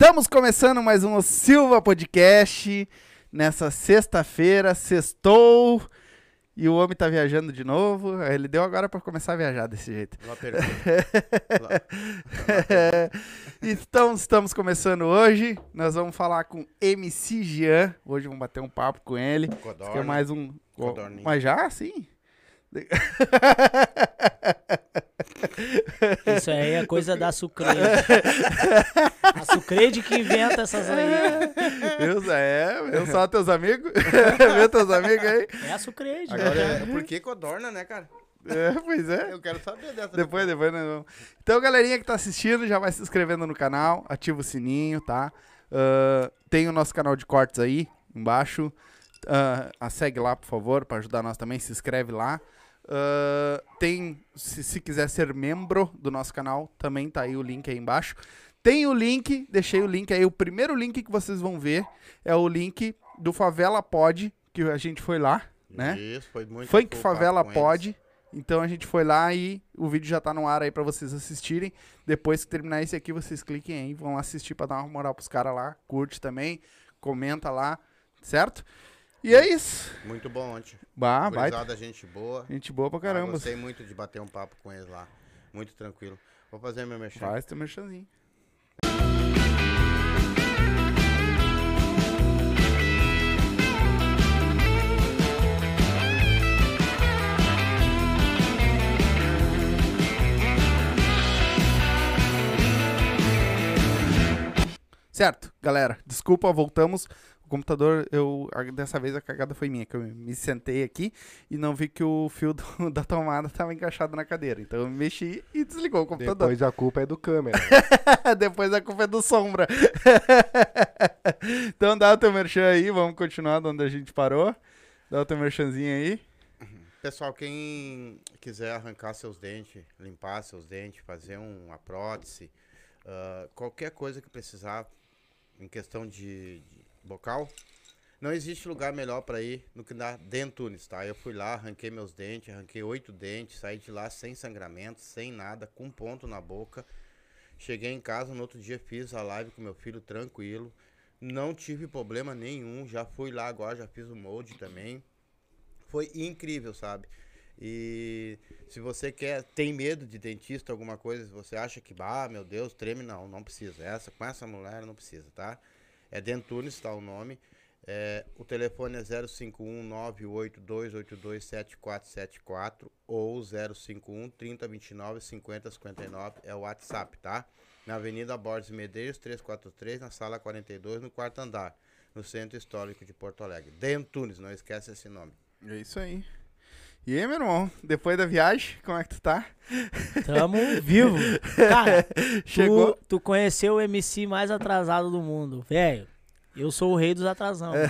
Estamos começando mais um Silva Podcast nessa sexta-feira, sextou e o homem tá viajando de novo. Aí Ele deu agora pra começar a viajar desse jeito. Lá pergunta. então, estamos começando hoje. Nós vamos falar com MC Jean. Hoje vamos bater um papo com ele. É Codorna. mais um. Codorninho. Mas já, sim. Isso aí é coisa da Sucrede. A Sucrede que inventa essas aí. Zé? É, viu só teus amigos? viu teus amigos aí? É a Sucrede. Agora, é, por que codorna, né, cara? É, pois é. Eu quero saber dessa. Depois, depois nós vamos. Então, galerinha que tá assistindo, já vai se inscrevendo no canal, ativa o sininho, tá? Ah, tem o nosso canal de cortes aí, embaixo. Ah, a segue lá, por favor, para ajudar nós também, se inscreve lá. Ah, tem, se, se quiser ser membro do nosso canal, também tá aí o link aí embaixo. Tem o link, deixei o link aí, o primeiro link que vocês vão ver é o link do Favela Pod, que a gente foi lá, né? Isso, foi muito Funk Favela Pod. Então a gente foi lá e o vídeo já tá no ar aí pra vocês assistirem. Depois que terminar esse aqui, vocês cliquem aí, vão assistir pra dar uma moral pros caras lá. Curte também, comenta lá, certo? E é isso. Muito bom ontem. Bah, vai. Gente boa. Gente boa pra Ah, caramba. gostei muito de bater um papo com eles lá. Muito tranquilo. Vou fazer meu mexer. Faz teu merchanzinho. Certo, galera, desculpa, voltamos. O computador, eu dessa vez a cagada foi minha, que eu me sentei aqui e não vi que o fio do- da tomada estava encaixado na cadeira. Então eu mexi e desligou o computador. Depois a culpa é do câmera. Depois a culpa é do Sombra. então dá o teu merchan aí, vamos continuar de onde a gente parou. Dá o teu merchanzinho aí. Pessoal, quem quiser arrancar seus dentes, limpar seus dentes, fazer um- uma prótese, ah, qualquer coisa que precisar em questão de, de bocal, não existe lugar melhor para ir no que na Dentunes, tá? Eu fui lá, arranquei meus dentes, arranquei oito dentes, saí de lá sem sangramento, sem nada, com um ponto na boca. Cheguei em casa, no outro dia fiz a live com meu filho tranquilo. Não tive problema nenhum, já fui lá agora, já fiz o molde também. Foi incrível, sabe? E se você quer, tem medo de dentista, alguma coisa, se você acha que, ah, meu Deus, treme, não, não precisa. Essa, com essa mulher não precisa, tá? É Dentunes, tá o nome. É, o telefone é 051 98282 7474 ou 051 3029 5059 é o WhatsApp, tá? Na Avenida Borges Medeiros 343, na sala 42, no quarto andar, no Centro Histórico de Porto Alegre. Dentunes, não esquece esse nome. É isso aí. E aí, meu irmão, depois da viagem, como é que tu tá? Tamo vivo. Cara, Chegou. tu, tu conheceu o MC mais atrasado do mundo. Velho, eu sou o rei dos atrasão. mano.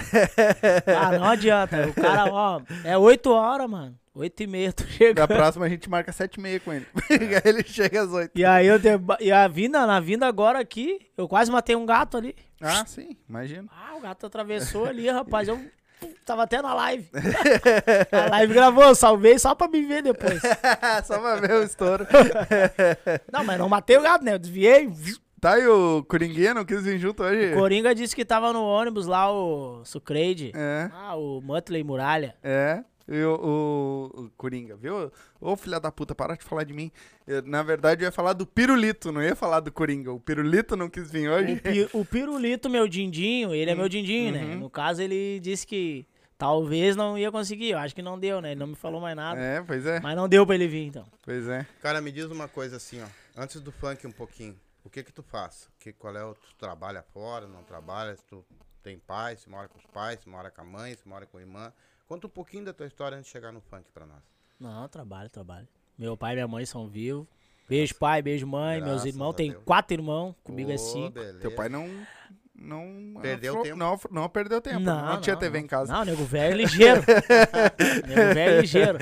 Ah, não adianta. O cara, ó, é 8 horas, mano. 8 e meia, tu chega. Da próxima a gente marca 7 e meia com ele. Aí ele chega às 8. E aí eu te... e a vinda, na vinda agora aqui, eu quase matei um gato ali. Ah, sim, imagino. Ah, o gato atravessou ali, rapaz. Eu tava até na live. A live gravou, salvei só pra me ver depois. Só pra ver o estouro. Não, mas não matei o gato, né? Eu desviei. Tá aí o Coringuinha, não quis vir junto hoje? Coringa disse que tava no ônibus lá, o Sucreide. É, Ah, o Muttley Muralha. é. E o, o, Coringa, viu? Ô, filha da puta, para de falar de mim. Eu, na verdade, eu ia falar do Pirulito, não ia falar do Coringa. O Pirulito não quis vir hoje. O, pi- o Pirulito, meu dindinho, ele é Hum, meu dindinho, né? uhum. No caso, ele disse que talvez não ia conseguir. Eu acho que não deu, né? Ele não me falou mais nada. É, pois é, Mas não deu pra ele vir, então. pois é. Cara, me diz uma coisa assim, ó. Antes do funk um pouquinho, o que que tu faz? Que, qual é o... Tu trabalha fora, não trabalha? Se tu tem pai, se mora com os pais, se mora com a mãe, se mora com a irmã? Conta um pouquinho da tua história antes de chegar no funk pra nós. Não, trabalho, trabalho. Meu pai e minha mãe são vivos. Beijo, pai, beijo, mãe. Meus Graças irmãos, a tem quatro irmãos, comigo é Ô, cinco. beleza. Teu pai não. Não. Perdeu afro- tempo. Não, não perdeu tempo. Não, tinha TV em casa. Não, nego velho é ligeiro. nego velho é ligeiro.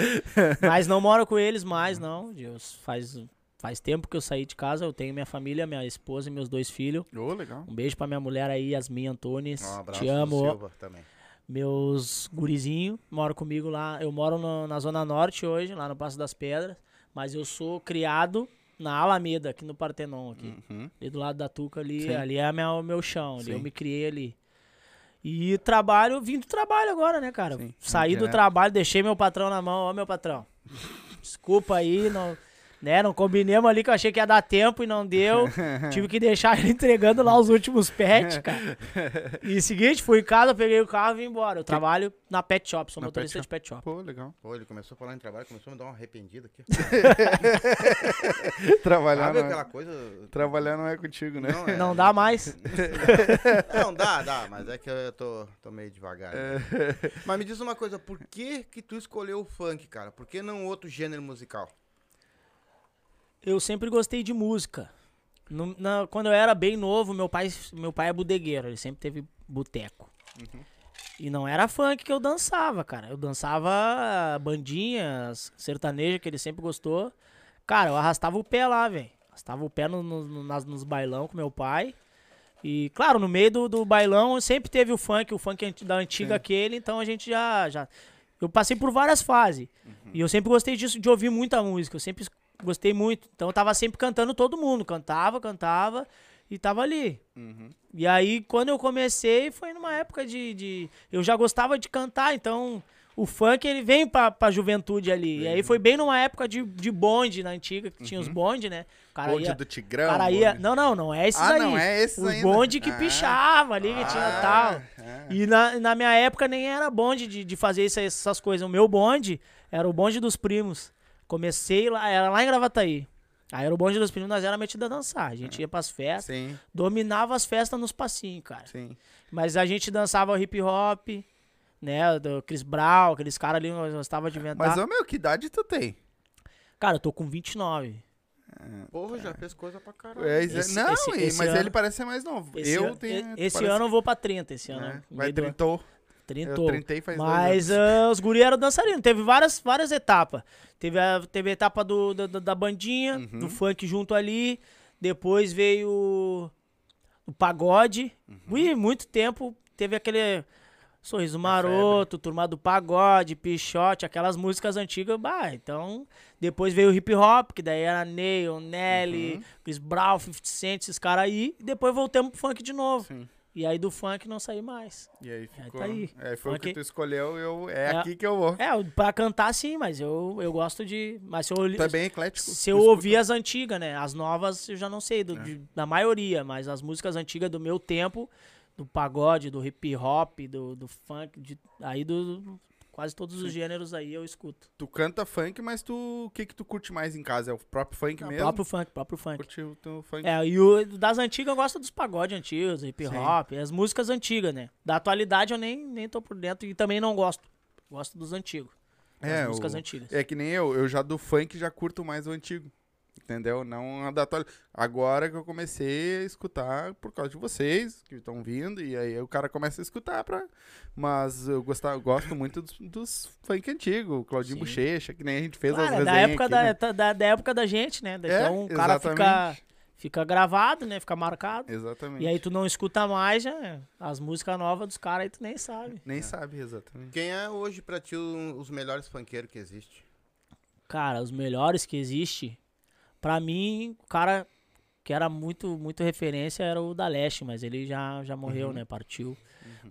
Mas não moro com eles mais, não. Deus, faz, faz tempo que eu saí de casa. Eu tenho minha família, minha esposa e meus dois filhos. Ô, legal. Um beijo pra minha mulher aí, Yasmin Antunes. Um abraço Te amo. Silva também. Meus gurizinhos moram comigo lá. Eu moro no- na Zona Norte hoje, lá no Passo das Pedras. Mas eu sou criado na Alameda, aqui no Partenon, aqui. Uhum. Ali do lado da Tuca, ali, Sim. ali é meu, meu chão, ali eu me criei ali. E trabalho, vim do trabalho agora, né, cara? Sim, Saí do trabalho, deixei meu patrão na mão, ó, meu patrão. Desculpa aí, não, né, não combinemos ali que eu achei que ia dar tempo e não deu. Tive que deixar ele entregando lá os últimos pets, cara. E seguinte, fui em casa, peguei o carro e vim embora. Eu trabalho na pet shop, sou Na motorista pet de pet shop. Pô, legal. Pô, ele começou a falar em trabalho, começou a me dar uma arrependida aqui. Trabalhar Sabe não, aquela é, coisa... trabalhar não é contigo, né? Não, é- Não dá mais. Não, dá, dá, mas é que eu tô, tô meio devagar. né? Mas me diz uma coisa, por que que tu escolheu o funk, cara? Por que não outro gênero musical? Eu sempre gostei de música. No- na- quando eu era bem novo, meu pai, meu pai é bodegueiro, ele sempre teve boteco. E não era funk que eu dançava, cara. Eu dançava bandinhas, sertaneja, que ele sempre gostou. Cara, eu arrastava o pé lá, velho. Arrastava o pé no, no- nas, nos bailão com meu pai. E, claro, no meio do, do bailão sempre teve o funk, o funk da antiga Sim. aquele, então a gente já, já. Eu passei por várias fases. E eu sempre gostei disso, de ouvir muita música. Eu sempre gostei muito. Então eu tava sempre cantando todo mundo. Cantava, cantava e tava ali. Uhum. E aí, quando eu comecei, foi numa época de. de- eu já gostava de cantar, então o funk ele vem pra, pra juventude ali. E aí foi bem numa época de, de bonde na antiga, que tinha os bonde, né? Cara Bonde ia, do Tigrão. cara ia, bonde- não, não, não é esses Ah, aí. não é esses Os ainda? bonde que Ah. pichava ali, que tinha Ah, tal. é. E na, na minha época nem era bonde de, de fazer isso- essas coisas. O meu bonde era o bonde dos primos. Comecei lá, era lá em Gravataí. Aí era o bonde dos Pinto, nós era metido a dançar. A gente é. ia pras festas, Sim. dominava as festas nos passinhos, cara. Sim. Mas a gente dançava hip hop, né? Do Chris Brown, aqueles caras ali, nós gostava de inventar. Mas, ô meu, que idade tu tem? Cara, eu tô com 29. É, Porra, já é. fez coisa pra caralho. É, é- esse, não, esse, esse mas ano, ele parece ser mais novo. eu tenho. Esse parece... ano eu vou pra 30, esse ano. É, vai 32. Trentou. Eu faz Mas. Uh, os guri eram dançarinos. Teve várias, várias etapas. Teve a, teve a etapa do, da, da bandinha, uhum. do funk junto ali. Depois veio o pagode. Uhum. E muito tempo teve aquele Sorriso Maroto, Turma do Pagode, Pichote, aquelas músicas antigas. Bah, então, depois veio o hip hop, que daí era Neil, Nelly, uhum. Chris Brown, 50 Cent, esses caras aí. E depois voltamos pro funk de novo. Sim. E aí do funk não saí mais. E aí ficou. tá aí. É, foi o Funk- que tu escolheu, eu, é, É. aqui que eu vou. É, pra cantar sim, mas eu, eu gosto de. Mas se eu, é bem eclético. se eu ouvir as antigas, né? As novas eu já não sei, do, É. de- da maioria, mas as músicas antigas do meu tempo, do pagode, do hip hop, do, do funk, de, aí do. Quase todos os gêneros aí eu escuto. Tu canta funk, mas tu. O que que tu curte mais em casa? É o próprio funk Não, mesmo? próprio funk, próprio funk. Curte o teu funk. É, e o, das antigas eu gosto dos pagodes antigos, hip Sim. hop, as músicas antigas, né? Da atualidade eu nem, nem tô por dentro e também não gosto. Gosto dos antigos. É, músicas o- antigas. É que nem eu, eu já do funk já curto mais o antigo. Entendeu? Não a da atual. Agora que eu comecei a escutar por causa de vocês que estão vindo, e aí o cara começa a escutar pra. Mas eu, gostar, eu gosto muito dos, dos funk antigos, Claudinho Sim. Bochecha, que nem a gente fez Claro, as é da época aqui, da, né? da, da época da gente, né? É, Então o cara fica, exatamente. fica gravado, né? Fica marcado. Exatamente. E aí tu não escuta mais, já, as músicas novas dos caras aí tu nem sabe. Nem sabe exatamente. Quem é hoje pra ti os melhores funkeiros que existe? Cara, os melhores que existe, pra mim, o cara que era muito, muito referência era o da Leste, mas ele já, já morreu, Uhum. né? Partiu.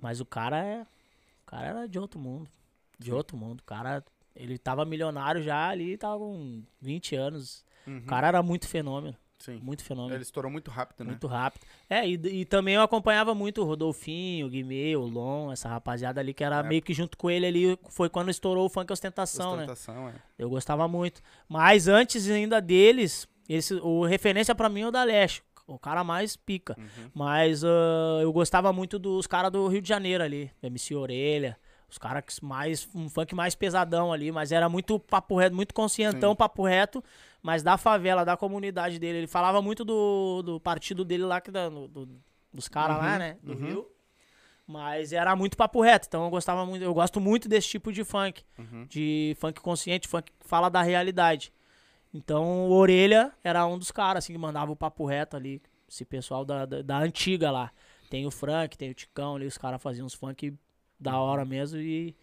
Mas o cara é. O cara era de outro mundo. De outro mundo. O cara. Ele tava milionário já ali, tava com 20 anos. Uhum. O cara era muito fenômeno. Sim. Muito fenômeno. Ele estourou muito rápido, né? Muito rápido. É, e, e também eu acompanhava muito o Rodolfinho, o Guimê, o Lon, essa rapaziada ali que era É. meio que junto com ele ali. Foi quando estourou o funk ostentação, né? Ostentação, é. Eu gostava muito. Mas antes ainda deles, esse, o referência pra mim é o da Leste. O cara mais pica. Uhum. Mas ah, eu gostava muito dos caras do Rio de Janeiro ali. MC Orelha. Os caras mais. Um funk mais pesadão ali. Mas era muito papo reto, muito conscientão, Sim. papo reto. Mas da favela, da comunidade dele. Ele falava muito do, do partido dele lá, que da, do- do- dos caras lá, Uhum, né? Do uhum. Rio. Mas era muito papo reto. Então eu gostava muito. Eu gosto muito desse tipo de funk Uhum. de funk consciente, funk que fala da realidade. Então, o Orelha era um dos caras, assim, que mandava o papo reto ali. Esse pessoal da, da, da antiga lá. Tem o Frank, tem o Ticão ali, os caras faziam uns funk da hora mesmo. E...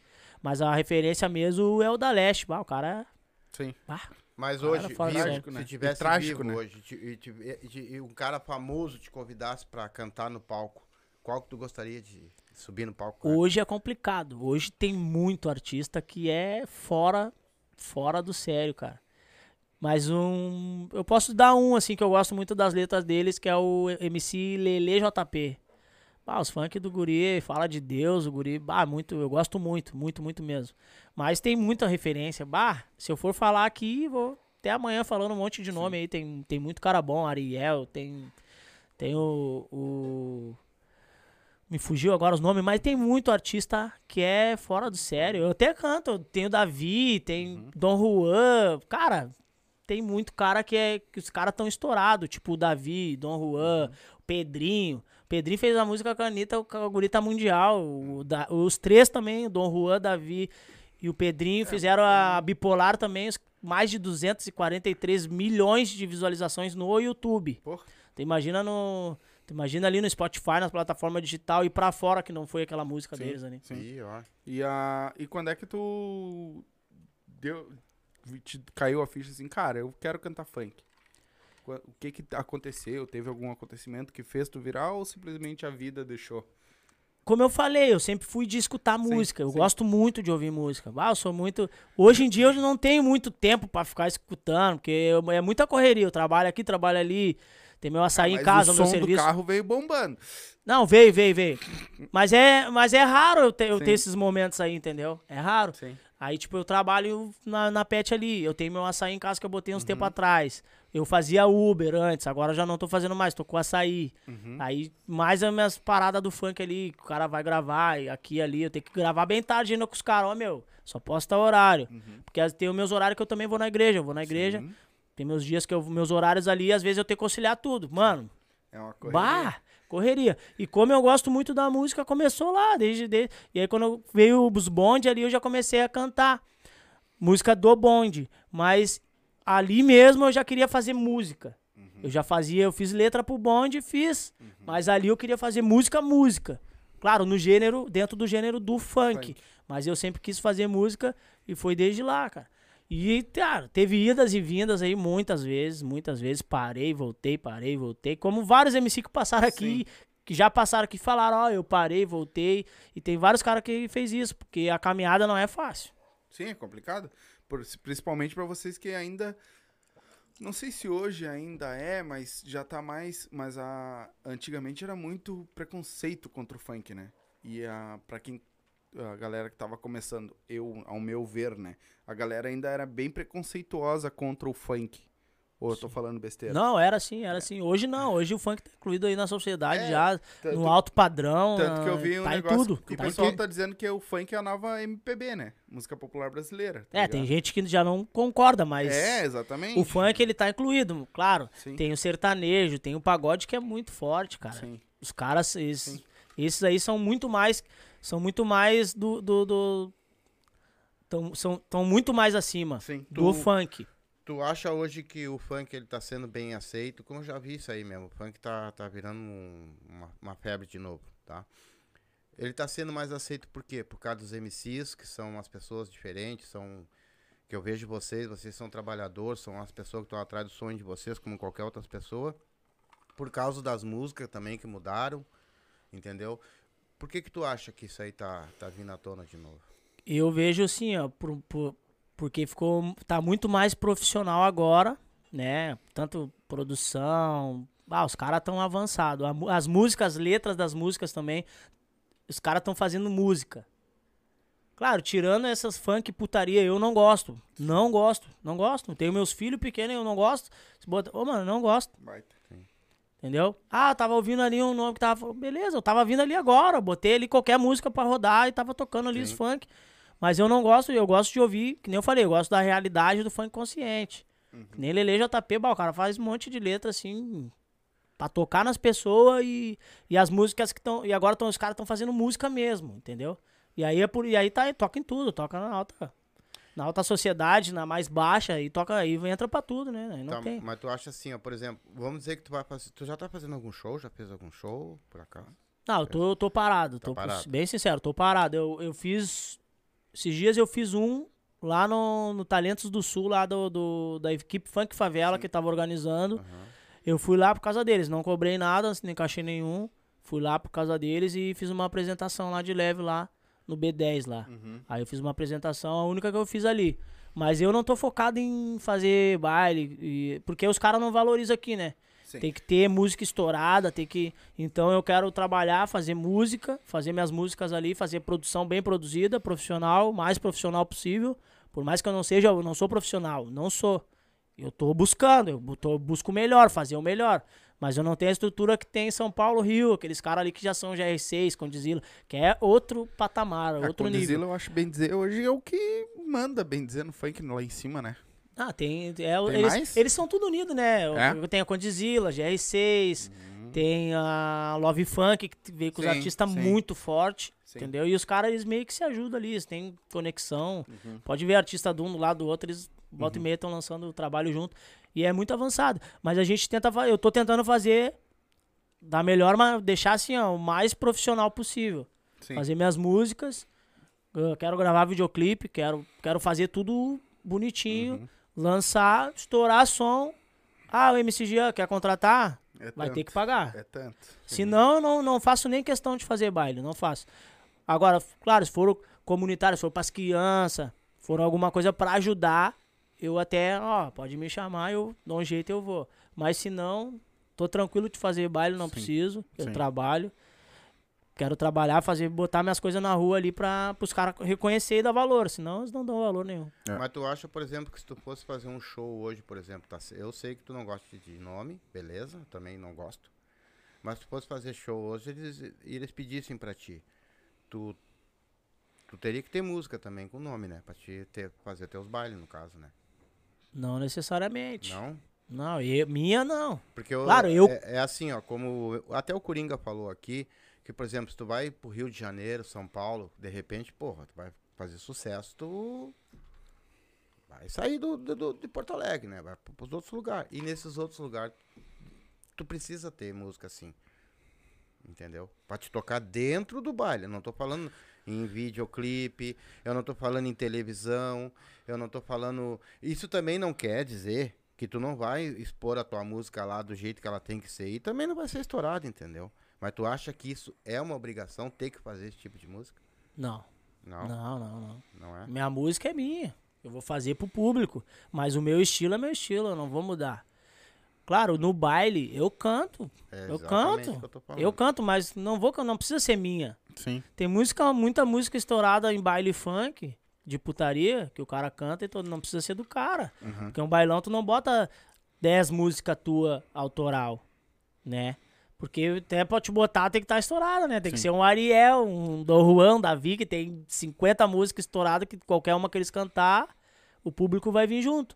Mas a referência mesmo é o da Leste. Bah, o cara Sim. bah, Mas hoje, vivo, trágico, né? se E tivesse trágico, vivo né? hoje e, e- e um cara famoso te convidasse pra cantar no palco, qual que tu gostaria de subir no palco? cara? Hoje é complicado. Hoje tem muito artista que é fora fora do sério, cara. Mas um. Eu posso dar um, assim, que eu gosto muito das letras deles, que é o MC Lele JP. Ah, os funk do Guri, fala de Deus, o Guri, bah, muito, eu gosto muito, muito, muito mesmo. Mas tem muita referência. Bah, se eu for falar aqui, vou até amanhã falando um monte de nome aí. Tem, tem muito cara bom, Ariel, tem. Tem o- o me fugiu agora os nomes, mas tem muito artista que é fora do sério. Eu até canto, tem o Davi, tem Dom Juan, cara, tem muito cara que é que os caras estão estourados, tipo o Davi, Dom Juan, o Pedrinho. O Pedrinho fez a música com a Anitta, o ca- o Guri tá mundial. O da- os três também, o Dom Juan, Davi e o Pedrinho, fizeram a Bipolar também, mais de 243 milhões de visualizações no YouTube. Porra. Tu imagina no. Tu imagina ali no Spotify, nas plataformas digital e pra fora que não foi aquela música Sim. deles ali. Sim. Ó. E, a, e quando é que tu deu, te caiu a ficha assim, cara, eu quero cantar funk? O que que aconteceu? Teve algum acontecimento que fez tu virar ou simplesmente a vida deixou? Como eu falei, eu sempre fui de escutar Sim, música. Eu sim. gosto muito de ouvir música. Ah, eu sou muito. Hoje em dia eu não tenho muito tempo pra ficar escutando, porque eu- é muita correria. Eu trabalho aqui, trabalho ali. Tem meu açaí em Mas casa, o meu som do serviço. carro veio bombando. Não, veio, veio, veio. Mas é, mas é raro eu ter, eu ter esses momentos aí, entendeu? É raro. Sim. Aí, tipo, eu trabalho na, na pet ali. Eu tenho meu açaí em casa que eu botei uns Uhum. tempo atrás. Eu fazia Uber antes, agora já não tô fazendo mais, tô com açaí. Uhum. Aí, mais as minhas paradas do funk ali, o cara vai gravar, e aqui e ali, eu tenho que gravar bem tarde ainda com os caras, ó, meu, só posso estar horário. Porque as- tem os meus horários que eu também vou na igreja, eu vou na igreja, Uhum. Sim. tem meus dias que eu, meus horários ali, às vezes eu tenho que conciliar tudo. Mano, É uma correria. Bah, correria. E como eu gosto muito da música, começou lá, desde, desde e aí quando veio os bonde ali, eu já comecei a cantar música do bonde, mas ali mesmo eu já queria fazer música. Eu já fazia, eu fiz letra pro bonde, fiz, mas ali eu queria fazer música, música. Claro, no gênero, dentro do gênero do funk, Funk. mas eu sempre quis fazer música e foi desde lá, cara. E, cara, teve idas e vindas aí muitas vezes, muitas vezes. Parei, voltei, parei, voltei. Como vários MC que passaram aqui, que já passaram aqui e falaram, ó, eu parei, voltei. E tem vários caras que fez isso, porque a caminhada não é fácil. Sim, é complicado. Por- principalmente pra vocês que ainda. Não sei se hoje ainda é, mas já tá mais. Mas a, antigamente era muito preconceito contra o funk, né? E a, pra quem. A galera que tava começando, eu, ao meu ver, né? A galera ainda era bem preconceituosa contra o funk. Ou eu tô falando besteira? Não, era assim, era assim. Hoje não, hoje o funk tá incluído aí na sociedade É, já, tanto- no alto padrão. Tanto que eu ah, vi um tá negócio. em tudo. que o tá em pessoal tudo. tá dizendo que o funk é a nova MPB, né? Música popular brasileira. tá É, tem ligado? gente que já não concorda, mas É, exatamente. o funk ele tá incluído, claro. Sim. Tem o sertanejo, tem o pagode que é muito forte, cara. Sim. Os caras, esses, Sim. esses aí são muito mais, são muito mais do, do, do tão, são, tão muito mais acima Sim. do Tu- funk. Tu acha hoje que o funk ele tá sendo bem aceito? Como eu já vi isso aí mesmo, o funk tá, tá virando um- uma, uma febre de novo, tá? Ele tá sendo mais aceito por quê? Por causa dos MCs, que são as pessoas diferentes, são que eu vejo vocês, vocês são trabalhadores, são as pessoas que estão atrás do sonho de vocês, como qualquer outra pessoa. Por causa das músicas também que mudaram, entendeu? Por que que tu acha que isso aí tá, tá vindo à tona de novo? Eu vejo assim, ó, por, por- porque ficou tá muito mais profissional agora, né? Tanto produção, ah, os caras estão avançados. As músicas, as letras das músicas também, os caras estão fazendo música. Claro, tirando essas funk putaria, eu não gosto. Não gosto, não gosto. Tenho meus filhos pequenos, eu não gosto. Se bota- Ô, mano, não gosto. Entendeu? Ah, tava ouvindo ali um nome que tava. Beleza, eu tava vindo ali agora. Botei ali qualquer música pra rodar e tava tocando ali os Sim. funk. Mas eu não gosto, eu gosto de ouvir, que nem eu falei, eu gosto da realidade do funk consciente. Que nem Lele JP, o cara faz um monte de letra assim. Pra tocar nas pessoas e, e as músicas que estão. E agora tão, os caras estão fazendo música mesmo, entendeu? E aí é por. E aí tá, toca em tudo, toca na alta. Na alta sociedade, na mais baixa, e toca aí, entra pra tudo, né? Não Tá, tem. Mas tu acha assim, ó, por exemplo, vamos dizer que tu vai fazer. Tu já tá fazendo algum show? Já fez algum show, por acaso? Não, eu tô, eu tô parado. Tá tô, parado. Bem sincero, tô parado. Eu, eu fiz. Esses dias eu fiz um lá no, no Talentos do Sul, lá do, do- da equipe Funk Favela que tava organizando. Aham. Eu fui lá por causa deles, não cobrei nada, nem cachê nenhum. Fui lá por causa deles e fiz uma apresentação lá de leve lá no B10 lá. Uhum. Aí eu fiz uma apresentação, a única que eu fiz ali. Mas eu não tô focado em fazer baile, e- porque os caras não valorizam aqui, né? Sim. Tem que ter música estourada, tem que. Então eu quero trabalhar, fazer música, fazer minhas músicas ali, fazer produção bem produzida, profissional, mais profissional possível. Por mais que eu não seja, eu não sou profissional, não sou. Eu tô buscando, eu tô, busco o melhor, fazer o melhor. Mas eu não tenho a estrutura que tem em São Paulo, Rio, aqueles caras ali que já são GR6, Condizila, que é outro patamar, A outro nível. Condizila, eu acho bem dizer, hoje é o que manda bem dizer no funk lá em cima, né? Ah, tem. é, Tem eles, mais? eles são tudo unidos, né? É? Tem a Condizila, GR6, tem a Love Funk, que veio com os Sim, artistas sim. muito forte, Sim. entendeu? E os caras, eles meio que se ajudam ali, eles têm conexão. Uhum. Pode ver artista de um do lado do outro, eles volta e meia estão lançando o trabalho junto. E é muito avançado. Mas a gente tenta fazer, eu tô tentando fazer da melhor, mas deixar assim, ó, o mais profissional possível Sim. fazer minhas músicas. Eu quero gravar videoclipe, quero, quero fazer tudo bonitinho, Uhum. Lançar, estourar som. Ah, o MC Jean quer contratar? É Vai tanto. ter que pagar. É tanto. Se não, não, faço nem questão de fazer baile, não faço. Agora, claro, se for comunitário, se for pras crianças, for alguma coisa pra ajudar, eu até, ó, pode me chamar, eu dou um jeito eu vou. Mas se não, tô tranquilo de fazer baile, não Sim, preciso, eu sim. trabalho. Quero trabalhar, fazer, botar minhas coisas na rua ali pra os caras reconhecer e dar valor, senão eles não dão valor nenhum. É. Mas tu acha, por exemplo, que se tu fosse fazer um show hoje, por exemplo, tá, eu sei que tu não gosta de nome, beleza? Também não gosto. Mas se tu fosse fazer show hoje, eles, eles pedissem pra ti. Tu, tu teria que ter música também com nome, né? Pra te ter, fazer teus bailes, no caso, né? Não necessariamente. Não? Não, eu- minha não. Porque eu, Claro, eu- É, é assim, ó, como até o Coringa falou aqui, que, por exemplo, se tu vai pro Rio de Janeiro, São Paulo, de repente, porra, tu vai fazer sucesso, tu vai sair do, do- do- de Porto Alegre, né? Vai pro- pros outros lugares. E nesses outros lugares, tu precisa ter música assim. Entendeu? Pra te tocar dentro do baile. Eu não tô falando em videoclipe, eu não tô falando em televisão, eu não tô falando. Isso também não quer dizer que tu não vai expor a tua música lá do jeito que ela tem que ser. E também não vai ser estourada, entendeu? Mas tu acha que isso é uma obrigação ter que fazer esse tipo de música? Não, Não, não, não, não. não é? Minha música é minha. Eu vou fazer pro público. Mas o meu estilo é meu estilo, eu não vou mudar. Claro, no baile eu canto. É eu canto. eu. Eu canto, mas não vou, não precisa ser minha. Sim. Tem música, muita música estourada em baile funk, de putaria, que o cara canta e todo, não precisa ser do cara. Uhum. Porque um bailão tu não bota 10 músicas tua autoral, né? Porque até pra te botar tem que estar estourada, né? Tem que Sim. ser um Ariel, um Dom Juan, Davi, que tem 50 músicas estouradas que qualquer uma que eles cantar, o público vai vir junto.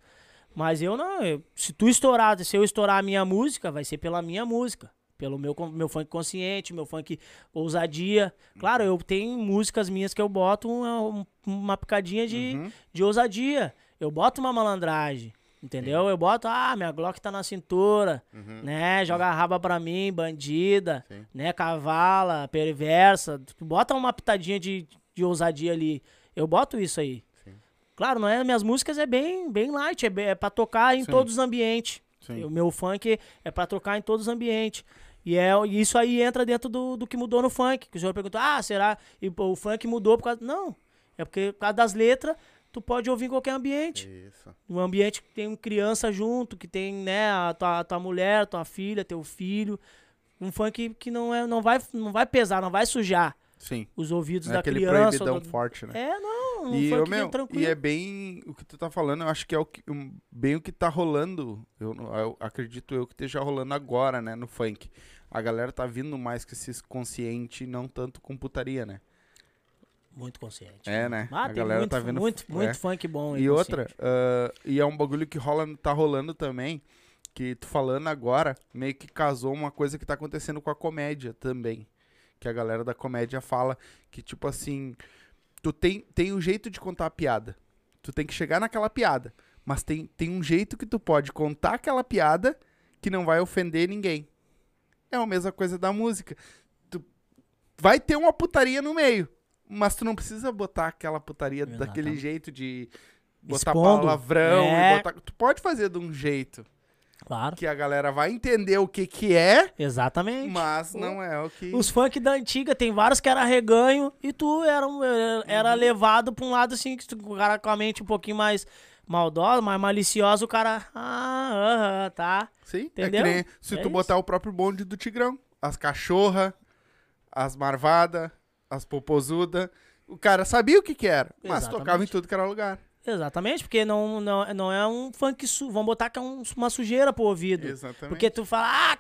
Mas eu não, eu- se tu estourar, se eu estourar a minha música, vai ser pela minha música. Pelo meu, meu funk consciente, meu funk ousadia. Claro, eu tenho músicas minhas que eu boto uma, um- uma picadinha de, Uhum. de ousadia. Eu boto uma malandragem. Entendeu? Eu boto, ah, minha Glock tá na cintura, Uhum. né? Joga raba pra mim, bandida, Sim. né? Cavala, perversa. Tu bota uma pitadinha de, de ousadia ali. Eu boto isso aí. Sim. Claro, não é? Minhas músicas é bem, bem light, é, é pra tocar em Sim. todos os ambientes. O meu funk é pra tocar em todos os ambientes. E é, e isso aí entra dentro do, do que mudou no funk. Que o senhor perguntou, ah, será? E pô, o funk mudou por causa. Não. É porque por causa das letras, tu pode ouvir em qualquer ambiente. Isso. Um ambiente que tem criança junto, que tem, né, a tua, tua mulher, tua filha, teu filho. Um funk que não, é, não, vai, não vai pesar, não vai sujar Sim. os ouvidos Não é da aquele criança. proibidão do- forte, né? É, não, um E, funk ô, meu, tranquilo. e é bem o que tu tá falando, eu acho que é o que, bem o que tá rolando. Eu, eu acredito eu que esteja rolando agora, né, no funk. A galera tá vindo mais com esse consciente não tanto com putaria, né? Muito consciente. É, né? Ah, a tem galera muito, tá vendo. muito, é. muito funk bom. E outra, consciente. ah, e é um bagulho que rola, tá rolando também, que tu falando agora, meio que casou uma coisa que tá acontecendo com a comédia também. Que a galera da comédia fala que, tipo assim, tu tem, tem um jeito de contar a piada. Tu tem que chegar naquela piada. Mas tem, tem um jeito que tu pode contar aquela piada que não vai ofender ninguém. É a mesma coisa da música. Tu vai ter uma putaria no meio. Mas tu não precisa botar aquela putaria daquele jeito de botar Expondo. palavrão, e É. botar- tu pode fazer de um jeito Claro. que a galera vai entender o que que é, Exatamente. mas não é o que... Os funk da antiga, tem vários que era reganho e tu era, era Uhum. levado pra um lado assim, que o cara com a mente um pouquinho mais maldosa, mais maliciosa, o cara. Ah, aham, tá. Sim, Entendeu? é nem se É tu isso. botar o próprio bonde do Tigrão. As cachorra, as marvada, as popozuda. O cara sabia o que que era, mas Exatamente. tocava em tudo que era lugar. Exatamente, porque não, não, não é um funk su Vamos botar que é um- uma sujeira pro ouvido. Exatamente. Porque tu fala, ah,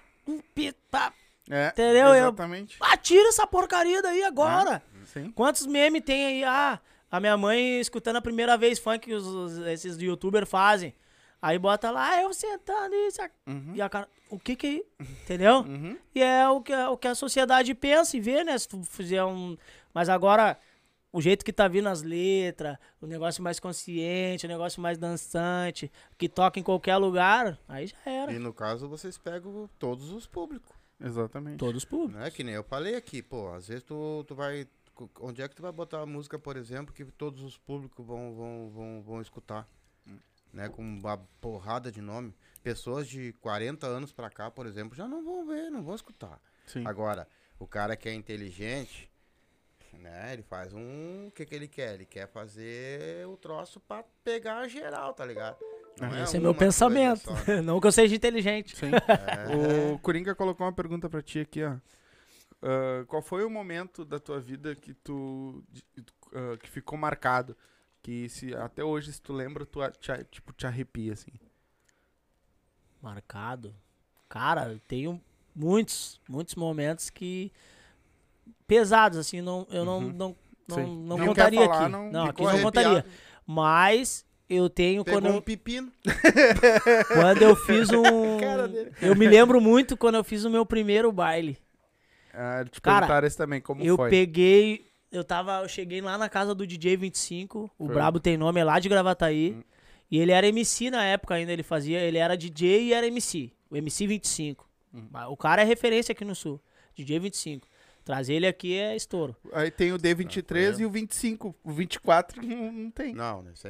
pita, é, entendeu? Eu- Exatamente. ah, tira essa porcaria daí agora. Sim. Quantos memes tem aí? Ah, a minha mãe escutando a primeira vez funk que os, os- esses youtubers fazem. Aí bota lá, ah, eu sentando isso. aqui." Uhum. E a cara, o que que é? Entendeu? Uhum. E é o que, a- o que a sociedade pensa e vê, né? Se tu fizer um. Mas agora, o jeito que tá vindo as letras, o negócio mais consciente, o negócio mais dançante, que toca em qualquer lugar, aí já era. E no caso, vocês pegam todos os públicos. Exatamente. Todos públicos. Né? Que nem eu falei aqui, pô, às vezes tu, tu vai. Onde é que tu vai botar a música, por exemplo, que todos os públicos vão, vão, vão, vão escutar? Né? Com uma porrada de nome. Pessoas de 40 anos pra cá, por exemplo, já não vão ver, não vão escutar. Sim. Agora, o cara que é inteligente, né? Ele faz um. O que, que ele quer? Ele quer fazer o troço pra pegar a geral, tá ligado? Não Esse é meu pensamento. só, né? Não que eu seja inteligente. Sim. É. O Coringa colocou uma pergunta pra ti aqui, ó. Ah, qual foi o momento da tua vida que tu ah, que ficou marcado? Que se até hoje, se tu lembra, tu te, tipo, te arrepia, assim. Marcado. Cara, eu tenho muitos, muitos momentos que. pesados, assim, não, eu não, Uhum. não, não, Sim. não Não contaria falar, aqui. não- Não, aqui não contaria. Mas eu tenho Pegou quando um eu, pepino. quando eu fiz um. Eu me lembro muito quando eu fiz o meu primeiro baile. Ah, te Cara, perguntaram isso também, como eu foi? peguei. Eu tava. Eu cheguei lá na casa do DJ 25. O Foi. Brabo tem nome, é lá de Gravataí. Hum. E ele era MC na época ainda, ele fazia. Ele era DJ e era MC. O MC 25. Hum. O cara é referência aqui no sul. DJ 25. Trazer ele aqui é estouro. Aí tem o D23 Não, e o 25. O 24 não, não tem. Não, né? Isso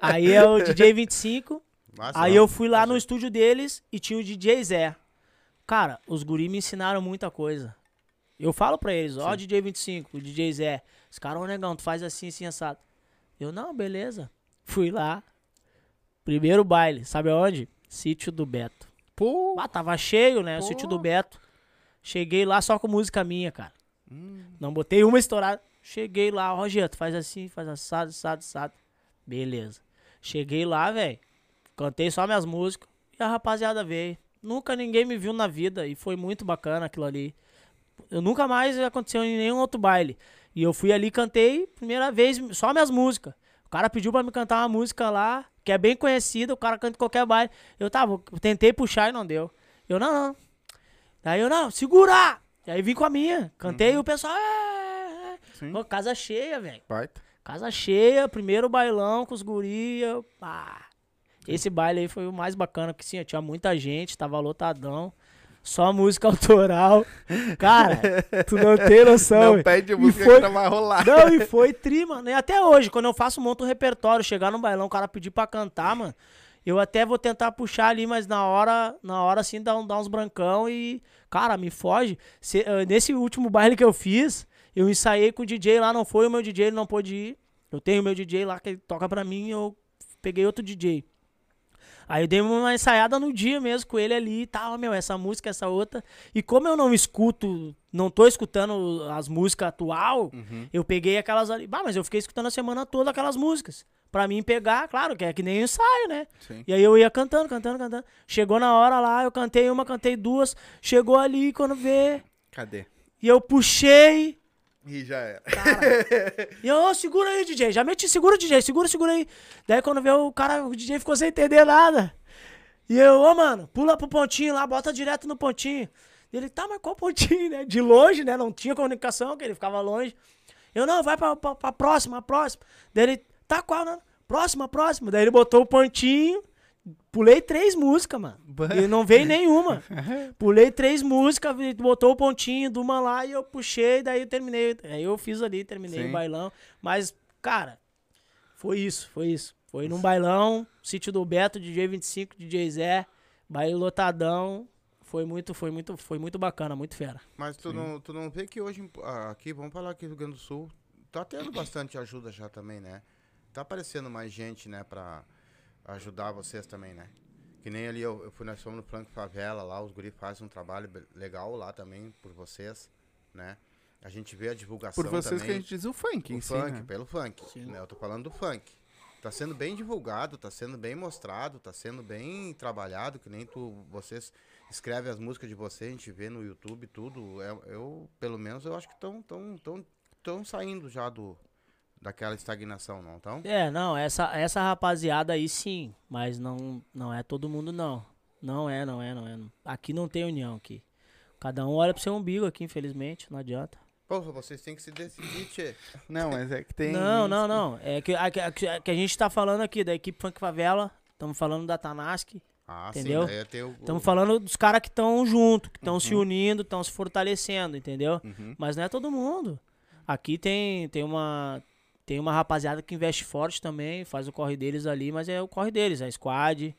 aí é o DJ 25. Mas Aí não. eu fui lá no estúdio deles e tinha o DJ Zé. Cara, os guri me ensinaram muita coisa. Eu falo pra eles, ó, DJ 25, o DJ Zé. Os caras, ô negão, tu faz assim, assim, assado. Eu, não, beleza. Fui lá. Primeiro baile, sabe aonde? Sítio do Beto. Pô, Ah, tava cheio, né? O Pô. sítio do Beto. Cheguei lá só com música minha, cara. Hum. Não botei uma estourada. Cheguei lá, ó, Rogério, tu faz assim, faz assado, assado, assado. Beleza. Cheguei lá, velho. Cantei só minhas músicas. E a rapaziada veio. Nunca ninguém me viu na vida. E foi muito bacana aquilo ali. Eu nunca mais aconteceu em nenhum outro baile. E eu fui ali, cantei, primeira vez, só minhas músicas. O cara pediu pra me cantar uma música lá, que é bem conhecida, o cara canta em qualquer baile. Eu tava, eu tentei puxar e não deu. Eu, não, não. Daí eu, não, segura! E aí vim com a minha. Cantei e o pessoal. "É, é, é." Pô, casa cheia, velho. Casa cheia, primeiro bailão com os guria. Pá. Esse baile aí foi o mais bacana, porque sim, tinha muita gente, tava lotadão. Só música autoral. Cara, tu não tem noção. Não pede E música foi- que não vai rolar. Não, e foi tri, mano. E até hoje, quando eu faço, monto um repertório, chegar no bailão, o cara pedir pra cantar, mano. Eu até vou tentar puxar ali, mas na hora, na hora assim, dá, um- dá uns brancão e. Cara, me foge. Se- eh, nesse último baile que eu fiz, eu ensaiei com o DJ lá, não foi o meu DJ, ele não pôde ir. Eu tenho o meu DJ lá que ele toca pra mim, eu peguei outro DJ. Aí eu dei uma ensaiada no dia mesmo com ele ali e tal, meu, essa música, essa outra. E como eu não escuto, não tô escutando as músicas atual, eu peguei aquelas ali. Bah, mas eu fiquei escutando a semana toda aquelas músicas. Pra mim pegar, claro, que é que nem ensaio, né? Sim. E aí eu ia cantando, cantando, cantando. Chegou na hora lá, eu cantei uma, cantei duas. Chegou ali, quando vê. Cadê? E eu puxei. E já era. E eu, segura aí, DJ. Já meti, segura, DJ, segura, segura aí. Daí quando veio o cara, o DJ ficou sem entender nada. E eu, ô, mano, pula pro pontinho lá, bota direto no pontinho. Ele, tá, mas qual pontinho, né? De longe, né? Não tinha comunicação, que ele ficava longe. Eu, não, vai pra, pra, pra próxima, próxima. Daí ele, tá qual, né? Próxima, próxima. Daí ele botou o pontinho. Pulei três músicas, mano. E não veio nenhuma. Pulei três músicas, botou o pontinho de uma lá e eu puxei, daí eu terminei. Aí eu fiz ali, terminei Sim. o bailão. Mas, cara, Foi isso, foi isso. Foi num bailão, sítio do Beto, DJ 25, DJ Zé, baile lotadão. Foi muito, foi muito, foi muito bacana, muito fera. Mas tu não, tu não vê que hoje aqui, vamos falar aqui no Rio Grande do Sul, tá tendo bastante ajuda já também, né? Tá aparecendo mais gente, né, pra ajudar vocês também, né? Que nem ali eu, eu fui, nós fomos no Flanco Favela lá, os guri fazem um trabalho legal lá também por vocês, né? A gente vê a divulgação Por vocês também. que a gente diz o funk o em si, funk, né? pelo funk. Sim. Né? Eu tô falando do funk. Tá sendo bem divulgado, tá sendo bem mostrado, tá sendo bem trabalhado, que nem tu, vocês escrevem as músicas de vocês, a gente vê no YouTube tudo. Eu, eu, pelo menos, eu acho que estão tão, tão, tão saindo já do, daquela estagnação, não estão? É, não, essa, essa rapaziada aí sim, mas não, não é todo mundo não. Não é, não é, não é. Aqui não tem união aqui. Cada um olha pro seu umbigo aqui, infelizmente, não adianta. Porra, vocês têm que se decidir, tchê. Não, mas é que tem. Não, não, não. É que a, que a- que a- que a gente tá falando aqui da equipe Funk Favela, estamos falando da Tanask, Ah, Entendeu? sim, daí é ter o, estamos falando dos caras que estão junto, que estão se Uhum. unindo, estão se fortalecendo, entendeu? Uhum. Mas não é todo mundo. Aqui tem, tem uma tem uma rapaziada que investe forte também, faz o corre deles ali, mas é o corre deles, a Squad,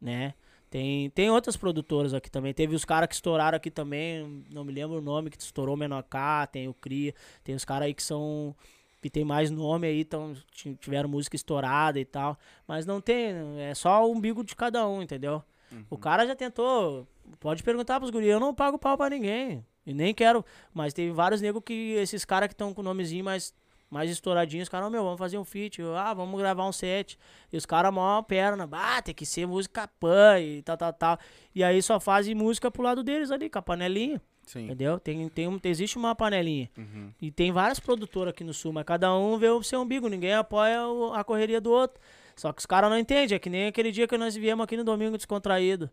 né? Tem, tem outras produtoras aqui também. Teve os caras que estouraram aqui também, não me lembro o nome, que estourou Menor K, tem o Cria, tem os caras aí que são que tem mais nome aí, tão, ti- tiveram música estourada e tal. Mas não tem, é só o umbigo de cada um, entendeu? O cara já tentou. Pode perguntar pros guri, eu não pago pau pra ninguém. E nem quero. Mas teve vários negros que. Esses caras que estão com nomezinho mais, mais estouradinhos, os caras, meu, vamos fazer um feat. eu, ah, vamos gravar um set. E os caras, mó perna. Ah, tem que ser música pan e tal, tal, tal. E aí só fazem música pro lado deles ali, com a panelinha. Sim. Entendeu? Tem, tem um, existe uma panelinha. Uhum. E tem várias produtoras aqui no sul, mas cada um vê o seu umbigo, ninguém apoia o- a correria do outro. Só que os caras não entendem, é que nem aquele dia que nós viemos aqui no domingo descontraído.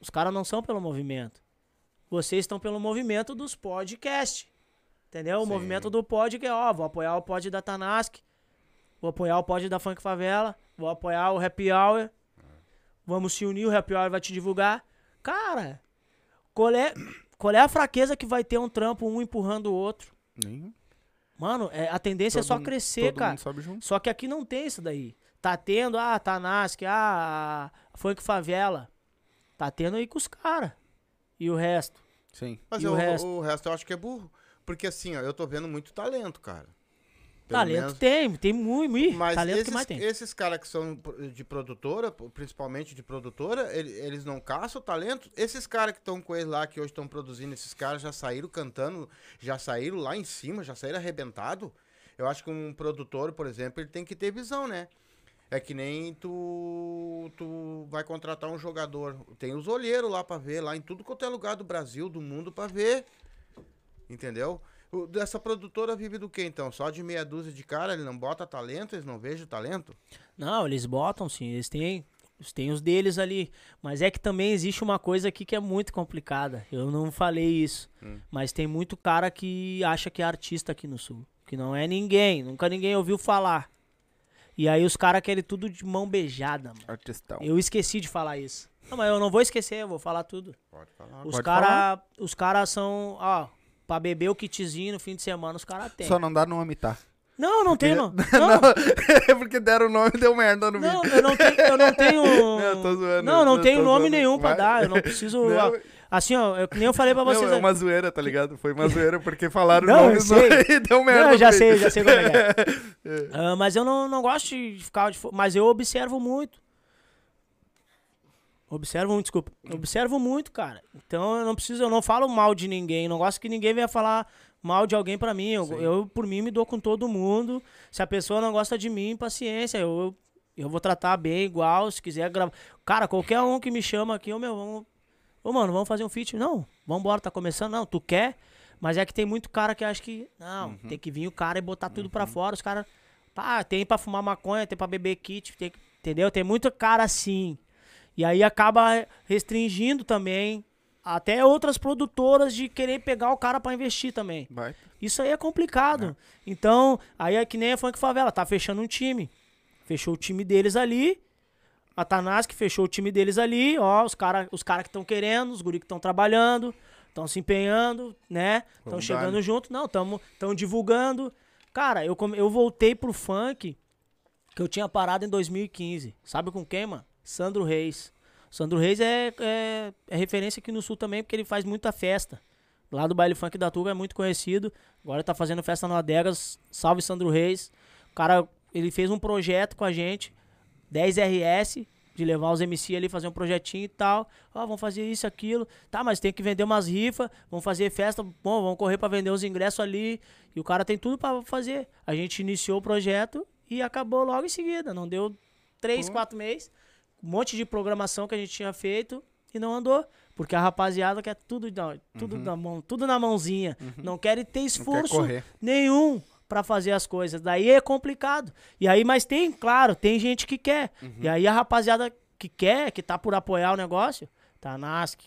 Os caras não são pelo movimento. Vocês estão pelo movimento dos podcasts. Entendeu? O Sim. movimento do pod que é, ó, vou apoiar o pod da Tanask, vou apoiar o pod da Funk Favela, vou apoiar o Happy Hour. Vamos se unir, o Happy Hour vai te divulgar. Cara, qual é, qual é a fraqueza que vai ter um trampo um empurrando o outro? Nem- Mano, é, a tendência é todo só mundo- crescer, todo cara. mundo sobe junto. Só que aqui não tem isso daí. Tá tendo, ah, Tanask, ah, Funk Favela. Tá tendo aí com os caras. E o resto? Sim. Mas E eu- o o, resto? resto? eu acho que é burro. Porque assim, ó, eu tô vendo muito talento, cara. Pelo talento menos- tem, tem muito, muito Mas talento esses, que mais tem. esses caras que são de produtora, principalmente de produtora, ele- eles não caçam talento. Esses caras que estão com eles lá, que hoje estão produzindo, esses caras já saíram cantando, já saíram lá em cima, já saíram arrebentado. Eu acho que um produtor, por exemplo, ele tem que ter visão, né? É que nem tu, tu vai contratar um jogador. Tem os olheiros lá pra ver, lá em tudo quanto é lugar do Brasil, do mundo pra ver. Entendeu? O- Dessa produtora vive do que então? Só de meia dúzia de cara? Ele não bota talento? Eles não vejam talento? Não, eles botam sim, eles têm, eles têm os deles ali. Mas é que também existe uma coisa aqui que é muito complicada. Eu não falei isso. Hum. Mas tem muito cara que acha que é artista aqui no sul. Que não é ninguém, nunca ninguém ouviu falar. E aí os caras querem tudo de mão beijada, mano. Artistão. Eu esqueci de falar isso. Não, mas eu não vou esquecer, eu vou falar tudo. Pode falar. Os caras cara são, ó, pra beber o kitzinho no fim de semana, os caras têm. Só não dá nome, tá? Não, não tem, não. É porque deram o nome e deu merda no não, vídeo. eu não tenho, eu não tenho. Não, tô zoando, Não, não eu tenho nome zoando. nenhum pra Vai. dar. Eu não preciso. Não, assim, ó, eu, nem eu falei pra vocês. Não, é uma zoeira, tá ligado? Foi uma zoeira porque falaram Não, o nome eu e deu merda. Não, eu já sei, já sei como é que é. Ah, mas eu não, não gosto de ficar de Mas eu observo muito. Observo muito, desculpa. Observo muito, cara. Então eu não preciso, eu não falo mal de ninguém. Não gosto que ninguém venha falar mal de alguém pra mim. Eu, eu, por mim, me dou com todo mundo. Se a pessoa não gosta de mim, paciência. Eu, eu vou tratar bem, igual. Se quiser gravar. Cara, qualquer um que me chama aqui, ô meu, vamos. Ô, mano, vamos fazer um feat. Não, vambora, tá começando. Não, tu quer? Mas é que tem muito cara que acha que. Não, tem que vir o cara e botar tudo pra fora. Os caras. Pá, tem pra fumar maconha, tem pra beber kit, tem, entendeu? Tem muito cara assim. E aí acaba restringindo também até outras produtoras de querer pegar o cara pra investir também. Vai. Isso aí é complicado. Então, aí é que nem a Funk Favela, tá fechando um time. Fechou o time deles ali. A Tanask fechou o time deles ali, ó, os caras os cara que estão querendo, os guri que estão trabalhando, estão se empenhando, né? Estão chegando junto, não, estão divulgando. Cara, eu, eu voltei pro funk que eu tinha parado em 2015. Sabe com quem, mano? Sandro Reis. Sandro Reis é, é, é referência aqui no Sul também, porque ele faz muita festa. Lá do Baile Funk da Tuga é muito conhecido. Agora tá fazendo festa no Adegas. Salve Sandro Reis. O cara, ele fez um projeto com a gente, 10RS, de levar os MC ali, fazer um projetinho e tal. Ó, vamos fazer isso, aquilo. Tá, mas tem que vender umas rifas, vamos fazer festa, bom, vamos correr para vender os ingressos ali. E o cara tem tudo para fazer. A gente iniciou o projeto e acabou logo em seguida. Não deu três, Pô. quatro meses. Um monte de programação que a gente tinha feito e não andou. Porque a rapaziada quer tudo, tudo, uhum. na, mão, tudo na mãozinha. Uhum. Não quer ter esforço nenhum para fazer as coisas. Daí é complicado. E aí, mas tem, claro, tem gente que quer. Uhum. E aí a rapaziada que quer, que tá por apoiar o negócio, tá Nasc,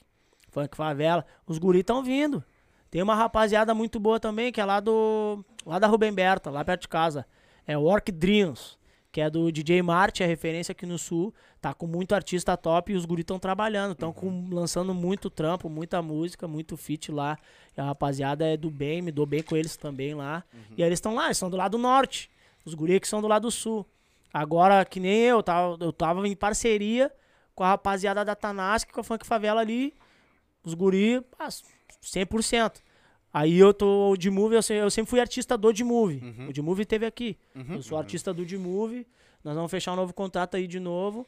Funk Favela, os guri estão vindo. Tem uma rapaziada muito boa também, que é lá do. lá da Rubem Berta, lá perto de casa. É Work Dreams, que é do DJ Marte, é referência aqui no sul. Tá com muito artista top e os guri estão trabalhando. Estão lançando muito trampo, muita música, muito feat lá. E a rapaziada é do bem, me dou bem com eles também lá. Uhum. E aí eles estão lá, eles são do lado norte. Os guri que são do lado sul. Agora, que nem eu, tava, eu tava em parceria com a rapaziada da Tanask, com a Funk Favela ali. Os guri, 100%. Aí eu tô o D-Move, eu, eu, sempre fui artista do D-Move. Uhum. O D-Move teve aqui. Uhum. Eu sou artista do D-Move. Nós vamos fechar um novo contrato aí de novo.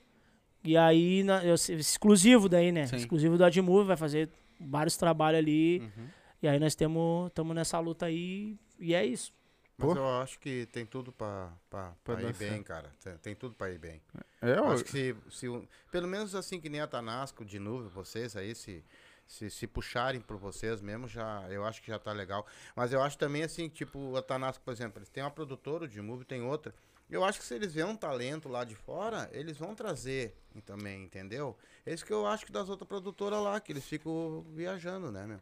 E aí, na, eu, exclusivo daí, né? Sim. Exclusivo da D-Move, vai fazer vários trabalhos ali. Uhum. E aí nós estamos nessa luta aí. E é isso. Mas Pô. eu acho que tem tudo pra, pra, pra ir bem, cara. Tem, tem, tudo pra ir bem. É, eu acho que se, se, pelo menos assim que nem a Tanasco de novo, vocês aí, se, se, se puxarem por vocês mesmo, já, eu acho que já tá legal. Mas eu acho também assim, tipo, a Tanasco, por exemplo, eles têm uma produtora de Move, tem outra. Eu acho que se eles verem um talento lá de fora, eles vão trazer também, entendeu? É isso que eu acho que das outras produtoras lá, que eles ficam viajando, né, meu?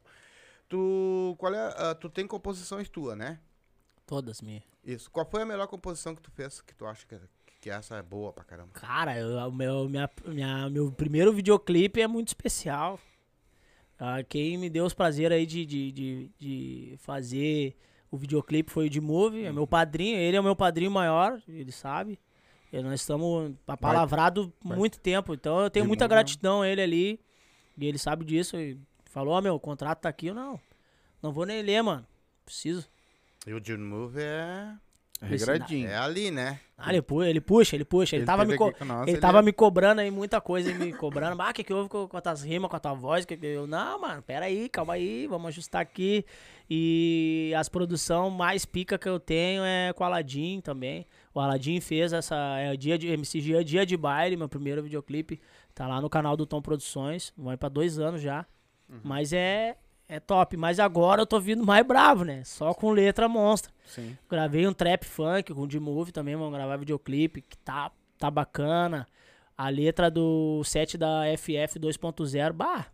Tu, qual é, uh, tu tem composições tua, né? Todas minhas. Isso. Qual foi a melhor composição que tu fez que tu acha que, que essa é boa pra caramba? Cara, o meu, minha, minha, meu primeiro videoclipe é muito especial. Ah, quem me deu os prazeres aí de, de, de, de, fazer o videoclipe foi o de Move, é meu padrinho, ele é o meu padrinho maior, ele sabe. E nós estamos palavrados muito tempo, então eu tenho de muita gratidão a ele ali. E ele sabe disso. E falou, ó, oh, meu, o contrato tá aqui, eu não. Não vou nem ler, mano. Preciso. E o June Move é. É regradinho. É ali, né? Ah, ele puxa, ele puxa, ele puxa. Ele, ele tava, me, co nós, ele, ele tava é... me cobrando aí muita coisa, me cobrando. Ah, o que, que houve com, com as tuas rimas, com a tua voz? Que, que eu, não, mano, pera aí, calma aí, vamos ajustar aqui. E as produção mais pica que eu tenho é com o Aladdin também. O Aladdin fez essa. É o dia de MCG, é dia de baile, meu primeiro videoclipe. Tá lá no canal do Tom Produções. Vai pra dois anos já. Uhum. Mas é, é top. Mas agora eu tô vindo mais bravo, né? Só com letra monstra. Sim. Gravei um trap funk com o D-Move também, vamos gravar videoclipe, que tá, tá bacana. A letra do set da FF 2.0, bah,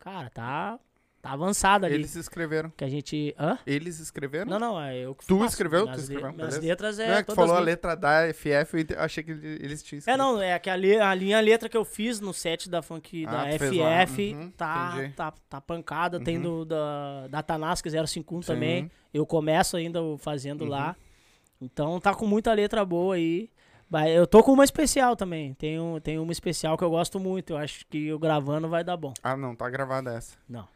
cara, tá Tá avançada ali. Eles escreveram. Que a gente. Hã? Eles escreveram? Não, não, é eu que Tu faço. escreveu? Minhas, tu escreveu? Minhas letras é. Não é que tu falou a letra da FF, eu achei que eles tinham escrito. É, não, é que a, li, a linha a letra que eu fiz no set da funk ah, da FF uhum, tá, tá, tá pancada. Uhum. Tem do, da, da Tanasca 051 Sim. também. Eu começo ainda fazendo uhum. lá. Então tá com muita letra boa aí. Eu tô com uma especial também. Tem, um, tem uma especial que eu gosto muito. Eu acho que eu gravando vai dar bom. Ah, não, tá gravada essa. Não.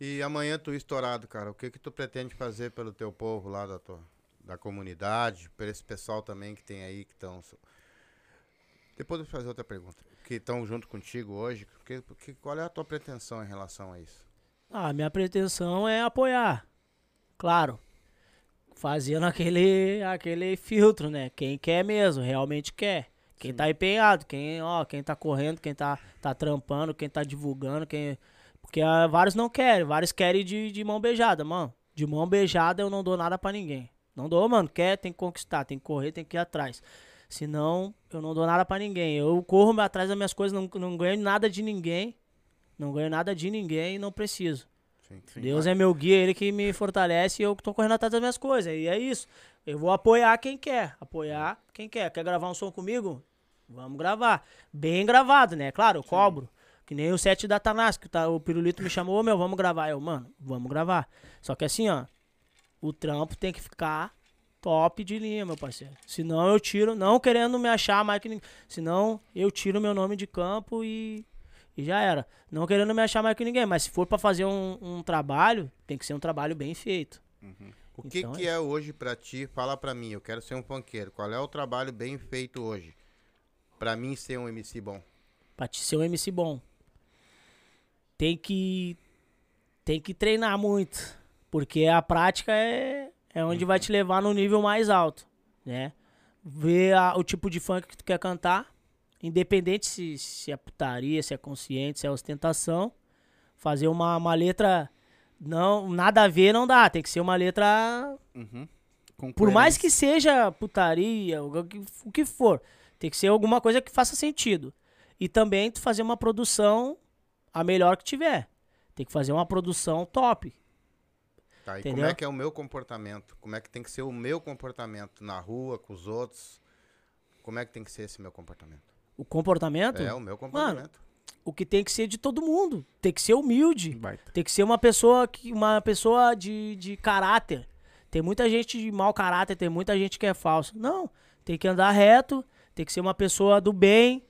E amanhã tu estourado, cara, o que que tu pretende fazer pelo teu povo lá da tua da comunidade, por esse pessoal também que tem aí que estão Depois eu vou fazer outra pergunta. Que estão junto contigo hoje, que, que, qual é a tua pretensão em relação a isso? Ah, minha pretensão é apoiar. Claro. Fazendo aquele aquele filtro, né? Quem quer mesmo, realmente quer. Quem Sim. tá empenhado, quem, ó, quem tá correndo, quem tá, tá trampando, quem tá divulgando, quem porque uh, vários não querem, vários querem de, de mão beijada, mano. De mão beijada eu não dou nada para ninguém. Não dou, mano. Quer, tem que conquistar, tem que correr, tem que ir atrás. Senão, eu não dou nada para ninguém. Eu corro atrás das minhas coisas, não, não ganho nada de ninguém. Não ganho nada de ninguém e não preciso. Sim, sim, Deus é meu guia, ele que me fortalece e eu tô correndo atrás das minhas coisas. E é isso. Eu vou apoiar quem quer. Apoiar quem quer. Quer gravar um som comigo? Vamos gravar. Bem gravado, né? Claro, eu cobro. Que nem o set da Tanás, que tá, o Pirulito me chamou, meu, vamos gravar. Eu, mano, vamos gravar. Só que assim, ó, o trampo tem que ficar top de linha, meu parceiro. Senão eu tiro, não querendo me achar mais que ninguém. Senão eu tiro meu nome de campo e, e já era. Não querendo me achar mais que ninguém. Mas se for pra fazer um, um trabalho, tem que ser um trabalho bem feito. O que, Então que é hoje pra ti? Fala pra mim, eu quero ser um funkeiro. Qual é o trabalho bem feito hoje? Pra mim ser um MC bom. Pra te ser um MC bom. Tem que. Tem que treinar muito. Porque a prática é, é onde vai te levar no nível mais alto. Né? Ver a- o tipo de funk que tu quer cantar. Independente se, se é putaria, se é consciente, se é ostentação. Fazer uma, uma letra. Não, nada a ver não dá. Tem que ser uma letra Uhum. Por mais que seja putaria, o que- o que for, tem que ser alguma coisa que faça sentido. E também tu fazer uma produção a melhor que tiver. Tem que fazer uma produção top. Tá, e Entendeu? como é que é o meu comportamento? Como é que tem que ser o meu comportamento na rua, com os outros? Como é que tem que ser esse meu comportamento? O comportamento, É, o meu comportamento. o que tem que ser de todo mundo. Tem que ser humilde. Baita. Tem que ser uma pessoa que uma pessoa de, de caráter. Tem muita gente de mau caráter, tem muita gente que é falsa. Não, tem que andar reto, tem que ser uma pessoa do bem,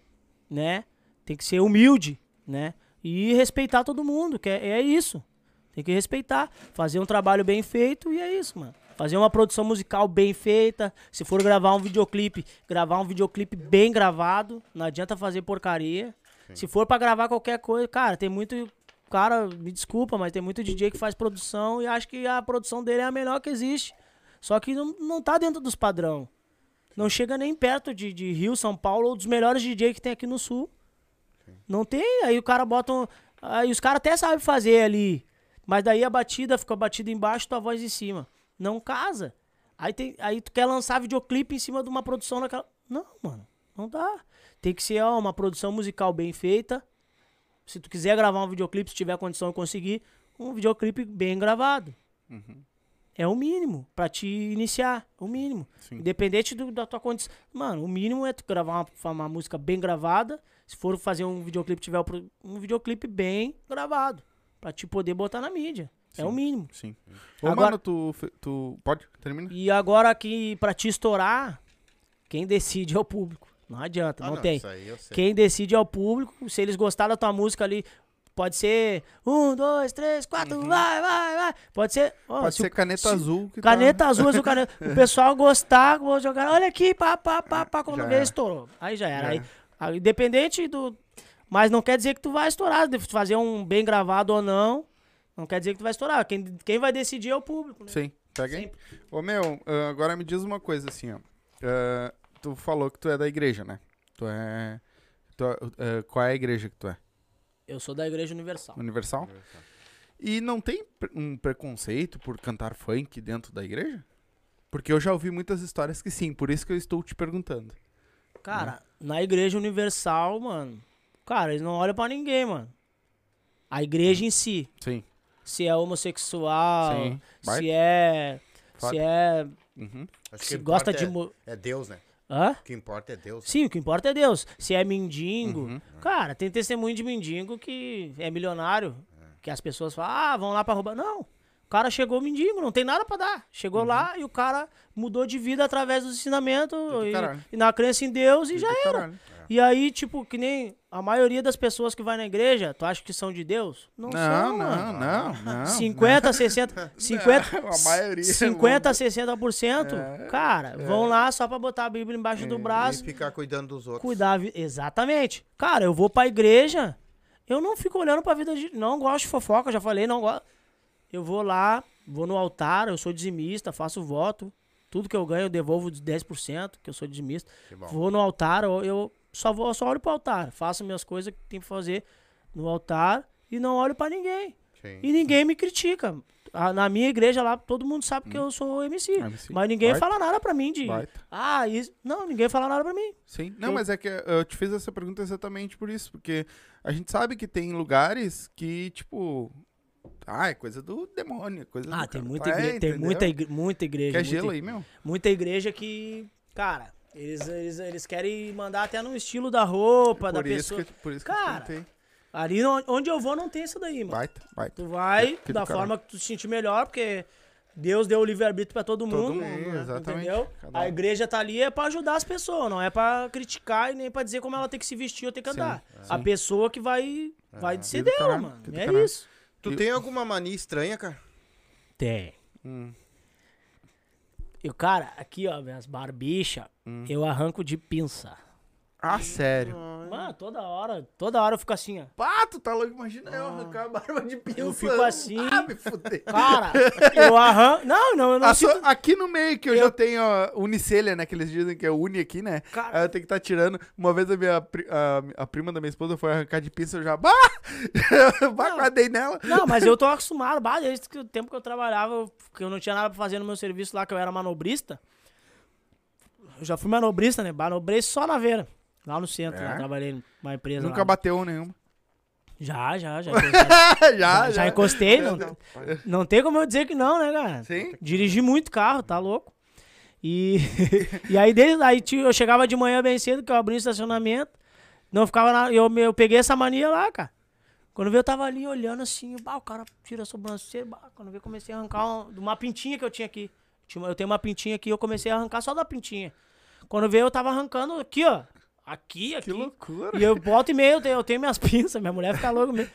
né? Tem que ser humilde, né? E respeitar todo mundo, que é, é isso. Tem que respeitar, fazer um trabalho bem feito e é isso, mano. Fazer uma produção musical bem feita. Se for gravar um videoclipe, gravar um videoclipe bem gravado. Não adianta fazer porcaria. Se for pra gravar qualquer coisa, cara, tem muito cara, me desculpa, mas tem muito DJ que faz produção e acha que a produção dele é a melhor que existe. Só que não, não tá dentro dos padrão. Não chega nem perto de, de Rio, São Paulo ou dos melhores DJ que tem aqui no Sul. Não tem, aí o cara bota um, Aí os caras até sabem fazer ali. Mas daí a batida fica batida embaixo tua voz em cima. Não casa. Aí, tem, aí tu quer lançar videoclipe em cima de uma produção naquela. Não, mano. Não dá. Tem que ser ó, uma produção musical bem feita. Se tu quiser gravar um videoclipe, se tiver condição de conseguir, um videoclipe bem gravado. É o mínimo pra te iniciar. O mínimo. Sim. Independente do- da tua condição. Mano, o mínimo é tu gravar uma, uma música bem gravada. Se for fazer um videoclipe, tiver o um videoclipe bem gravado. Pra te poder botar na mídia. É Sim. o mínimo. Sim. Ô, Agora- mano, tu, tu. Pode? Termina? E agora aqui, pra te estourar, quem decide é o público. Não adianta, Ah, não, tem. Isso aí eu sei. Quem decide é o público. Se eles gostaram da tua música ali, pode ser um, dois, três, quatro, vai, vai, vai. Pode ser. Uhum. Pode se o- ser caneta se- azul. Que tá- Caneta azul, azul, caneta. O pessoal gostar, vou jogar. Olha aqui, pá, pá, pá, pá. Quando vê, estourou. Aí já era. Já aí, independente do. Mas não quer dizer que tu vai estourar. De fazer um bem gravado ou não. Não quer dizer que tu vai estourar. Quem, quem vai decidir é o público, né? Sim, pega aí. Ô, meu, ah, agora me diz uma coisa assim, ó. Ah, tu falou que tu é da igreja, né? Tu é. tu é- ah, qual é a igreja que tu é? Eu sou da Igreja Universal. Universal? E não tem um preconceito por cantar funk dentro da igreja? Porque eu já ouvi muitas histórias que sim, por isso que eu estou te perguntando. Cara, na Igreja Universal, mano. Cara, eles não olham pra ninguém, mano. A igreja em si. Sim. Se é homossexual, Sim. Se é. Fala. Se é. Uhum. Se gosta de. É, é Deus, né? Hã? O que importa é Deus. Sim, o que importa é Deus. Se é mendigo. Uhum. Cara, tem testemunho de mendigo que é milionário. Que as pessoas falam, ah, vão lá pra roubar. Não. O cara chegou mendigo, não tem nada pra dar. Chegou Uhum. lá e o cara mudou de vida através dos ensinamentos do e, e na crença em Deus e E já do era. caralho. E aí, tipo, que nem a maioria das pessoas que vai na igreja, tu acha que são de Deus? Não, Não, são, não, mano. não, não. 50, 60, 50, Não, a maioria. 50 a 60%, É, cara, vão lá só pra botar a Bíblia embaixo do E braço, ficar cuidando dos outros. cuidar. Exatamente. Cara, eu vou pra igreja, eu não fico olhando pra vida de. Não gosto de fofoca, já falei, não gosto. Eu vou lá, vou no altar, eu sou dizimista, faço voto. Tudo que eu ganho eu devolvo de 10%, que eu sou dizimista. Vou no altar, eu, eu só vou, só olho pro altar. Faço minhas coisas que tem que fazer no altar e não olho pra ninguém. Sim. E ninguém me critica. Na minha igreja lá, todo mundo sabe que eu sou MC. MC. Mas ninguém Baita. fala nada pra mim de. Baita. Ah, isso. Não, ninguém fala nada pra mim. Sim. Não, Eu- mas é que eu te fiz essa pergunta exatamente por isso, porque a gente sabe que tem lugares que, tipo. Ah, é coisa do demônio, é coisa Ah, do tem cara- muita É, igreja. Tem muita, igre- muita igreja. Quer muita, gelo aí, meu? muita igreja que. Cara, eles, eles, eles querem mandar até no estilo da roupa, da Por isso, pessoa. que, por isso que eu Cara, te. Ali onde eu vou não tem isso daí, mano. Baita, baita. Tu vai Que da forma que tu se sentir melhor, porque Deus deu o livre-arbítrio pra todo mundo. Todo mundo, né? exatamente. Entendeu? Cada A um. igreja tá ali é pra ajudar as pessoas, não é pra criticar e nem pra dizer como ela tem que se vestir ou tem que Sim, andar. é. A pessoa que vai, vai Que ser do dela, mano. É isso. Tu E- tem alguma mania estranha, cara? Tem. Hum. E o cara, aqui, ó, minhas barbichas, Hum. eu arranco de pinça. Ah, sério. Mano, toda hora, toda hora eu fico assim, ó. Pá, tu tá louco? Imagina eu arrancar a barba de pinça. Eu fico assim. Ah, me fuder. Cara, eu arranco. Não, não, eu não Ah, sinto. aqui no meio que eu, já tenho a unicelha, né? Que eles dizem que é uni aqui, né? Cara- Aí eu tenho que estar tirando. Uma vez a minha pri- a, a prima da minha esposa foi arrancar de pinça, eu já. Bah! bah, nela. Não, mas eu tô acostumado, bah, desde que o tempo que eu trabalhava, eu- que eu não tinha nada pra fazer no meu serviço lá, que eu era manobrista. Eu já fui manobrista, né? Manobrista só na Veira. Lá no centro, É? lá, trabalhei numa empresa Nunca lá. bateu nenhuma. Já, já, já. já, já. já encostei, não, não tem como eu dizer que não, né, cara? Sim? Dirigi muito carro, tá louco? E, e aí, desde, aí eu chegava de manhã bem cedo, que eu abri o estacionamento, não ficava na, eu, eu peguei essa mania lá, cara. Quando veio, eu tava ali olhando assim, bah, o cara tira a sobrancelha, bah, quando veio, eu comecei a arrancar uma, uma pintinha que eu tinha aqui. Eu tenho uma pintinha aqui, eu comecei a arrancar só da pintinha. Quando veio, eu tava arrancando aqui, ó. Aqui, aqui. Que loucura. E eu volta e meia, eu tenho, eu tenho minhas pinças, minha mulher fica louca mesmo.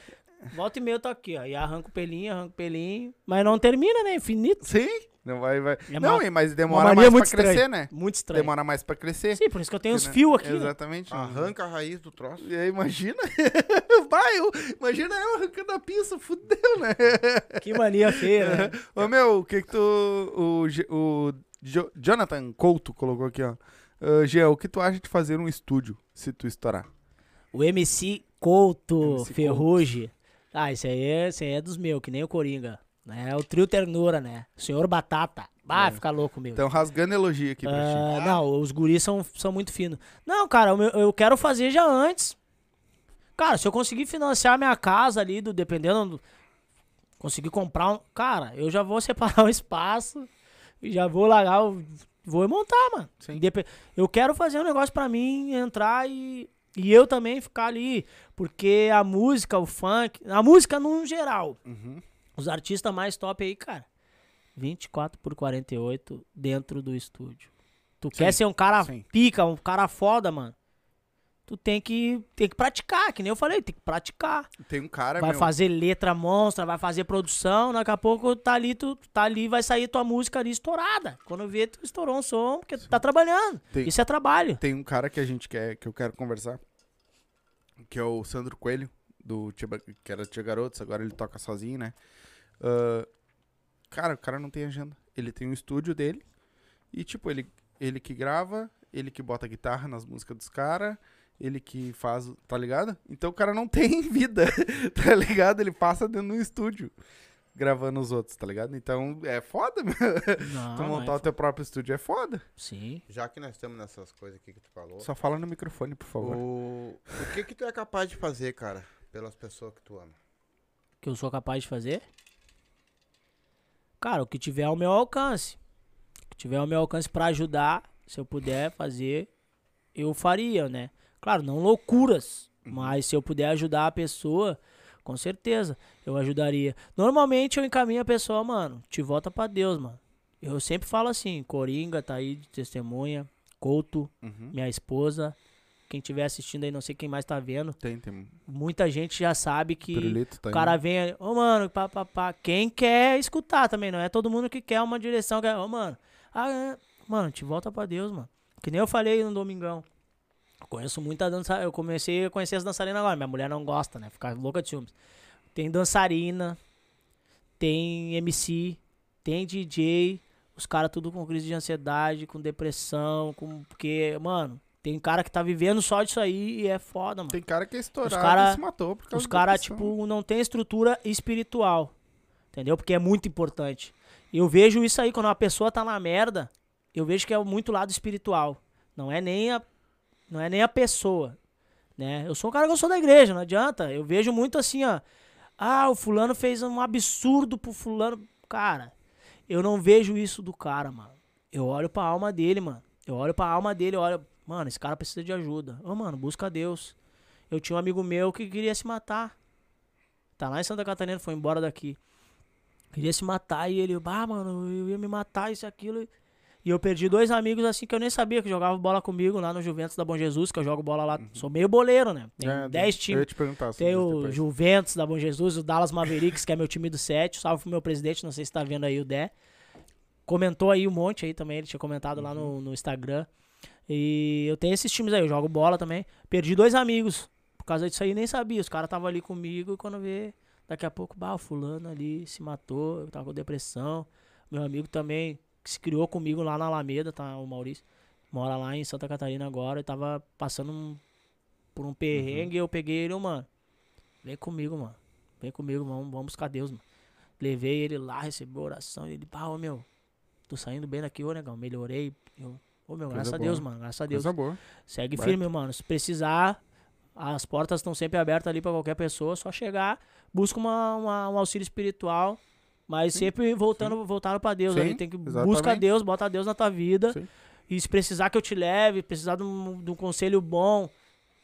Volta e meia eu tô aqui, ó. E arranco o pelinho, arranco o pelinho. Mas não termina, né? Infinito. Sim? Não vai, vai. É não, uma- e- mas demora mais muito pra crescer, estranha. né? Muito estranho. Demora mais pra crescer. Sim, por isso que eu tenho né? fios aqui. né? Exatamente. Arranca a raiz do troço. E aí, imagina. Vai, eu, imagina eu arrancando a pinça, fudeu, né? Que mania feia, né? Ô meu, o que que tu. O, o Jo- Jonathan Couto colocou aqui, ó. Uh, o que tu acha de fazer um estúdio se tu estourar? O MC Couto MC Ferrugem. Ah, esse aí, é, esse aí é dos meus, que nem o Coringa. Né? É o trio ternura, né? Senhor Batata. Ah, fica louco, meu. Então, rasgando elogio aqui pra ti. Ah, não, os guris são, são muito finos. Não, cara, o meu- eu quero fazer já antes. Cara, se eu conseguir financiar minha casa ali, do, dependendo do. Conseguir comprar um. Cara, eu já vou separar um espaço e já vou largar. o- Vou montar, mano. Sim. Eu quero fazer um negócio pra mim entrar e. E eu também ficar ali. Porque a música, o funk. A música no geral. Uhum. Os artistas mais top aí, cara. 24 por 48 dentro do estúdio. Tu quer ser um cara sim. pica, um cara foda, mano. Tu tem que, tem que praticar, que nem eu falei, tem que praticar. Tem um cara, vai meu. fazer letra monstra, vai fazer produção, daqui a pouco tá ali, tu tá ali, vai sair tua música ali estourada. Quando vê, tu estourou um som, porque tu tá trabalhando. Tem- Isso é trabalho. Tem um cara que a gente quer, que eu quero conversar, que é o Sandro Coelho, do Tia, que era Tia Garotos, agora ele toca sozinho, né? Ah, cara, o cara não tem agenda. Ele tem um estúdio dele e, tipo, ele, ele que grava, ele que bota guitarra nas músicas dos caras, ele que faz, tá ligado? Então o cara não tem vida, tá ligado? Ele passa dentro do estúdio gravando os outros, tá ligado? Então é foda, meu. Não, tu não montar é o teu próprio estúdio é foda. Sim. Já que nós estamos nessas coisas aqui que tu falou, Só fala no microfone, por favor. o, o que que tu é capaz de fazer, cara, pelas pessoas que tu ama? que eu sou capaz de fazer? Cara, o que tiver ao meu alcance. O que tiver ao meu alcance pra ajudar, se eu puder fazer, eu faria, né? Claro, não loucuras, mas se eu puder ajudar a pessoa, com certeza, eu ajudaria. Normalmente eu encaminho a pessoa, mano, te volta pra Deus, mano. Eu sempre falo assim, Coringa tá aí de testemunha, Couto, Uhum. minha esposa, quem estiver assistindo aí, não sei quem mais tá vendo, Tem, tem. muita gente já sabe que tá o cara indo. vem aí, ô mano, pá, pá, pá. Quem quer escutar também, não é todo mundo que quer uma direção. Ô mano, ah, é, mano, te volta pra Deus, mano. Que nem eu falei no domingão. Eu conheço muita dança. Eu comecei a conhecer as dançarinas agora. Minha mulher não gosta, né? Ficar louca de ciúmes. Tem dançarina, tem MC, tem DJ. Os caras tudo com crise de ansiedade, com depressão, com. Porque, mano, tem cara que tá vivendo só disso aí e é foda, mano. Tem cara que é estourado cara- e se matou por causa Os caras, tipo, não tem estrutura espiritual. Entendeu? Porque é muito importante. Eu vejo isso aí, quando uma pessoa tá na merda, eu vejo que é muito lado espiritual. Não é nem a, não é nem a pessoa. Né? Eu sou um cara que eu sou da igreja, não adianta. Eu vejo muito assim, ó. Ah, o fulano fez um absurdo pro fulano. Cara, eu não vejo isso do cara, mano. Eu olho pra alma dele, mano. Eu olho pra alma dele, olho. Mano, esse cara precisa de ajuda. Ô, mano, busca Deus. Eu tinha um amigo meu que queria se matar. Tá lá em Santa Catarina, foi embora daqui. Queria se matar e ele, ah, mano, eu ia me matar, isso e aquilo. E eu perdi dois amigos assim que eu nem sabia que jogavam bola comigo lá no Juventus da Bom Jesus, que eu jogo bola lá. Sou meio boleiro, né? Tem É, 10 Eu ia times. te perguntar Tem o. Juventus da Bom Jesus, o Dallas Mavericks, que é meu time do 7. Salve pro meu presidente, não sei se tá vendo aí o Dé. Comentou aí um monte aí também, ele tinha comentado lá Uhum. no, no Instagram. E eu tenho esses times aí, eu jogo bola também. Perdi dois amigos. Por causa disso aí, nem sabia. Os caras estavam ali comigo e quando vê, daqui a pouco, bah, o fulano ali se matou, eu tava com depressão. Meu amigo também, que se criou comigo lá na Alameda, tá? O Maurício. Mora lá em Santa Catarina agora. E tava passando um- por um perrengue e eu peguei ele, mano. Vem comigo, mano. Vem comigo, vamos, vamos buscar Deus, mano. Levei ele lá, recebeu oração. E ele, pá, ô meu, tô saindo bem daqui, ô negão. Melhorei. Eu, ô meu, Coisa graças a boa. Deus, mano. Graças a Deus. Coisa boa. Segue Baita. firme, mano. Se precisar, as portas estão sempre abertas ali pra qualquer pessoa. Só chegar, busca uma, uma- um auxílio espiritual. Mas sempre voltando, voltando pra Deus. Sim, ali. Tem que busca exatamente. Deus, bota Deus na tua vida. Sim. E se precisar que eu te leve, precisar de um, de um conselho bom,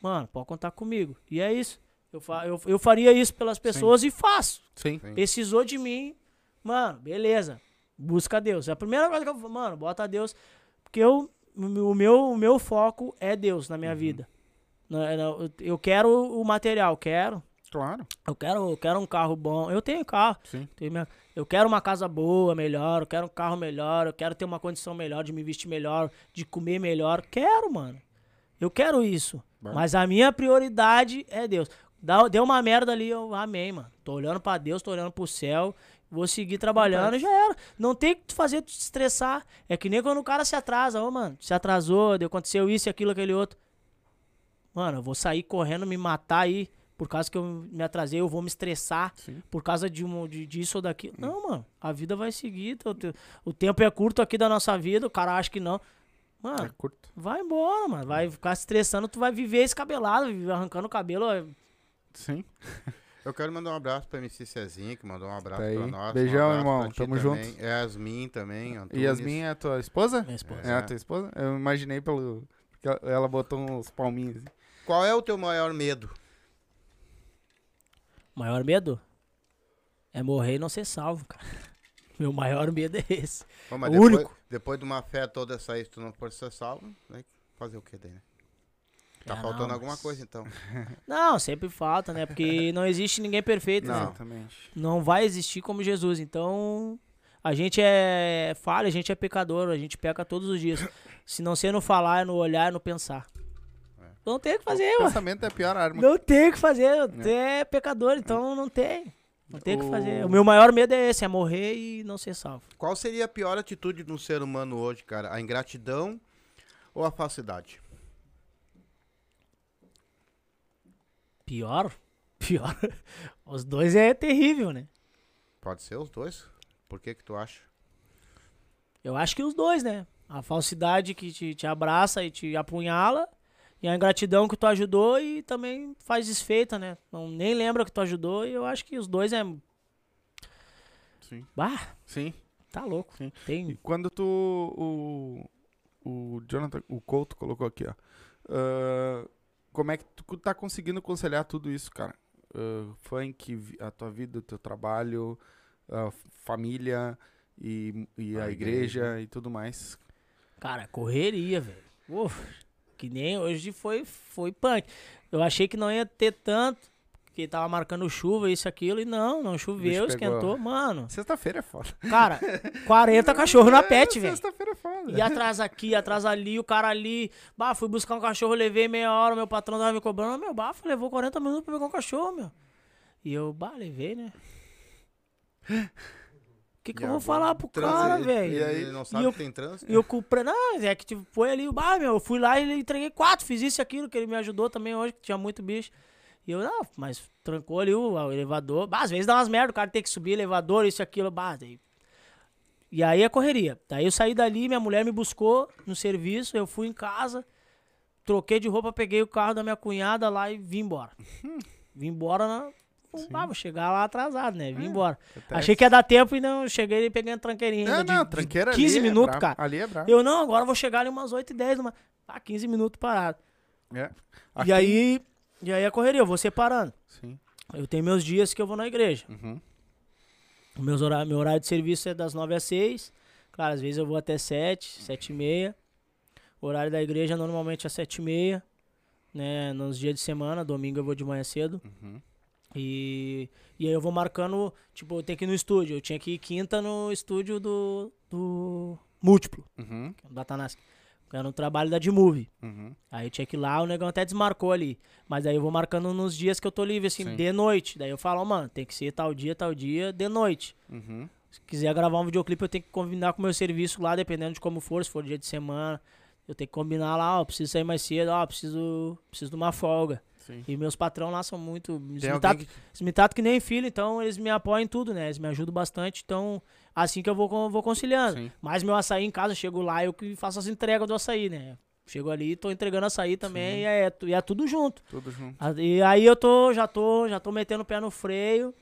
mano, pode contar comigo. E é isso. Eu, fa eu, eu faria isso pelas pessoas e faço. Sim. Sim. Precisou de mim, mano, beleza. Busca Deus. É a primeira coisa que eu mano, bota Deus. Porque eu, o, meu, o meu foco é Deus na minha Uhum. vida. Não é- Eu quero o material, quero. Claro. Eu quero, eu quero um carro bom. Eu tenho carro. Sim. tenho minha- Eu quero uma casa boa, melhor. Eu quero um carro melhor. Eu quero ter uma condição melhor de me vestir melhor, de comer melhor. Quero, mano. Eu quero isso. Vai. Mas a minha prioridade é Deus. Deu uma merda ali, eu amém, mano. Tô olhando pra Deus, tô olhando pro céu. Vou seguir trabalhando e já era. Não tem que fazer tu te estressar. É que nem quando o cara se atrasa. Ô, mano, se atrasou, aconteceu isso, aquilo, aquele outro. Mano, eu vou sair correndo, me matar aí. Por causa que eu me atrasei, eu vou me estressar Sim. por causa de, um, de disso ou daquilo. Não, mano. A vida vai seguir. O, teu- o tempo é curto aqui da nossa vida. O cara acha que não. Mano, É curto. vai embora, mano. Vai ficar se estressando, tu vai viver escabelado, arrancando o cabelo. é- Sim. Eu quero mandar um abraço pra MC Cezinha, que mandou um abraço Tá pra nós. Beijão, um irmão. Tamo também. junto. Yasmin também. Antunes. Yasmin é a tua esposa? Minha esposa. É a tua esposa? Eu imaginei pelo. Porque ela- ela botou uns palminhos. assim. Qual é o teu maior medo? Maior medo é morrer e não ser salvo, cara. Meu maior medo é esse. Pô, mas O depois, único. Depois de uma fé toda essa aí, se tu não for ser salvo, vai fazer o que daí, né? Tá Ah, faltando não, alguma mas- coisa, então. Não, sempre falta, né? Porque não existe ninguém perfeito, né? Exatamente. Não vai existir como Jesus. Então, a gente é falha, a gente é pecador, a gente peca todos os dias. Se não ser no falar, é no olhar, é no pensar. Não tem o que fazer, O mano. pensamento é a pior arma. Não tem o que fazer. Tu é pecador, então não tem. Não tem o que fazer. O meu maior medo é esse, é morrer e não ser salvo. Qual seria a pior atitude de um ser humano hoje, cara? A ingratidão ou a falsidade? Pior? Pior. Os dois é terrível, né? Pode ser os dois? Por que que tu acha? Eu acho que os dois, né? A falsidade que te, te abraça e te apunhala. E a ingratidão que tu ajudou e também faz desfeita, né? Não, nem lembra que tu ajudou. E eu acho que os dois é. Sim. Bah, Sim. tá louco. Sim. E Tem. quando tu. O, o Jonathan, o Couto colocou aqui, ó. ah, como é que tu tá conseguindo conciliar tudo isso, cara? Ah, funk, a tua vida, o teu trabalho, a família e, e a, A igreja, igreja. e tudo mais. Cara, correria, velho. Que nem hoje foi, foi punk. Eu achei que não ia ter tanto, porque tava marcando chuva, isso, aquilo, e não, não choveu, esquentou. Mano, Sexta-feira é foda. cara, 40 cachorro na pet, velho. Sexta-feira é foda. E atrás aqui, atrás ali, o cara ali. Bah, fui buscar um cachorro, levei meia hora, meu patrão tava me cobrando. Meu bafo levou 40 minutos pra pegar um cachorro, meu. E eu, bah, levei, né? O que, que eu vou falar pro cara, velho? E aí, não sabe eu- que tem trânsito? E eu comprei. Não, é que tipo, foi ali, bah, meu, eu fui lá e entreguei quatro, fiz isso e aquilo, que ele me ajudou também hoje, que tinha muito bicho. E eu, não, mas trancou ali o, o elevador. Bah, às vezes dá umas merda, o cara tem que subir elevador, isso e aquilo, bah, daí. E aí a correria. Daí eu saí dali, minha mulher me buscou no serviço, eu fui em casa, troquei de roupa, peguei o carro da minha cunhada lá e vim embora. Vim embora na. Ah, vou chegar lá atrasado, né? Vim embora. Achei que ia dar tempo e não, cheguei e peguei a tranqueirinha. Não, não, de, tranqueira de 15 ali é minutos, brabo. cara. Ali é brabo. Eu não, agora vou chegar ali umas 8 e 10, numa... ah, 15 minutos parado. É. E Aqui- aí, e aí a correria, eu vou separando. Sim. Eu tenho meus dias que eu vou na igreja. Uhum. Meus horário, meu horário de serviço é das 9 às 6. Claro, às vezes eu vou até 7, 7 e meia. O horário da igreja normalmente é 7 e meia. Né? Nos dias de semana, domingo eu vou de manhã cedo. Uhum. E, e aí eu vou marcando, tipo, eu tenho que ir no estúdio. Eu tinha que ir quinta no estúdio do, do Múltiplo, Uhum. do Atanask. Que era um trabalho da D-Movie. Uhum. Aí eu tinha que ir lá, o negão até desmarcou ali. Mas aí eu vou marcando nos dias que eu tô livre, assim, Sim. de noite. Daí eu falo, ó, mano, tem que ser tal dia, tal dia, de noite. Uhum. Se quiser gravar um videoclipe, eu tenho que combinar com o meu serviço lá, dependendo de como for, se for dia de semana. Eu tenho que combinar lá, ó, preciso sair mais cedo, ó, preciso, preciso de uma folga. Sim. E meus patrão lá são muito. Eles me, tratam, que... eles me tratam que nem filho, então eles me apoiam em tudo, né? Eles me ajudam bastante, então assim que eu vou, vou conciliando. Sim. Mas meu açaí em casa, eu chego lá, eu que faço as entregas do açaí, né? Chego ali, tô entregando açaí também, e é, e é tudo junto. Tudo junto. A- E aí eu tô, já tô, já tô metendo o pé no freio.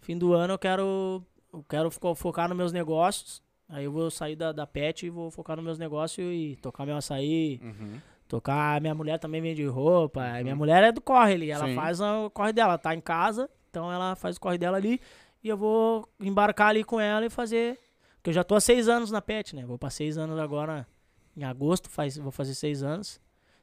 Fim do ano eu quero, eu quero fo- focar nos meus negócios. Aí eu vou sair da, da pet e vou focar nos meus negócios e tocar meu açaí, Uhum. Tocar. Minha mulher também vende roupa. aí Minha mulher é do corre ali, ela Sim. faz o corre dela, tá em casa, então ela faz o corre dela ali e eu vou embarcar ali com ela e fazer. Porque eu já tô há seis anos na pet, né? Vou pra seis anos agora em agosto, faz, vou fazer seis anos.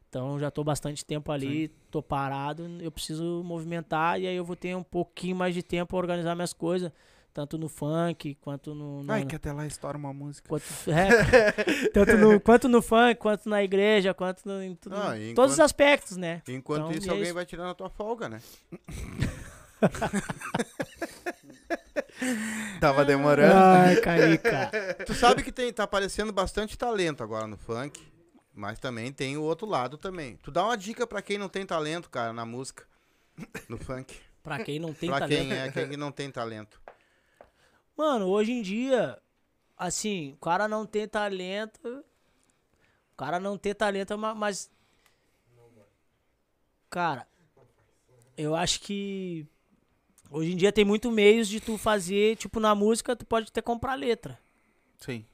Então já tô bastante tempo ali, tô parado, eu preciso movimentar e aí eu vou ter um pouquinho mais de tempo pra organizar minhas coisas, tanto no funk quanto no. no Ai, que até lá estoura uma música. quanto, é, tanto no, quanto no funk, quanto na igreja, quanto no, em tudo, Ah, e todos os enquanto- aspectos, né? Enquanto Então, isso, é alguém isso. vai tirando a tua folga, né? Tava demorando. Ai, Carica. Tu sabe que tem, tá aparecendo bastante talento agora no funk, mas também tem o outro lado também. Tu dá uma dica pra quem não tem talento, cara, na música, no funk. Pra quem não tem pra talento. quem é, quem não tem talento. Mano, hoje em dia, assim, o cara não tem talento. O cara não tem talento, ma- mas. Cara, eu acho que. Hoje em dia tem muito meios de tu fazer, tipo, na música, tu pode até comprar letra. Sim.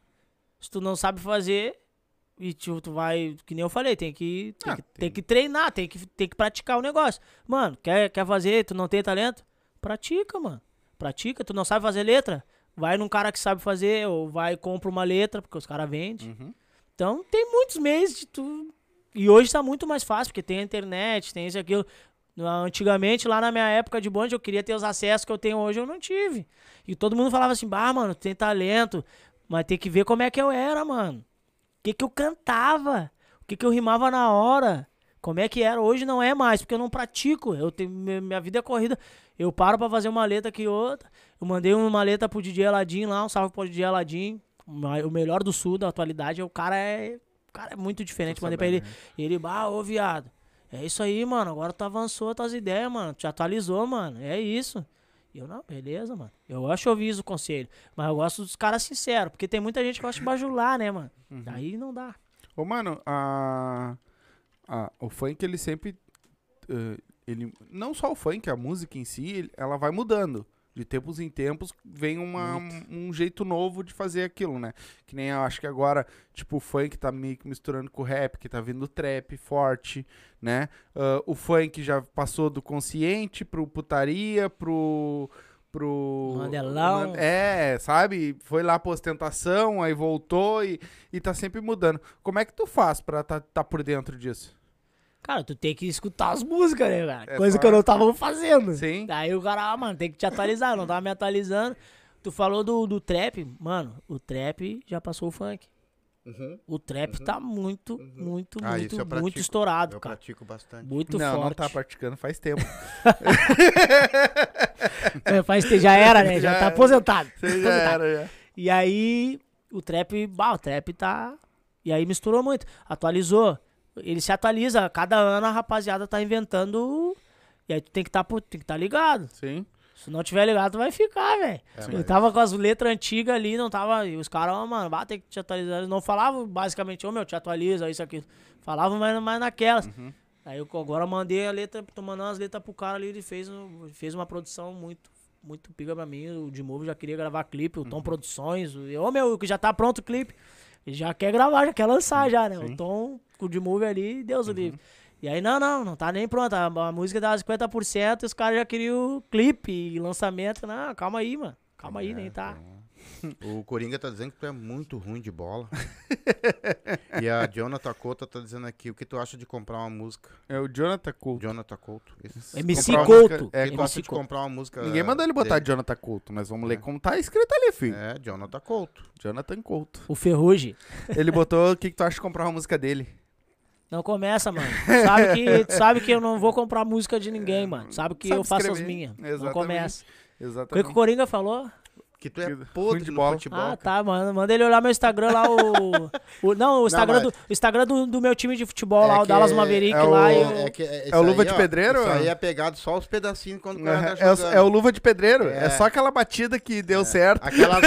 Se tu não sabe fazer, e tipo, tu vai, que nem eu falei, tem que, tem, Ah, que, tem- tem que treinar, tem que, tem que praticar o negócio. Mano, quer, quer fazer, tu não tem talento? Pratica, mano. Pratica, tu não sabe fazer letra? Vai num cara que sabe fazer, ou vai e compra uma letra, porque os caras vendem. Uhum. Então tem muitos meios de tu. E hoje tá muito mais fácil, porque tem a internet, tem isso e aquilo. Antigamente, lá na minha época de bonde, eu queria ter os acessos que eu tenho hoje, eu não tive. E todo mundo falava assim, bah, mano, tu tem talento, mas tem que ver como é que eu era, mano. O que que eu cantava, o que que eu rimava na hora, como é que era. Hoje não é mais, porque eu não pratico, eu tenho, minha minha vida é corrida. Eu paro pra fazer uma letra aqui e outra. Eu mandei uma letra pro DJ Aladim lá, um salve pro DJ Aladim. O melhor do sul da atualidade, o cara é, o cara é muito diferente. Mandei pra ele, né? ele, bah, ô viado, é isso aí, mano. Agora tu avançou tuas ideias, mano. Tu atualizou, mano. É isso. E eu, não, beleza, mano. Eu de ouvir isso, o conselho. Mas eu gosto dos caras sinceros. Porque tem muita gente que gosta de bajular, né, mano? Uhum. Aí não dá. Ô, mano, a, a- o funk, ele sempre. eh, ele, não só o funk, a música em si, ela vai mudando. De tempos em tempos vem uma, um, um jeito novo de fazer aquilo, né? Que nem eu acho que agora, tipo, o funk tá meio que misturando com o rap, que tá vindo trap forte, né? Ah, o funk já passou do consciente pro putaria, pro. pro. Mandelão. Man- É, sabe? Foi lá pra ostentação, aí voltou e, e tá sempre mudando. Como é que tu faz pra tá, tá por dentro disso? Cara, tu tem que escutar as músicas, né, cara? É Coisa só- que eu não tava fazendo. Sim. Daí o cara, ah, mano, tem que te atualizar. Eu não tava me atualizando. Tu falou do, do trap. Mano, o trap já passou o funk. Uhum. O trap tá muito, muito, Ah, muito, isso eu muito estourado, Eu cara. pratico bastante. Muito não, forte. não tá praticando faz tempo. É, faz, já era, né? Já, Já tá aposentado. Você já Aposentado. era, já. E aí, o trap, bah, o trap tá. E aí misturou muito. Atualizou. Ele se atualiza. Cada ano a rapaziada tá inventando. E aí tu tem que tá, que tá ligado. Sim. Se não tiver ligado, tu vai ficar, velho. É, eu tava com as letras antigas ali, não tava. E os caras, ó, mano, bah, tem que te atualizar. Eles não falavam basicamente, ô meu, te atualiza, isso aqui. Falavam mais, mais naquelas. Uhum. Aí eu agora mandei a letra, tô mandando as letras pro cara ali, ele fez, fez uma produção muito, muito pica pra mim. O de novo já queria gravar clipe, o Tom Uhum. Produções. Ô meu, que já tá pronto o clipe. Já quer gravar, já quer lançar já, né? Sim. Uhum. O Tom, com o de move ali, Deus o livre. E aí, não, não, não tá nem pronta. A, a música dá 50% e os caras já queriam clipe e lançamento. Não, calma aí, mano. Calma aí, nem tá. O Coringa tá dizendo que tu é muito ruim de bola. e a Jonathan Couto tá dizendo aqui, o que tu acha de comprar uma música? É o Jonathan Couto. Jonathan Couto. Isso. MC Comprar Couto. música- é, tu acha MC de Couto. comprar uma música Ninguém mandou ele botar dele? Jonathan Couto, mas vamos ler como tá escrito ali, filho. É, Jonathan Couto. Jonathan Couto. O Ferrugem. Ele botou o que, que tu acha de comprar uma música dele. Não começa, mano. Sabe que, sabe que eu não vou comprar música de ninguém, mano. Sabe que Sabe eu faço as escrever. minhas. Não Exatamente. começa. O que, Exatamente. o Coringa falou? Que tu é podre de bola. futebol. Ah, cara. tá, mano. Manda ele olhar meu Instagram lá, o. o- não, o Instagram, mas- do, o Instagram do, do meu time de futebol lá, É o que Dallas é- Maverick é lá. o- e É, o- é que, é, É o isso Luva aí, de ó, Pedreiro? Isso aí é pegado só os pedacinhos quando o cara É, tá é o- jogando. é o Luva de Pedreiro. É. É. só aquela batida que deu certo. Aquelas,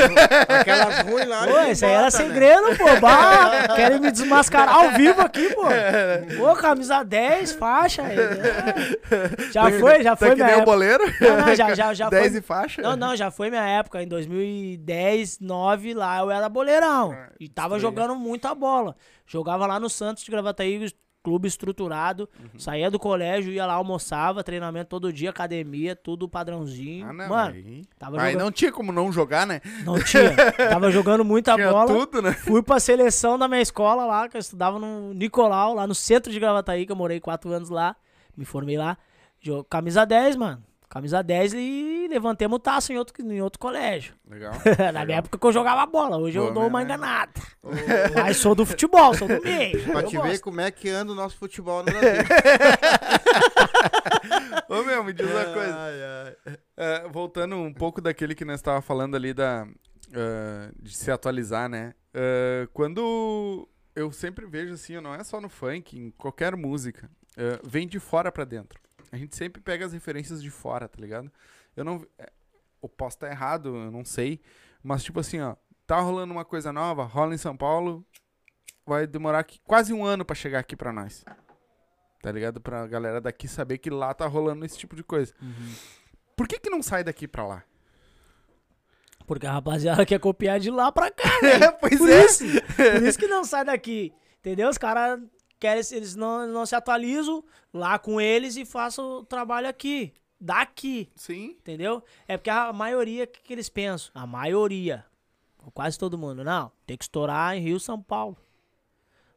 aquelas ruins lá. Pô, esse aí era né? segredo, pô. Bah, querem me desmascarar ao vivo aqui, pô. Pô, camisa 10, faixa. é. Já foi, já Tá foi que minha nem o época. boleiro. Não, não, já, já, já 10 foi. e faixa. Não, não, já foi minha época. Em 2010, 9, lá eu era boleirão. Ah, E tava estranho. jogando muita bola. Jogava lá no Santos de Gravataí, clube estruturado. Uhum. Saía do colégio, ia lá, almoçava, treinamento todo dia, academia, tudo padrãozinho. Ah, não. Mano, aí tava aí jogando. não tinha como não jogar, né? Não tinha. Tava jogando muita Tinha bola. tudo, né? Fui pra seleção da minha escola lá, que eu estudava no Nicolau, lá no centro de Gravataí, que eu morei quatro anos lá. Me formei lá. Camisa 10, mano. Camisa 10 e levantemos taça em outro, em outro colégio. Legal. Na minha época que eu jogava bola. Hoje eu Boa, dou né? uma enganada. Mas sou do futebol, sou do meio. Pra Eu te ver gosto. como é que anda o nosso futebol no Brasil. Ô, meu, me diz uma coisa. Ai, ai. É, voltando um pouco daquele que nós estávamos falando ali da, ah, de se atualizar, né? Ah, quando eu sempre vejo assim, não é só no funk, em qualquer música, ah, vem de fora pra dentro. A gente sempre pega as referências de fora, tá ligado? Eu não. é, Eu posso estar errado, eu não sei. Mas, tipo assim, ó, tá rolando uma coisa nova, rola em São Paulo, vai demorar aqui, quase um ano pra chegar aqui pra nós. Tá ligado? Pra galera daqui saber que lá tá rolando esse tipo de coisa. Por que que não sai daqui pra lá? Porque a rapaziada quer copiar de lá pra cá. pois Por é. isso, por isso que não sai daqui. Entendeu? Os caras querem, eles não, não se atualizam lá com eles e façam o trabalho aqui. Daqui. Sim. Entendeu? É porque a maioria, o que, que eles pensam? A maioria. Quase todo mundo. Não, tem que estourar em Rio, São Paulo.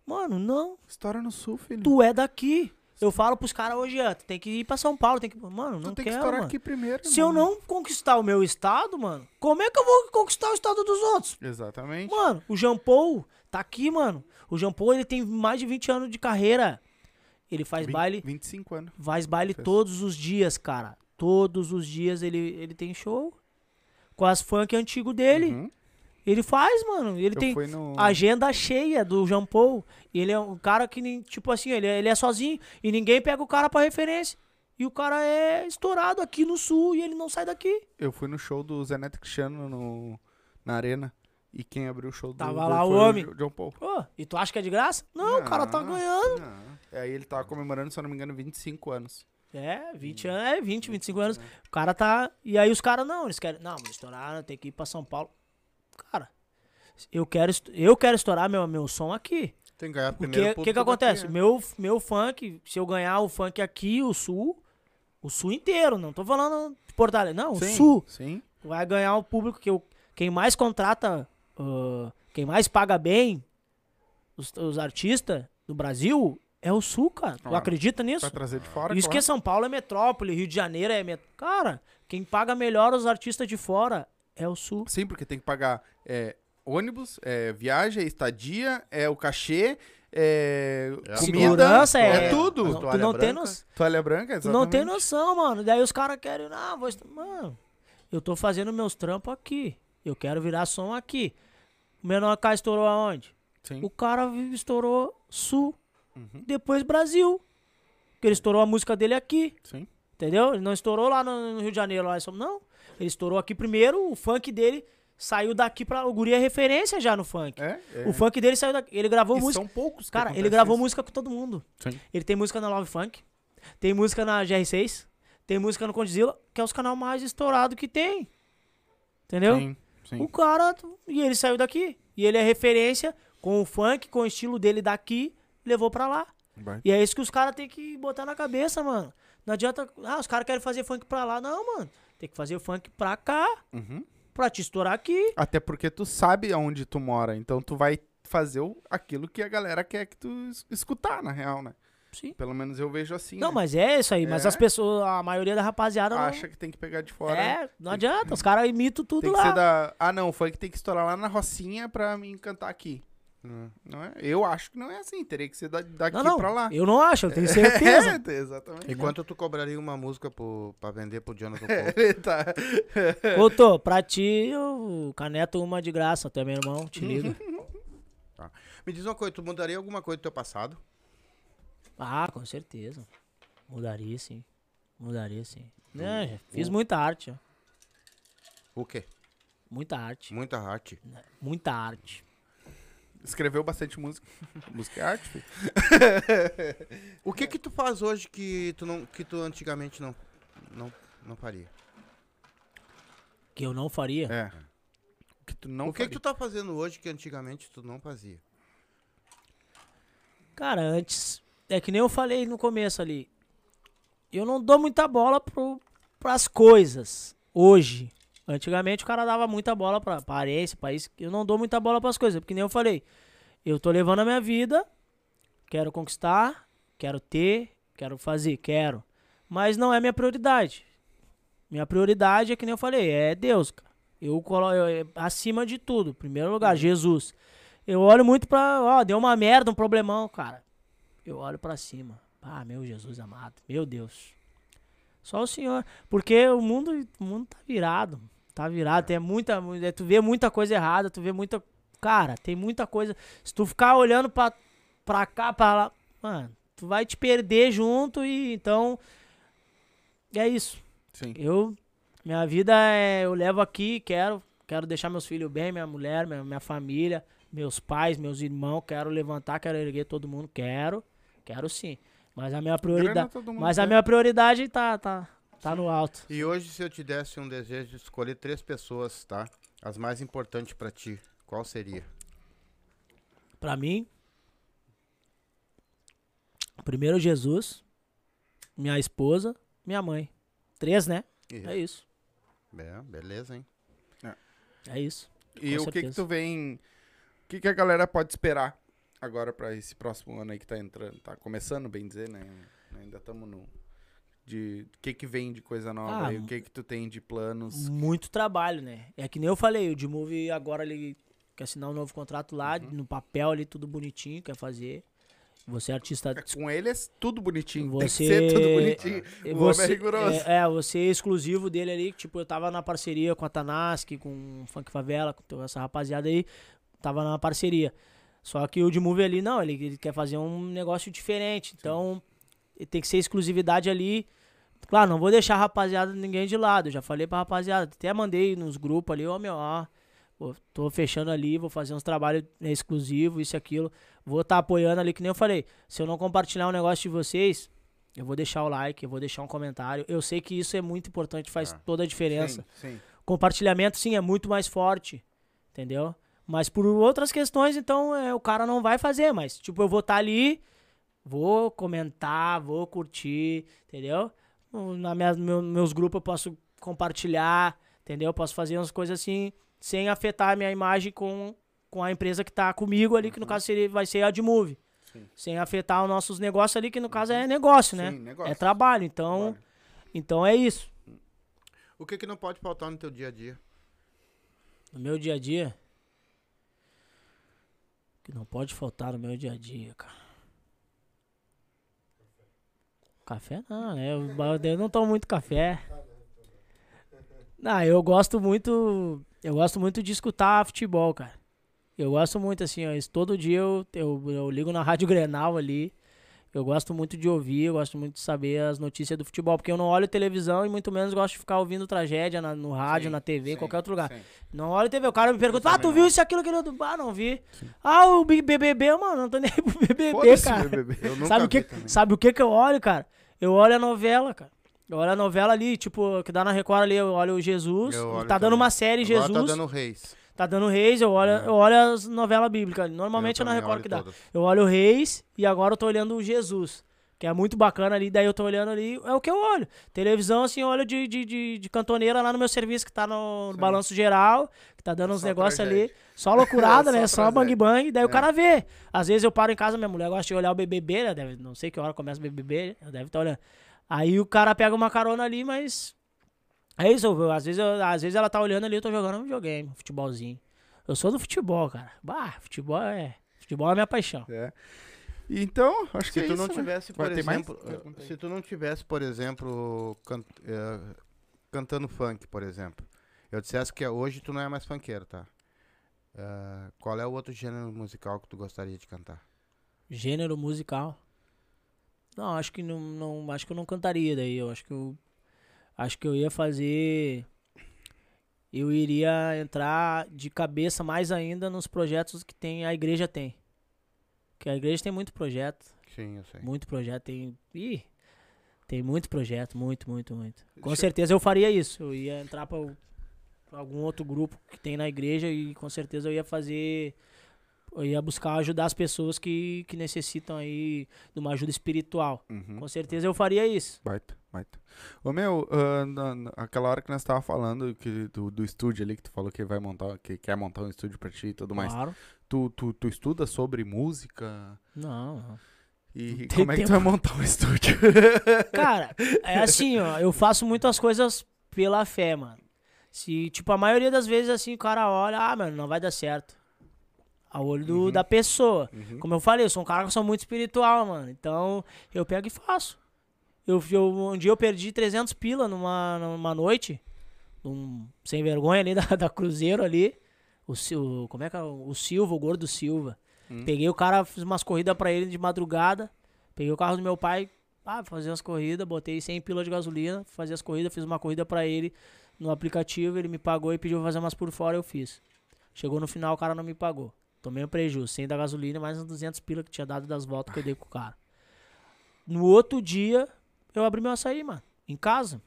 Mano, não. História no sul, filho. Tu é daqui. Eu falo pros caras hoje, tem que ir pra São Paulo, tem que. Mano, não Tu tem quero, que estourar mano. aqui primeiro. Se eu mano. não conquistar o meu estado, mano, como é que eu vou conquistar o estado dos outros? Exatamente. Mano, o Jean Paul tá aqui, mano. O Jean Paul, ele tem mais de 20 anos de carreira. Ele faz Vin- baile, 25 anos. faz baile Fez. todos os dias, cara. Todos os dias ele, ele tem show. Com as funk antigo dele. Uhum. Ele faz, mano. Ele Eu tem no... agenda cheia do Jean Paul. Ele é um cara que, tipo assim, ele, é- ele é sozinho. E ninguém pega o cara pra referência. E o cara é estourado aqui no sul e ele não sai daqui. Eu fui no show do Zé Neto Cristiano no... na arena. E quem abriu o show do Tava do- lá o homem. Jo- John Paul. E tu acha que é de graça? Não, o cara tá Não, ganhando. não. Aí ele tava comemorando, se eu não me engano, 25 anos. É, 20 anos, é 20, 25 anos. O cara tá. E aí os caras não, eles querem. Não, vou estourar, tem que ir pra São Paulo. Cara, eu quero, eu quero estourar meu, meu som aqui. Tem que ganhar primeiro o que, que público acontece? daqui, né? Meu, meu funk, se eu ganhar o funk aqui, o sul, o sul inteiro, não tô falando de Porto Alegre, não, o Sim, sul Sim. vai ganhar o público que eu, quem mais contrata, ah, quem mais paga bem os, os artistas do Brasil é o sul, cara. Tu Claro. acredita nisso? Pra trazer de fora, Isso que claro. São Paulo é metrópole, Rio de Janeiro é met... Cara, quem paga melhor os artistas de fora é o sul. Sim, porque tem que pagar é, ônibus, é, viagem, é estadia, é o cachê, é, É. comida. Segurança é... é tudo. Não, tu Toalha não tem branca. noção. Toalha branca, Tu não tem exatamente. noção, mano. Daí os caras querem, ah, vou... Mano, eu tô fazendo meus trampos aqui. Eu quero virar som aqui. O menor K estourou aonde? Sim. O cara estourou sul, Uhum. depois Brasil. Porque ele estourou a música dele aqui. Sim. Entendeu? Ele não estourou lá no, no Rio de Janeiro, lá em São Não. Ele estourou aqui primeiro, o funk dele saiu daqui pra. O Guri é referência já no funk. É, é. O funk dele saiu daqui. Ele gravou E música. são poucos Cara, ele gravou isso. música com todo mundo. Sim. Ele tem música na Love Funk, tem música na GR6, tem música no Condzilla, que é os canal mais estourados que tem. Entendeu? Sim, sim. O cara. E ele saiu daqui. E ele é referência com o funk, com o estilo dele daqui, levou pra lá. Vai. E é isso que os caras têm que botar na cabeça, mano. Não adianta. Ah, os caras querem fazer funk pra lá. Não, mano. Tem que fazer o funk pra cá. Uhum. pra te estourar aqui. Até porque tu sabe aonde tu mora, então tu vai fazer o, aquilo que a galera quer que tu es- escutar, na real, né? Sim. Pelo menos eu vejo assim. Não, né? mas é isso aí. Mas É. as pessoas, a maioria da rapaziada não. Acha que tem que pegar de fora. É, não adianta. Os caras imitam tudo Tem que lá. ser da. Ah, não, foi que tem que estourar lá na Rocinha pra me cantar aqui. Hum. Não é? Eu acho que não é assim. Teria que ser da- daqui Não, não. pra lá. Eu não acho, eu tenho certeza. É, exatamente. E quanto tu cobraria uma música pro, pra vender pro Jonathan Paul? tá. Couto, pra ti, eu caneto uma de graça. Tu é meu irmão, te liga. Me diz uma coisa, tu mudaria alguma coisa do teu passado? Ah, com certeza. Mudaria sim. Mudaria sim. Não, já fiz muita arte, ó. O quê? Muita arte. Muita arte. Muita arte. Escreveu bastante música. música é arte, filho. O que que tu faz hoje que tu, não, que tu antigamente não, não, não faria? Que eu não faria. É. O que tu não o que que tu tá fazendo hoje que antigamente tu não fazia? Cara, antes. É que nem eu falei no começo ali. Eu não dou muita bola pro, pras coisas. Hoje. Antigamente o cara dava muita bola pra aparência, pra isso. Eu não dou muita bola pras coisas. Porque nem eu falei. Eu tô levando a minha vida. Quero conquistar. Quero ter. Quero fazer. Quero. Mas não é minha prioridade. Minha prioridade é que nem eu falei. É Deus, cara. Eu coloco. Acima de tudo. Primeiro lugar, Jesus. Eu olho muito pra. Ó, deu uma merda, um problemão, cara. Eu olho pra cima. Ah, meu Jesus amado. Meu Deus. Só o Senhor. Porque o mundo, o mundo tá virado. Tá virado. Tem muita. mu- é, Tu vê muita coisa errada. Tu vê muita. Cara, tem muita coisa. Se tu ficar olhando pra, pra cá, pra lá. Mano, tu vai te perder junto e então. É isso. Sim. Eu, minha vida é, eu levo aqui, quero, quero deixar meus filhos bem, minha mulher, minha, minha família, meus pais, meus irmãos, quero levantar, quero erguer todo mundo, quero, quero sim. Mas a minha Grana prioridade, mas a quer. minha prioridade tá, tá, tá no alto. E hoje, se eu te desse um desejo de escolher três pessoas, tá? As mais importantes pra ti, qual seria? Pra mim, primeiro Jesus, minha esposa, minha mãe. Três, né? É isso. É, beleza, hein? É isso. E Com o que que certeza. tu vem... O que que a galera pode esperar agora pra esse próximo ano aí que tá entrando? Tá começando, bem dizer, né? Ainda estamos no... De o que que vem de coisa nova Ah, aí? O que que tu tem de planos? Muito trabalho, né? É que nem eu falei, o de Move agora ele quer assinar um novo contrato lá, Uhum. no papel ali, tudo bonitinho, quer fazer. Você é artista. É, Com ele é tudo bonitinho. Você, Tem que ser tudo bonitinho. é, O você, homem é rigoroso. É, é, você é exclusivo dele ali. Tipo, eu tava na parceria com a Tanaski, com o Funk Favela, com essa rapaziada aí. Tava na parceria. Só que o de Move ali, não, ele, ele quer fazer um negócio diferente. Então, tem que ser exclusividade ali. Claro, não vou deixar a rapaziada ninguém de lado. Eu já falei pra rapaziada, até mandei nos grupos ali, ó, meu, ó. pô, tô fechando ali, vou fazer uns trabalhos exclusivos, isso e aquilo. Vou estar apoiando ali, que nem eu falei. Se eu não compartilhar um negócio de vocês, eu vou deixar o like, eu vou deixar um comentário. Eu sei que isso é muito importante, faz Ah. toda a diferença. Sim, sim. Compartilhamento, sim, é muito mais forte, entendeu? Mas por outras questões, então, é, o cara não vai fazer, mas, tipo, eu vou estar ali, vou comentar, vou curtir, entendeu? Na minha, meu- meus grupos eu posso compartilhar, entendeu? Eu posso fazer umas coisas assim, sem afetar a minha imagem com, com a empresa que tá comigo ali, que no caso seria, vai ser a Admove. Sem afetar os nossos negócios ali, que no caso é negócio, né? Sim, negócio. É trabalho, então, Trabalho. então é isso. O que que não pode faltar no teu dia a dia? No meu dia a dia. Que não pode faltar no meu dia a dia, cara. Café não, né? Eu, eu não tomo muito café. Não, eu gosto muito. Eu gosto muito de escutar futebol, cara. Eu gosto muito, assim, ó. Todo dia eu, eu, eu ligo na Rádio Grenal ali. Eu gosto muito de ouvir, eu gosto muito de saber as notícias do futebol, porque eu não olho televisão e muito menos gosto de ficar ouvindo tragédia na- no rádio, Sim, na TV, em sim, qualquer outro lugar. sim. Não olha TV. O cara me pergunta, ah, tu viu isso, aquilo, aquilo? outro?" Ah, não vi. Ah, o BBB, mano, não tô nem aí pro BBB, cara. BBB. Sabe o, que, também. sabe o que que eu olho, cara? Eu olho a novela, cara. Eu olho a novela ali, tipo, que dá na Record ali, eu olho o Jesus. Eu olho tá dando também. uma série, Agora Jesus. tá dando Reis. Reis, eu olho, É. eu olho as novelas bíblicas. Normalmente Eu é na também Record olho que dá. todas. Eu olho o Reis e agora eu tô olhando o Jesus. que é muito bacana ali. Daí eu tô olhando ali, é o que eu olho. Televisão, assim, eu olho de, de, de, de cantoneira lá no meu serviço, que tá no, Sim. balanço geral, que tá dando uns Só negócios ali. Só loucurada, né? Só bang bang. Daí o É. cara vê. Às vezes eu paro em casa, minha mulher gosta de olhar o BBB, né? Deve, não sei que hora começa o BBB, ela deve estar olhando. Aí o cara pega uma carona ali, mas. É isso, eu- às vezes, eu- às vezes ela tá olhando ali, eu tô jogando um videogame, um futebolzinho. Eu sou do futebol, cara. Bah, futebol é. Futebol é minha paixão. É. Então, acho que Se é tu isso, não né? tivesse, por mais? exemplo, aí. se tu não tivesse, por exemplo, can- eh, cantando funk, por exemplo, eu dissesse que hoje tu não é mais funkeiro, tá? Eh, qual é o outro gênero musical que tu gostaria de cantar? Gênero musical. Não, acho que não, não. Acho que eu não cantaria daí. Eu acho que eu. Acho que eu ia fazer. Eu iria entrar de cabeça mais ainda nos projetos que tem, a igreja tem. Porque a igreja tem muito projeto. Sim, eu sei. Muito projeto. Tem. Ih! Tem muito projeto, muito, muito, muito. Com Deixa- certeza eu faria isso. Eu ia entrar pra, pra algum outro grupo que tem na igreja e com certeza eu ia fazer. Eu ia buscar ajudar as pessoas que, que necessitam aí de uma ajuda espiritual. Uhum. Com certeza eu faria isso. Baita, baita. Ô meu, ah, na- hora que nós tava falando que, do, do estúdio ali, que tu falou que vai montar, que quer montar um estúdio pra ti e tudo mais. Claro. Tu, tu, tu estuda sobre música? Não, não. E tem como é que tu vai montar um estúdio? Cara, é assim, ó. Eu faço muitas coisas pela fé, mano. Se, tipo, a maioria das vezes, assim, o cara olha, ah, mano, não vai dar certo. Ao olho do- Uhum. da pessoa. Uhum. Como eu falei, eu sou um cara que sou muito espiritual, mano. Então, eu pego e faço. Eu, eu, um dia eu perdi 300 pila numa, numa noite. Um sem vergonha ali da, da Cruzeiro ali. O, Sil- como é que é? O Silva, o gordo Silva. Hum. Peguei o cara, fiz umas corridas pra ele de madrugada. Peguei o carro do meu pai, ah, fazer umas corridas, botei 100 pila de gasolina, fazia as corridas, fiz uma corrida pra ele no aplicativo, ele me pagou e pediu pra fazer umas por fora, eu fiz. Chegou no final, o cara não me pagou. Tomei um prejuízo, 100 da gasolina, mais uns 200 pila que tinha dado das voltas que eu dei com o cara. No outro dia, eu abri meu açaí, mano, em casa.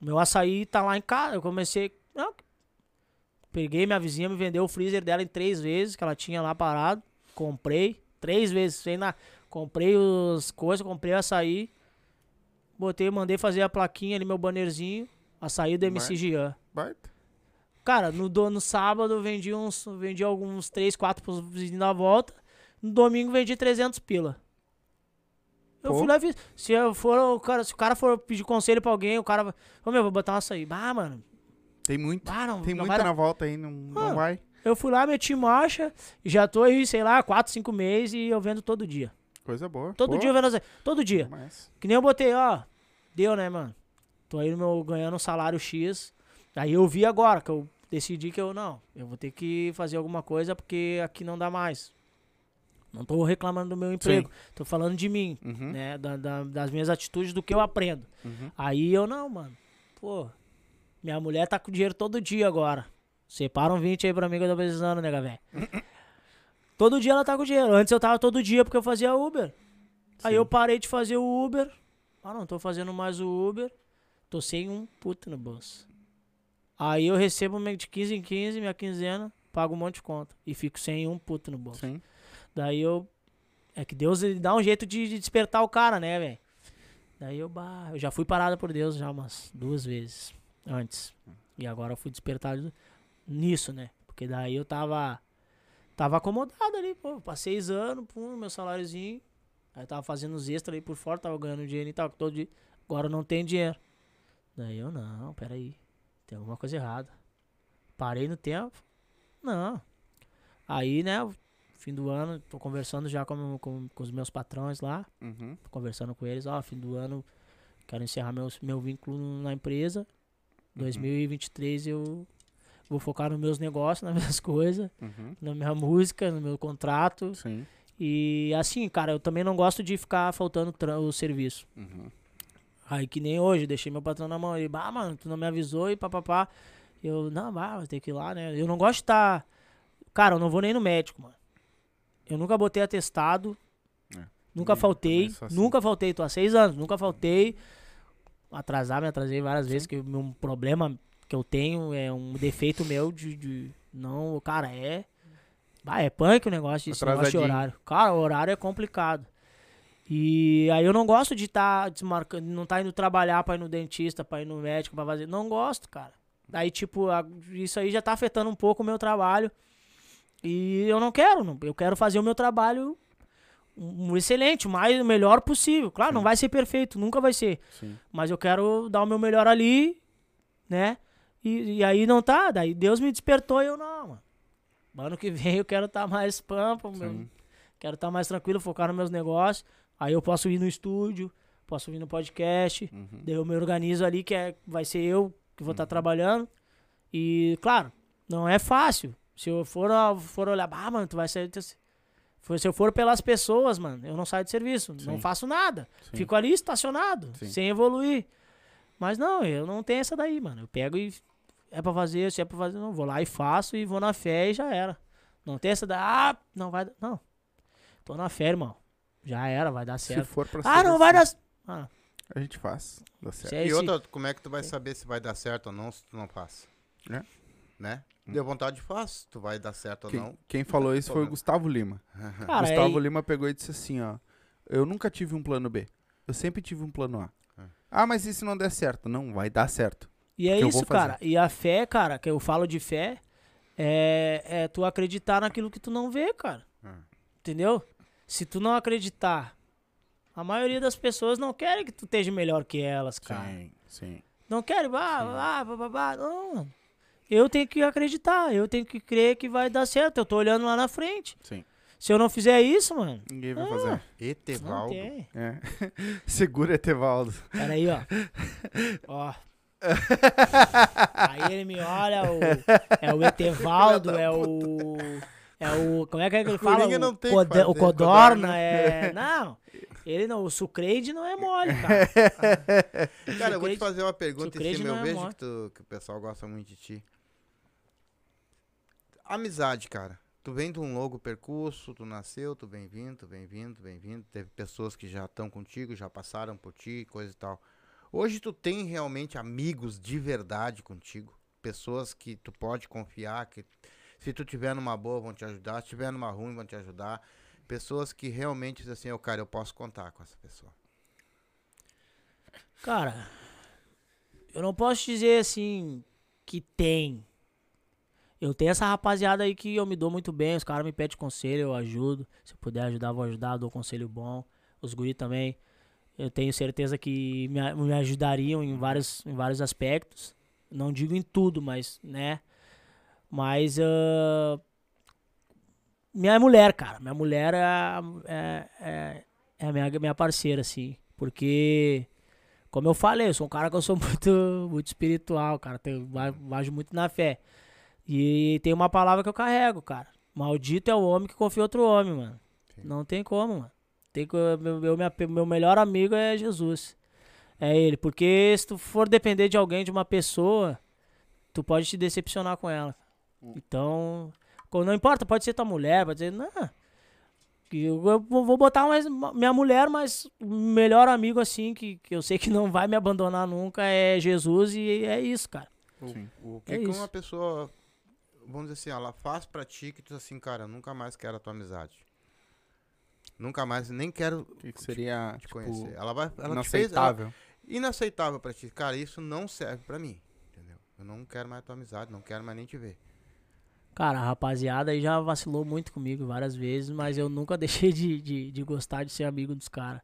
Meu açaí tá lá em casa, eu comecei... Não, peguei minha vizinha, me vendeu o freezer dela em três vezes, que ela tinha lá parado. Comprei, três vezes, sem na... Comprei as coisas, comprei açaí. Botei, mandei fazer a plaquinha ali, meu bannerzinho. Açaí do MC Gian. Baita. Cara, no, do- no sábado eu vendi uns, vendi alguns 3, 4 pros vizinhos da volta. No domingo vendi 300 pila. Eu Pô. fui lá e fiz. Se eu for, o cara, se o cara for pedir conselho pra alguém, o cara vai. Ô meu, vou botar um açaí. Ah, mano. Tem muito. Ah, não, Tem não muita vai na volta aí, não, não Ah. vai. Eu fui lá, meti marcha. e Já tô aí, sei lá, 4, 5 meses e eu vendo todo dia. Coisa boa. Todo Pô, dia eu vendo açaí. Todo dia. Mas, Que nem eu botei, ó. Deu, né, mano? Tô aí no meu, ganhando um salário X. Aí eu vi agora que eu decidi que eu não. Eu vou ter que fazer alguma coisa porque aqui não dá mais. Não tô reclamando do meu emprego. Tô falando de mim, Uhum, né? da- da- das minhas atitudes, do que eu aprendo. uhum. Aí eu não, mano. Pô, minha mulher tá com dinheiro todo dia agora. Separa um 20 aí pra mim que eu tô precisando, nega, velho. todo dia ela tá com dinheiro. Antes eu tava todo dia porque eu fazia Uber. Aí Sim. eu parei de fazer o Uber. Ah, não tô fazendo mais o Uber. Tô sem um puto no bolso. Aí eu recebo de 15 em 15, minha quinzena, pago um monte de conta. E fico sem um puto no bolso. Sim. Daí eu. É que Deus ele dá um jeito de, de despertar o cara, né, velho? Daí eu, bah, eu já fui parada por Deus já umas duas vezes antes. E agora eu fui despertado nisso, né? Porque daí eu tava. Tava acomodado ali, pô. Passei seis anos, pum, meu saláriozinho. Aí eu tava fazendo os extras aí por fora, tava ganhando dinheiro e tal, todo dia. Agora não tem dinheiro. Daí eu, não, peraí. Tem alguma coisa errada. Parei no tempo. Não. Aí, né, fim do ano, tô conversando já com, com, com os meus patrões lá. Uhum. Tô conversando com eles, ó, fim do ano, quero encerrar meus, meu vínculo na empresa. 2023 eu vou focar nos meus negócios, nas minhas coisas, Uhum. na minha música, no meu contrato. Sim. E assim, cara, eu também não gosto de ficar faltando o serviço. Uhum. Aí que nem hoje, deixei meu patrão na mão. Ele, bah, mano, tu não me avisou e papapá. Eu, não, bah, ter que ir lá, né? Eu não gosto de estar. Cara, eu não vou nem no médico, mano. Eu nunca botei atestado. É. Nunca Hum, faltei. assim. Nunca faltei. Tô há seis anos. Nunca faltei. Atrasar, me atrasei várias vezes. Que o meu problema que eu tenho é um defeito meu de. de não, cara, é. Bah, é punk o negócio, desse negócio de horário. Cara, o horário é complicado. E aí eu não gosto de estar tá desmarcando, não tá indo trabalhar pra ir no dentista, pra ir no médico, pra fazer. Não gosto, cara. Daí, tipo, a- isso aí já tá afetando um pouco o meu trabalho. E eu não quero, não. eu quero fazer o meu trabalho um, um excelente, o mais o melhor possível. Claro, não vai ser perfeito, nunca vai ser. Sim. Mas eu quero dar o meu melhor ali, né? E, e aí não tá, daí Deus me despertou e eu não, mano. Ano que vem eu quero estar mais pampa, meu- Sim. quero estar mais tranquilo, focar nos meus negócios. Aí eu posso ir no estúdio, posso vir no podcast. Uhum. Daí eu me organizo ali, que é, vai ser eu que vou estar trabalhando. E, claro, não é fácil. Se eu for, for olhar, ah, mano, tu vai sair. Se eu for pelas pessoas, mano, eu não saio de serviço. Não Sim. faço nada. Sim. Fico ali estacionado, Sim. sem evoluir. Mas não, eu não tenho essa daí, mano. Eu pego e. É pra fazer, se é pra fazer, não. Vou lá e faço e vou na fé e já era. Não tem essa da. Ah, não vai. dar- Não. Tô na fé, irmão. Já era, vai dar Se certo. for pra Ah, ser não vai assim, dar. Ah, A gente faz. Dá certo. se é E outra, como é que tu vai saber se vai dar certo ou não se tu não faz? É. Né? Deu vontade de faz, tu vai dar certo ou Quem, não. quem falou isso foi o. Gustavo Lima. Cara, Gustavo é- Lima pegou e disse assim, ó. Eu nunca tive um plano B. Eu sempre tive um plano A. É. Ah, mas e se não der certo? Não, vai dar certo. E é isso, cara. E a fé, cara, que eu falo de fé, é, é tu acreditar naquilo que tu não vê, cara. Hum. Entendeu? Se tu não acreditar, a maioria das pessoas não querem que tu esteja melhor que elas, cara. Sim, sim. Não querem, bah, bah, bah, bah, bah. Não, mano. Eu tenho que acreditar, eu tenho que crer que vai dar certo. Eu tô olhando lá na frente. Sim. Se eu não fizer isso, mano, Ninguém vai Ah. fazer. não Etevaldo. tem. É. Segura Etevaldo. Peraí, ó. ó. Aí ele me olha, o, é o Etevaldo, é o. É o. Como é que, é que ele fala? O, não tem que Cod- fazer, o Codorna, é. Não. Ele não, o Sucreide não é mole, cara. Cara, eu vou te fazer uma pergunta em cima. não Eu é vejo mole. que, tu- que o pessoal gosta muito de ti. Amizade, cara. Tu vem de um longo percurso, tu nasceu, tu vem vindo, tu vem vindo, tu vem vindo. Teve pessoas que já estão contigo, já passaram por ti, coisa e tal. Hoje tu tem realmente amigos de verdade contigo. Pessoas que tu pode confiar, que se tu tiver numa boa vão te ajudar, se tiver numa ruim vão te ajudar. Pessoas que realmente dizem assim, ô cara, eu posso contar com essa pessoa. Cara, eu não posso dizer assim que tem. Eu tenho essa rapaziada aí que eu me dou muito bem, os caras me pedem conselho, eu ajudo. Se eu puder ajudar, vou ajudar, dou conselho bom. Os guri também. Eu tenho certeza que me, me ajudariam em vários, em vários aspectos. Não digo em tudo, mas, né? Mas ah, minha mulher, cara. Minha mulher é, é, é, é a minha, minha parceira, assim. Porque como eu falei, eu sou um cara que eu sou muito, muito espiritual, cara. Va- vajo muito na fé. E tem uma palavra que eu carrego, cara. Maldito é o homem que confia em outro homem, mano. Sim. Não tem como, mano. Tem que, meu, meu, minha- meu melhor amigo é Jesus. É ele. Porque se tu for depender de alguém, de uma pessoa, tu pode te decepcionar com ela. Então, co- não importa, pode ser tua mulher, pode ser. Não. Eu eu vou botar mais minha mulher, mas o melhor amigo assim, que, que eu sei que não vai me abandonar nunca, é Jesus e é isso, cara. Sim. O que, É que isso. uma pessoa, vamos dizer assim, ela faz pra ti que tu assim, cara, eu nunca mais quero a tua amizade. Nunca mais, nem quero que, que seria, te tipo, conhecer. Ela vai, ela te fez, ela, inaceitável? inaceitável pra ti. Cara, isso não serve pra mim, entendeu? Eu não quero mais a tua amizade, não quero mais nem te ver. Cara, a rapaziada aí já vacilou muito comigo várias vezes, mas eu nunca deixei de, de, de gostar de ser amigo dos caras.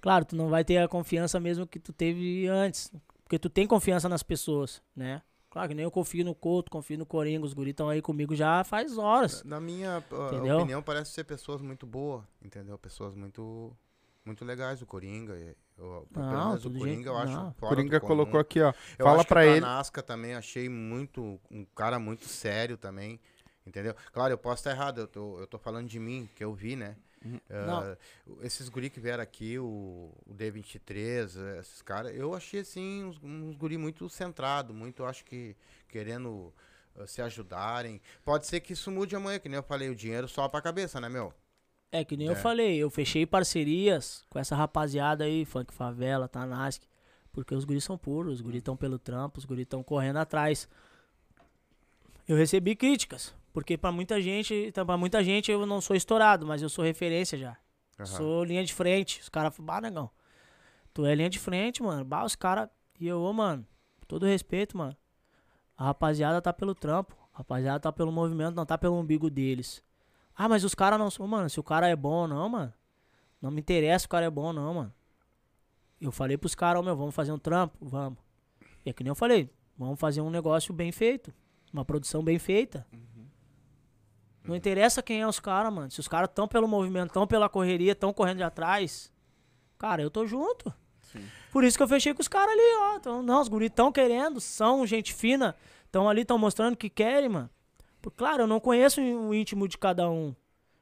Claro, tu não vai ter a confiança mesmo que tu teve antes, porque tu tem confiança nas pessoas, né? Claro que nem eu confio no Couto, confio no Coringa, os guris estão aí comigo já faz horas. Na minha uh, Entendeu? opinião, parece ser pessoas muito boas, entendeu? Pessoas muito muito legais, o Coringa. e- Eu, pelo Não, menos o Coringa gente- eu acho não. Coringa colocou aqui, ó. Eu Fala o ele. Tanasca também achei muito. Um cara muito sério também. Entendeu? Claro, eu posso estar errado, eu tô, eu tô falando de mim, que eu vi, né? Não. esses guri que vieram aqui, o, o D23, eh, esses caras, eu achei assim uns, uns guri muito centrado, muito, acho que querendo ah, se ajudarem. Pode ser que isso mude amanhã, que nem eu falei, o dinheiro só pra cabeça, né, meu? É que nem É. eu falei, eu fechei parcerias com essa rapaziada aí, Funk Favela, Tanask, porque os guris são puros, os guris estão pelo trampo, os guris estão correndo atrás. Eu recebi críticas, porque pra muita gente, então, pra muita gente eu não sou estourado, mas eu sou referência já. Aham. Sou linha de frente. Os caras falam, bah, negão. Tu é linha de frente, mano. Bah, os caras. E eu, ô, mano, todo respeito, mano. A rapaziada tá pelo trampo. A rapaziada tá pelo movimento, não tá pelo umbigo deles. Ah, mas os caras não são. Mano, se o cara é bom ou não, mano. Não me interessa se o cara é bom ou não, mano. Eu falei pros caras, ô meu, vamos fazer um trampo? Vamos. E é que nem eu falei, vamos fazer um negócio bem feito. Uma produção bem feita. Não interessa quem é os caras, mano. Se os caras tão pelo movimento, tão pela correria, tão correndo de atrás, cara, eu tô junto. Por isso que eu fechei com os caras ali, ó. Então, não, os guris tão querendo, são gente fina, tão ali, tão mostrando que querem, mano. Por- Claro, eu não conheço o íntimo de cada um.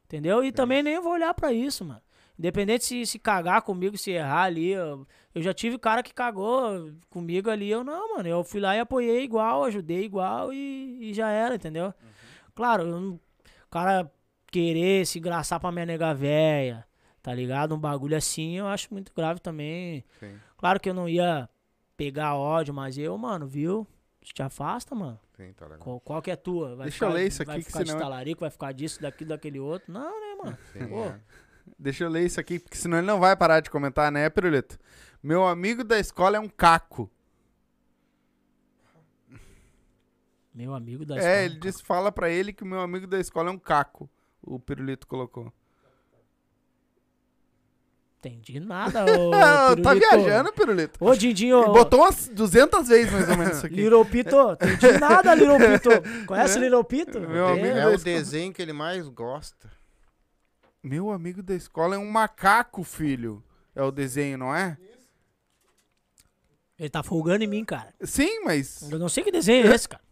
Entendeu? E também nem vou olhar pra isso, mano. Independente se, se cagar comigo, se errar ali. Eu, eu já tive cara que cagou comigo ali. Eu não, mano. Eu fui lá e apoiei igual, ajudei igual e, e já era, entendeu? Claro, eu não- cara querer se engraçar pra minha nega véia, tá ligado? Um bagulho assim eu acho muito grave também. Sim, Claro que eu não ia pegar ódio, mas eu, mano, viu? Te afasta, mano. sim, tá legal. Qual, qual que é a tua? Vai Deixa eu ficar- ler isso Vai aqui, que ficar de senão- talarico, vai ficar disso, daquilo, daquele outro? Não, né, mano? Sim, Pô. é. Deixa eu ler isso aqui, porque senão ele não vai parar de comentar, né, Pirulito? Meu amigo da escola é um caco. Meu amigo da É, escola, ele disse, fala pra ele que o meu amigo da escola é um caco. O Pirulito colocou. Entendi nada, ô tá viajando, Pirulito? Ô, Dindinho, Ele botou umas 200 vezes mais ou menos isso aqui. Little Pito, entendi nada, Little Pito. Conhece Little Pito? Meu É. amigo É da o escola. desenho que ele mais gosta. Meu amigo da escola é um macaco, filho. É o desenho, não é? Ele tá folgando em mim, cara. Sim, mas. Eu não sei que desenho é esse, cara.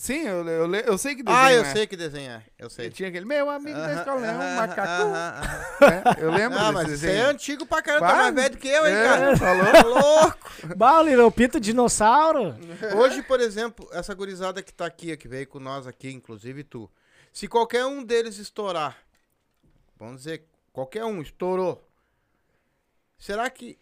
Sim, eu, eu, eu sei que desenho Ah, eu é. sei que desenho é. Eu sei. tinha aquele, meu amigo da escola é um Aham, macaco. aham, aham. É, eu lembro Ah, mas desenho. é antigo pra caramba, tá mais velho do que eu, hein, é, cara? falou. Tá louco. Bah, o Little Pito, dinossauro. Hoje, por exemplo, essa gurizada que tá aqui, que veio com nós aqui, inclusive tu. Se qualquer um deles estourar, vamos dizer, qualquer um estourou, será que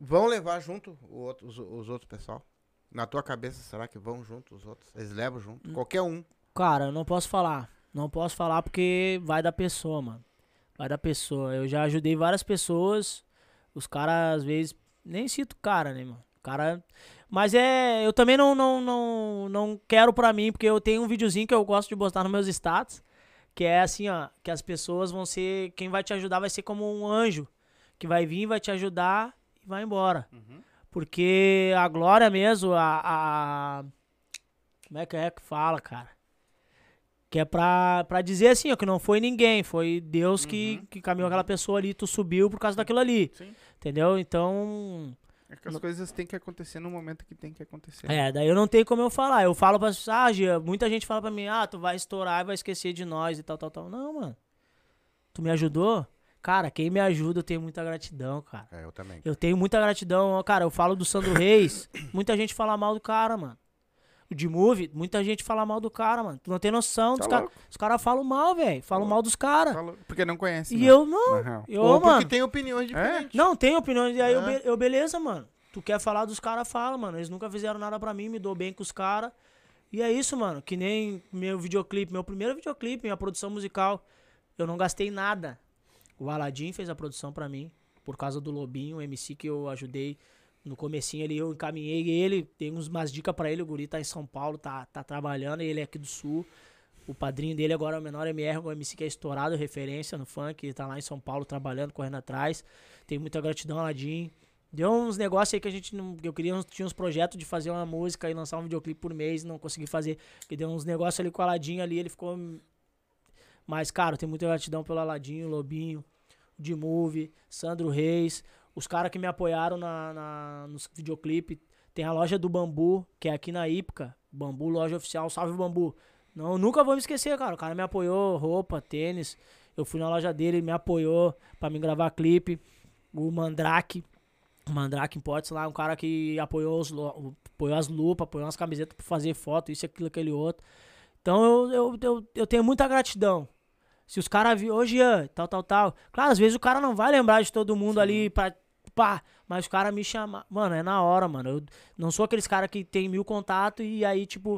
vão levar junto os, os outros pessoal? Na tua cabeça, será que vão junto os outros? Eles levam junto? Qualquer um. Cara, eu não posso falar. Não posso falar porque vai da pessoa, mano. Vai da pessoa. Eu já ajudei várias pessoas. Os caras, às vezes, nem cito o cara, né, mano? O cara. Mas é. Eu também não, não, não, não quero pra mim, porque eu tenho um videozinho que eu gosto de postar nos meus status. Que é assim, ó. Que as pessoas vão ser. Quem vai te ajudar vai ser como um anjo. Que vai vir, vai te ajudar e vai embora. Porque a glória mesmo, a, a. Como é que é que fala, cara? Que é pra, pra dizer assim, ó, que não foi ninguém, foi Deus que, que caminhou aquela pessoa ali, tu subiu por causa daquilo ali. Sim. Entendeu? Então. É que as coisas têm que acontecer no momento que tem que acontecer. É, daí eu não tenho como eu falar. Eu falo pra pessoas, ah, Gia, muita gente fala pra mim, ah, tu vai estourar e vai esquecer de nós e tal, tal, tal. Não, mano. Tu me ajudou? Cara, quem me ajuda, eu tenho muita gratidão, cara. É, eu também. Eu tenho muita gratidão. Cara, eu falo do Sandro Reis. muita gente fala mal do cara, mano. O de movie, muita gente fala mal do cara, mano. Tu não tem noção. Tá dos cara- louco. os caras falam mal, velho. Falam mal dos caras. Porque não conhece. E né? eu não. Eu, Ou porque mano. tem opiniões diferentes. Não, tem opiniões. E aí eu, É. be- eu, beleza, mano. Tu quer falar dos caras, fala, mano. Eles nunca fizeram nada pra mim, me dou bem com os caras. E é isso, mano. Que nem meu videoclipe, meu primeiro videoclipe, minha produção musical. Eu não gastei nada. O Aladim fez a produção pra mim. Por causa do Lobinho, o MC que eu ajudei. No comecinho ali eu encaminhei ele, uns, umas dicas pra ele. O guri tá em São Paulo, tá, tá trabalhando, ele é aqui do Sul. O padrinho dele agora é o menor MR, o MC que é estourado, referência no funk. Ele tá lá em São Paulo trabalhando, correndo atrás. Tenho muita gratidão, Aladim. Deu uns negócios aí que a gente não. Eu queria tinha uns projetos de fazer uma música e lançar um videoclipe por mês, não consegui fazer. Porque deu uns negócios ali com o Aladinho ali, ele ficou. Mas, cara, tenho muita gratidão pelo Aladinho, Lobinho, de Sandro Reis, os caras que me apoiaram na, na, nos videoclipe. Tem a loja do Bambu, que é aqui na Ípica. Bambu, loja oficial, salve Bambu. Não, nunca vou me esquecer, cara. O cara me apoiou, roupa, tênis. Eu fui na loja dele, ele me apoiou pra me gravar clipe. O Mandrake, o Mandrake Imports lá, um cara que apoiou, os, apoiou as lupas, apoiou as camisetas pra fazer foto, isso, aquilo, aquele outro. Então eu, eu, eu, eu tenho muita gratidão. Se os caras viram hoje, Ian, tal, tal, tal. Claro, às vezes o cara não vai lembrar de todo mundo ali pra. Pá, mas o cara me chama. Mano, é na hora, mano. Eu não sou aqueles caras que tem mil contatos e aí, tipo,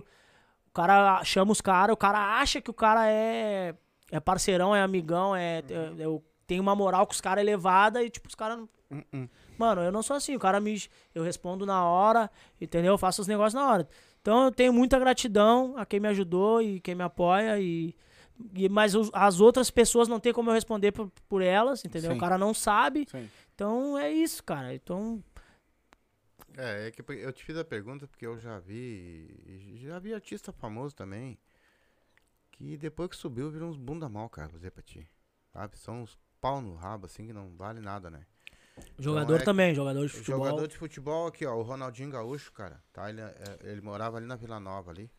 o cara chama os caras, o cara acha que o cara é. É parceirão, é amigão, é. é- é tem uma moral com os caras elevada e, tipo, os caras. não- Hum, hum. Mano, eu não sou assim. O cara me. Eu respondo na hora, entendeu? Eu faço os negócios na hora. Então eu tenho muita gratidão a quem me ajudou e quem me apoia. E, mas as outras pessoas não tem como eu responder por, por elas, entendeu? Sim. O cara não sabe. Sim. Então é isso, cara. Então. É, é que eu te fiz a pergunta porque eu já vi. Já vi artista famoso também. Que depois que subiu virou uns bunda mal, cara, vou dizer pra ti. Sabe? São uns pau no rabo, assim, que não vale nada, né? Jogador é que- também, jogador de futebol. Jogador de futebol aqui, ó, o Ronaldinho Gaúcho, cara, tá? Ele, é, ele morava ali na Vila Nova ali,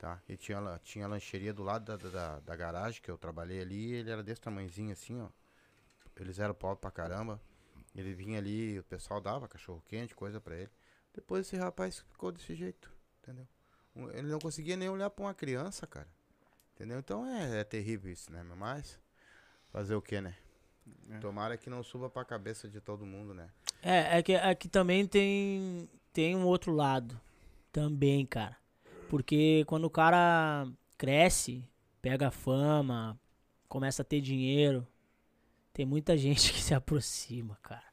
tá? E tinha, tinha lancheria do lado da, da, da- garagem que eu trabalhei ali, ele era desse tamanhozinho assim, ó. Eles eram pobres pra caramba. Ele vinha ali, o pessoal dava cachorro quente, coisa pra ele. Depois esse rapaz ficou desse jeito, entendeu? Ele não conseguia nem olhar pra uma criança, cara. Entendeu? Então é, é terrível isso, né? Mas fazer o que, né? É. Tomara que não suba pra cabeça de todo mundo, né? É, é que, é que também tem, tem um outro lado. Também, cara. Porque quando o cara cresce, pega fama, começa a ter dinheiro, tem muita gente que se aproxima, cara.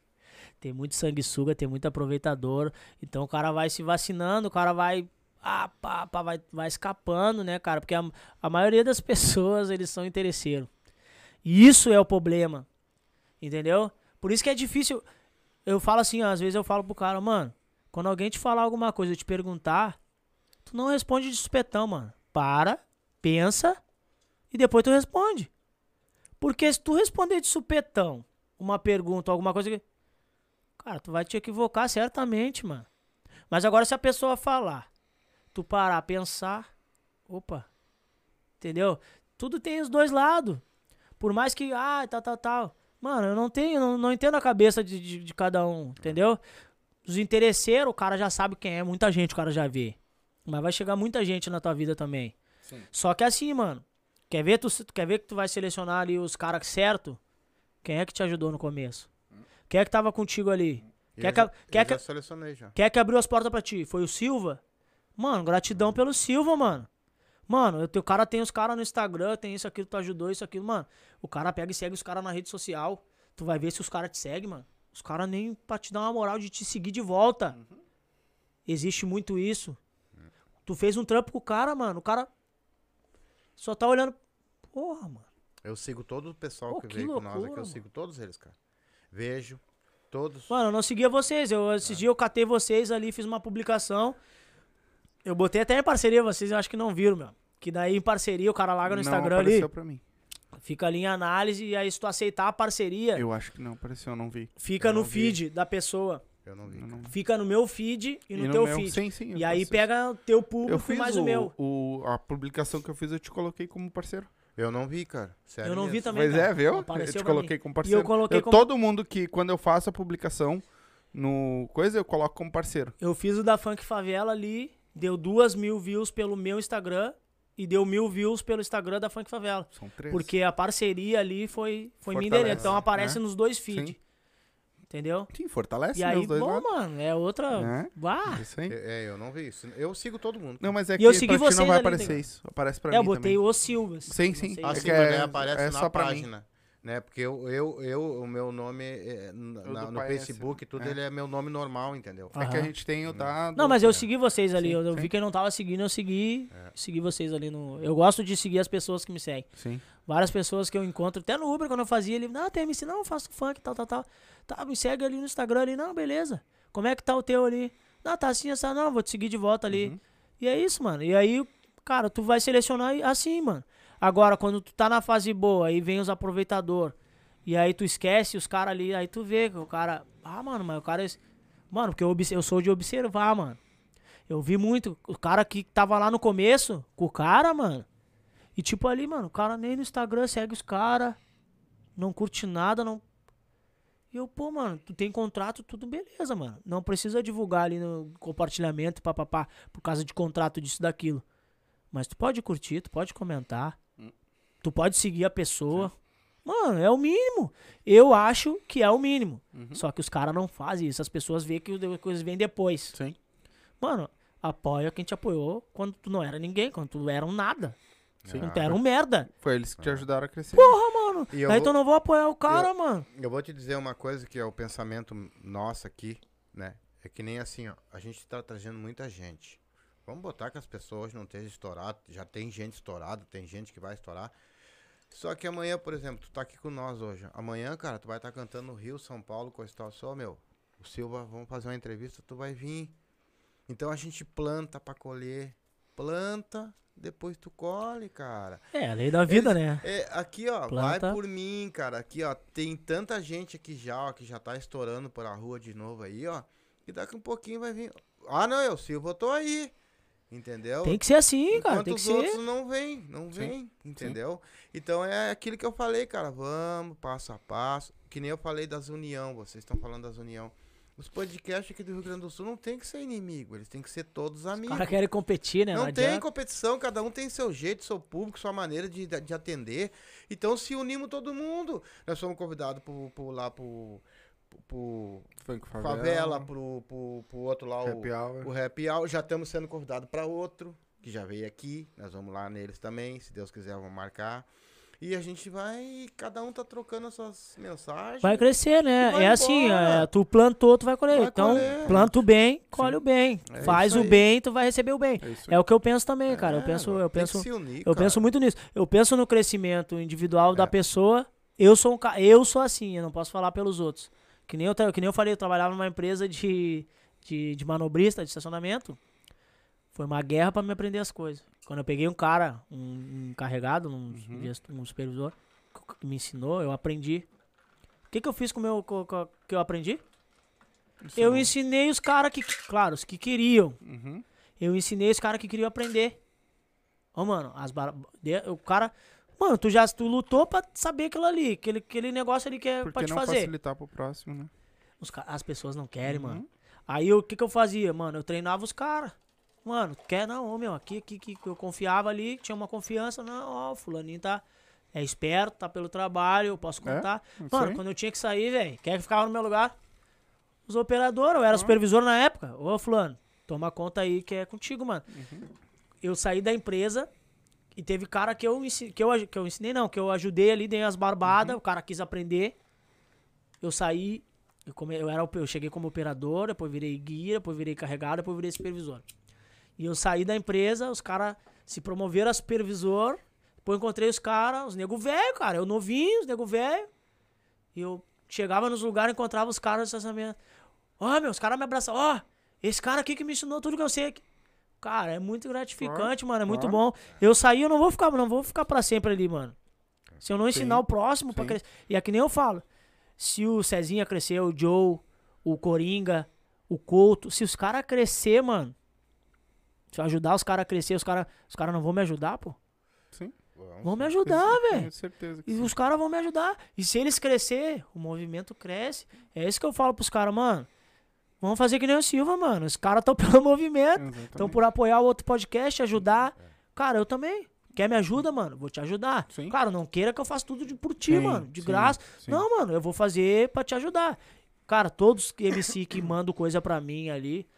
Tem muito sanguessuga, tem muito aproveitador. Então o cara vai se vacinando, o cara vai. Ah, pá, pá, vai, vai escapando, né, cara? Porque a, a maioria das pessoas, eles são interesseiros. E isso é o problema. Entendeu? Por isso que é difícil. Eu falo assim, ó, às vezes eu falo pro cara, mano, quando alguém te falar alguma coisa e te perguntar, tu não responde de supetão, mano. Para, pensa e depois tu responde. Porque se tu responder de supetão uma pergunta, alguma coisa que. Cara, tu vai te equivocar certamente, mano. Mas agora se a pessoa falar, tu parar, pensar, opa. Entendeu? Tudo tem os dois lados. Por mais que, ah, tal, tal, tal. Mano, eu não tenho, não, não entendo a cabeça de, de, de cada um, entendeu? Os interesseiros, o cara já sabe quem é, muita gente o cara já vê. Mas vai chegar muita gente na tua vida também. Sim. Só que assim, mano, quer ver, tu, tu quer ver que tu vai selecionar ali os caras certo? Quem é que te ajudou no começo? Quem é que tava contigo ali? Quer eu que, a- já, quer eu que, selecionei já. quem é que abriu as portas pra ti? Foi o Silva? Mano, gratidão pelo Silva, mano. Mano, o cara tem os caras no Instagram, tem isso, aquilo, tu ajudou, isso, aquilo. Mano, o cara pega e segue os caras na rede social. Tu vai ver se os caras te seguem, mano. Os caras nem pra te dar uma moral de te seguir de volta. Existe muito isso. Tu fez um trampo com o cara, mano. O cara só tá olhando. Porra, mano. Eu sigo todo o pessoal Pô, que, que veio com nós aqui, loucura, eu mano. sigo todos eles, cara. Vejo, todos. Mano, eu não seguia vocês. Eu, esse dia eu catei vocês ali, fiz uma publicação. Eu botei até em parceria vocês, eu acho que não viram, meu. Que daí em parceria o cara larga no Não Instagram ali, apareceu pra mim. fica ali em análise, e aí se tu aceitar a parceria, Eu acho que não apareceu, eu não vi. fica eu no não vi. feed da pessoa. Eu não vi. Eu não- Fica no meu feed e no, E teu meu- feed. Sim, sim. eu e aí faço pega o teu isso. Eu público fiz mais o, o meu. o- a publicação que eu fiz, eu te coloquei como parceiro. Eu não vi, cara. Sério Eu não vi mesmo. também. Pois cara. é, viu? Eu Apareceu te pra coloquei mim. como E parceiro. eu coloquei Eu- como... Todo mundo que, quando eu faço a publicação no coisa, eu coloco como parceiro. Eu fiz o da Funk Favela ali, deu duas mil views pelo meu Instagram e deu mil views pelo Instagram da Funk Favela. São três. Porque a parceria ali foi, foi minha Fortalece, endereço. Então aparece né? nos dois feeds. Sim. Entendeu? Sim, fortalece E aí, os dois bom, lados. mano, é outra. Né? Vá. Isso aí. É, é, eu não vi isso. Eu sigo todo mundo. Não, mas é E que eu segui pra ti vocês não vai aparecer entendeu? isso. Aparece pra É, eu mim botei também. o Silvas. Sim, Não sim. Ah, É sim, que mas é- daí aparece é na só pra mim. página. Né? Porque eu, eu, eu, o meu nome é, na- do na- no é Facebook, esse, tudo é. ele é meu nome normal, entendeu? É que a Aham. gente tem o da... Não, do- mas eu É. segui vocês ali. Sim, eu eu sim. vi quem não tava seguindo, eu segui. É. Segui vocês ali no. Eu gosto de seguir as pessoas que me seguem. Sim. Várias pessoas que eu encontro, até no Uber, quando eu fazia, ele, não, tem MC, não, eu faço funk, tal, tal, tal. Tá, me segue ali no Instagram ali, não, beleza. Como é que tá o teu ali? Não, tá assim, essa, não, vou te seguir de volta ali. Uhum. E é isso, mano. E aí, cara, tu vai selecionar assim, mano. Agora, quando tu tá na fase boa, aí vem os aproveitador. E aí tu esquece os caras ali, aí tu vê que o cara. Ah, mano, mas o cara. é- Mano, porque eu, obse- eu sou de observar, mano. Eu vi muito. O cara que tava lá no começo, com o cara, mano. E tipo ali, mano, o cara nem no Instagram segue os caras. Não curte nada, não. E eu, pô, mano, tu tem contrato, tudo beleza, mano. Não precisa divulgar ali no compartilhamento, papapá, por causa de contrato disso, daquilo. Mas tu pode curtir, tu pode comentar. Tu pode seguir a pessoa. Mano, é o mínimo. Eu acho que é o mínimo. Só que os caras não fazem isso. As pessoas veem que as coisas vêm depois. Sim. Mano, apoia quem te apoiou quando tu não era ninguém, quando tu era um nada. Sim. Quando tu era um merda. Foi eles que te ajudaram a crescer. Porra, mano. E eu vou- tu não vou apoiar o cara, mano. Eu vou te dizer uma coisa que é o pensamento nosso aqui, né? É que nem assim, ó. A gente tá trazendo muita gente. Vamos botar que as pessoas não estejam estouradas. Já tem gente estourada, tem gente que vai estourar. Só que amanhã, por exemplo, tu tá aqui com nós hoje. Amanhã, cara, tu vai estar cantando no Rio, São Paulo, e tal. Só, meu, o Silva, vamos fazer uma entrevista, tu vai vir. Então a gente planta pra colher. Planta, depois tu colhe, cara. É, a lei da vida, né? É, aqui, ó, Planta. vai por mim, cara. Aqui, ó, tem tanta gente aqui já, ó, que já tá estourando por a rua de novo aí, ó. E daqui um pouquinho vai vir. Ah, não, eu, Silva, eu tô aí. Entendeu? Tem que ser assim, cara. Enquanto Tem que os ser. outros não vêm, não vêm, entendeu? Então é aquilo que eu falei, cara. Vamos, passo a passo. Que nem eu falei das união, vocês estão falando das união. Os podcasts aqui do Rio Grande do Sul não tem que ser inimigo, eles têm que ser todos Os amigos. caras querem competir, né? Não, tem adianta. competição, cada um tem seu jeito, seu público, sua maneira de, de atender. Então se unimos todo mundo. Nós fomos convidados pro, pro, lá pro, pro Funk favela, favela, pro, pro, pro outro lá, o, happy hour. o Happy Hour. Já estamos sendo convidados para outro, que já veio aqui. Nós vamos lá neles também, se Deus quiser, vamos marcar. E a gente vai, cada um tá trocando as suas mensagens. Vai crescer, né? Vai É assim, embora. é, tu plantou, tu vai colher. Vai então, colher. planta o bem, colhe o bem. É Faz o bem, tu vai receber o bem. É É o que eu penso também, cara. Eu É, penso, eu penso, unir, eu cara. penso muito nisso. Eu penso no crescimento individual da É. pessoa. Eu sou um eu sou assim, eu não posso falar pelos outros. Que nem eu, que nem eu falei, eu trabalhava numa empresa de, de, de manobrista, de estacionamento. Foi uma guerra pra me aprender as coisas. Quando eu peguei um cara, um, um encarregado, um, Uhum. um supervisor, que- me ensinou, eu aprendi. O que, que eu fiz com o meu co- co- que eu aprendi? Eu ensinei os caras que, claro, os que queriam. Uhum. Eu ensinei os caras que queriam aprender. Ô, mano, as bar... o cara. Mano, tu já tu lutou pra saber aquilo ali, aquele, aquele negócio ali que é pra te não fazer. facilitar pro próximo, né? Os as pessoas não querem, Uhum. mano. Aí o que que eu fazia, mano? Eu treinava os caras. Mano, quer não, ô, meu, aqui, aqui, que eu confiava ali, tinha uma confiança, não, ó, o fulaninho tá, é esperto, tá pelo trabalho, eu posso É, contar. isso mano, quando eu tinha que sair, velho, quem é que ficava no meu lugar? Os operadores, eu era Ah. supervisor na época. Ô, fulano, toma conta aí que é contigo, mano. Uhum. Eu saí da empresa e teve cara que eu, que eu, que eu ensinei, não, que eu ajudei ali, dei as barbadas, Uhum. o cara quis aprender. Eu saí, eu, come- eu, era, eu cheguei como operador, depois virei guia, depois virei carregado, depois virei supervisor. E eu saí da empresa, os caras se promoveram a supervisor, depois encontrei os caras, os nego velho, cara, eu novinho, os nego velho. E eu chegava nos lugares, encontrava os caras do estacionamento. Ó, meu, os caras me abraçavam. Ó, esse cara aqui que me ensinou tudo que eu sei. Cara, é muito gratificante, mano. É muito bom. Eu saí, eu não vou ficar, não vou ficar pra sempre ali, mano. Se eu não ensinar Sim, o próximo pra crescer. E é que nem eu falo. Se o Cezinha crescer, o Joe, o Coringa, o Couto, se os caras crescer, mano. Se eu ajudar os caras a crescer, os caras os cara não vão me ajudar, pô. Sim. Vamos. Vão me ajudar, velho. Tenho certeza E sim. os caras vão me ajudar. E se eles crescer, o movimento cresce. É isso que eu falo pros caras, mano. Vamos fazer que nem o Silva, mano. Os caras estão pelo movimento. Estão por apoiar o outro podcast, ajudar. Cara, eu também. Quer me ajuda, mano? Vou te ajudar. Sim. Cara, não queira que eu faça tudo de, por ti, Sim, mano. De sim, graça. Não, mano, eu vou fazer pra te ajudar. Cara, todos que MC que mandam coisa pra mim ali,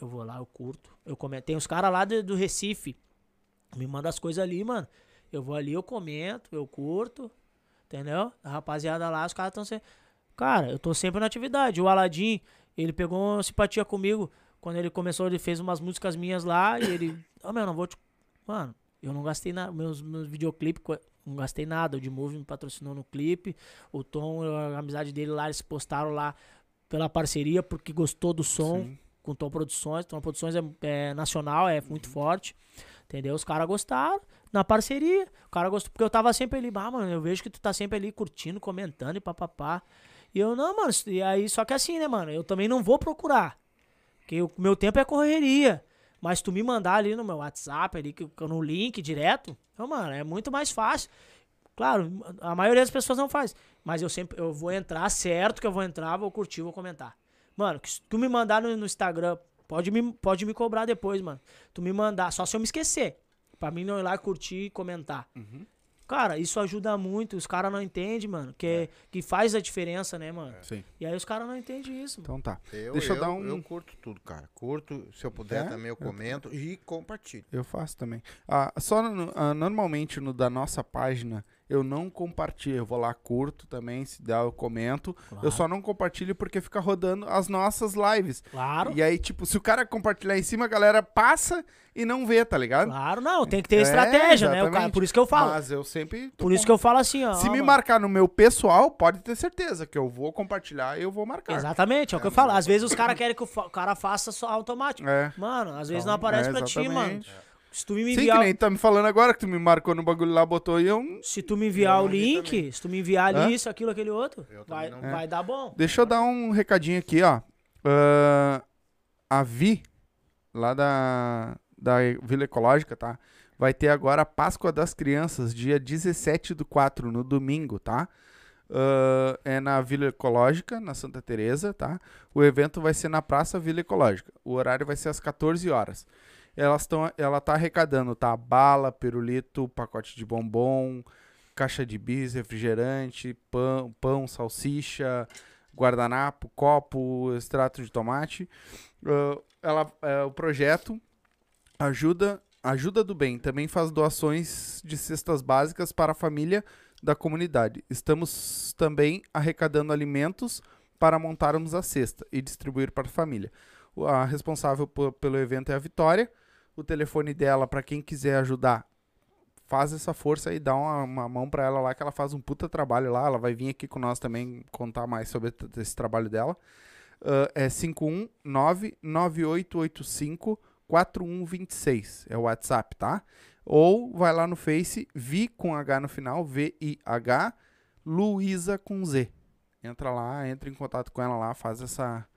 eu vou lá, eu curto. Eu comento. Tem os caras lá do, do Recife. Me manda as coisas ali, mano. Eu vou ali, eu comento, eu curto. Entendeu? A rapaziada lá, os caras estão sempre. Cara, eu tô sempre na atividade. O Aladim, ele pegou uma simpatia comigo. Quando ele começou, ele fez umas músicas minhas lá e ele. Ó, meu, não vou te. Mano, eu não gastei nada. Meus, meus videoclipes, não gastei nada. O de Move me patrocinou no clipe. O Tom, a amizade dele lá, eles postaram lá pela parceria porque gostou do som Sim. Com Tom Produções. Tom Produções é, é nacional, é muito forte. Entendeu? Os caras gostaram. Na parceria. O cara gostou. Porque eu tava sempre ali, ah, mano, eu vejo que tu tá sempre ali curtindo, comentando e papapá. E eu, não, mano. E aí, só que assim, né, mano? Eu também não vou procurar. Porque o meu tempo é correria. Mas tu me mandar ali no meu WhatsApp, ali, que no link direto, então, mano, é muito mais fácil. Claro, a maioria das pessoas não faz. Mas eu sempre eu vou entrar, certo que eu vou entrar, vou curtir, vou comentar. Mano, se tu me mandar no, no Instagram, pode me, pode me cobrar depois, mano. Tu me mandar, só se eu me esquecer. Pra mim não ir lá curtir e comentar. Uhum. Cara, isso ajuda muito. Os caras não entendem, mano. Que, que faz a diferença, né, mano? Sim. E aí os caras não entendem isso, mano. Então tá. Eu, Deixa eu eu, dar um- eu curto tudo, cara. Curto, se eu puder É? também eu comento e compartilho. Eu faço também. Ah, só no- ah, normalmente no da nossa página eu não compartilho. Eu vou lá, curto também, se der eu comento. Claro. Eu só não compartilho porque fica rodando as nossas lives. Claro. E aí, tipo, se o cara compartilhar em cima, a galera passa e não vê, tá ligado? Claro, não, tem que ter É, estratégia, né? O cara, exatamente. por isso que eu falo. Mas eu sempre. por isso com- que eu falo assim, ó. Se ó, me mano. marcar no meu pessoal, pode ter certeza que eu vou compartilhar e eu vou marcar. Exatamente, é o que eu falo. Às vezes os caras querem que o, cara faça só automático. É. Mano, às vezes Então, não aparece é, pra ti, mano. exatamente. Se tu me Sim, que enviar, nem tá me falando agora que tu me marcou no bagulho lá, botou e eu. se tu me enviar Eu o link, também. se tu me enviar Hã? isso, aquilo, aquele outro, vai, não- vai dar bom. Deixa eu dar um recadinho aqui, ó. Ah, a Vi, lá da, da Vila Ecológica, tá? Vai ter agora a Páscoa das Crianças, dia 17 do 4, no domingo, tá? Ah, é na Vila Ecológica, na Santa Teresa, tá? O evento vai ser na Praça Vila Ecológica. O horário vai ser às 14 horas. Elas estão, ela tá arrecadando, tá? Bala, pirulito, pacote de bombom, caixa de bis, refrigerante, pão, pão salsicha, guardanapo, copo, extrato de tomate. Ah, ela, é, o projeto ajuda, ajuda do bem. Também faz doações de cestas básicas para a família da comunidade. Estamos também arrecadando alimentos para montarmos a cesta e distribuir para a família. A responsável po- pelo evento é a Vitória. O telefone dela, para quem quiser ajudar, faz essa força e dá uma, uma mão para ela lá, que ela faz um puta trabalho lá. Ela vai vir aqui com nós também contar mais sobre esse trabalho dela. Ah, é 519-9885-4126. É o WhatsApp, tá? Ou vai lá no Face, Vi com H no final, V-I-H, Luísa com Z. Entra lá, entra em contato com ela lá, faz essa,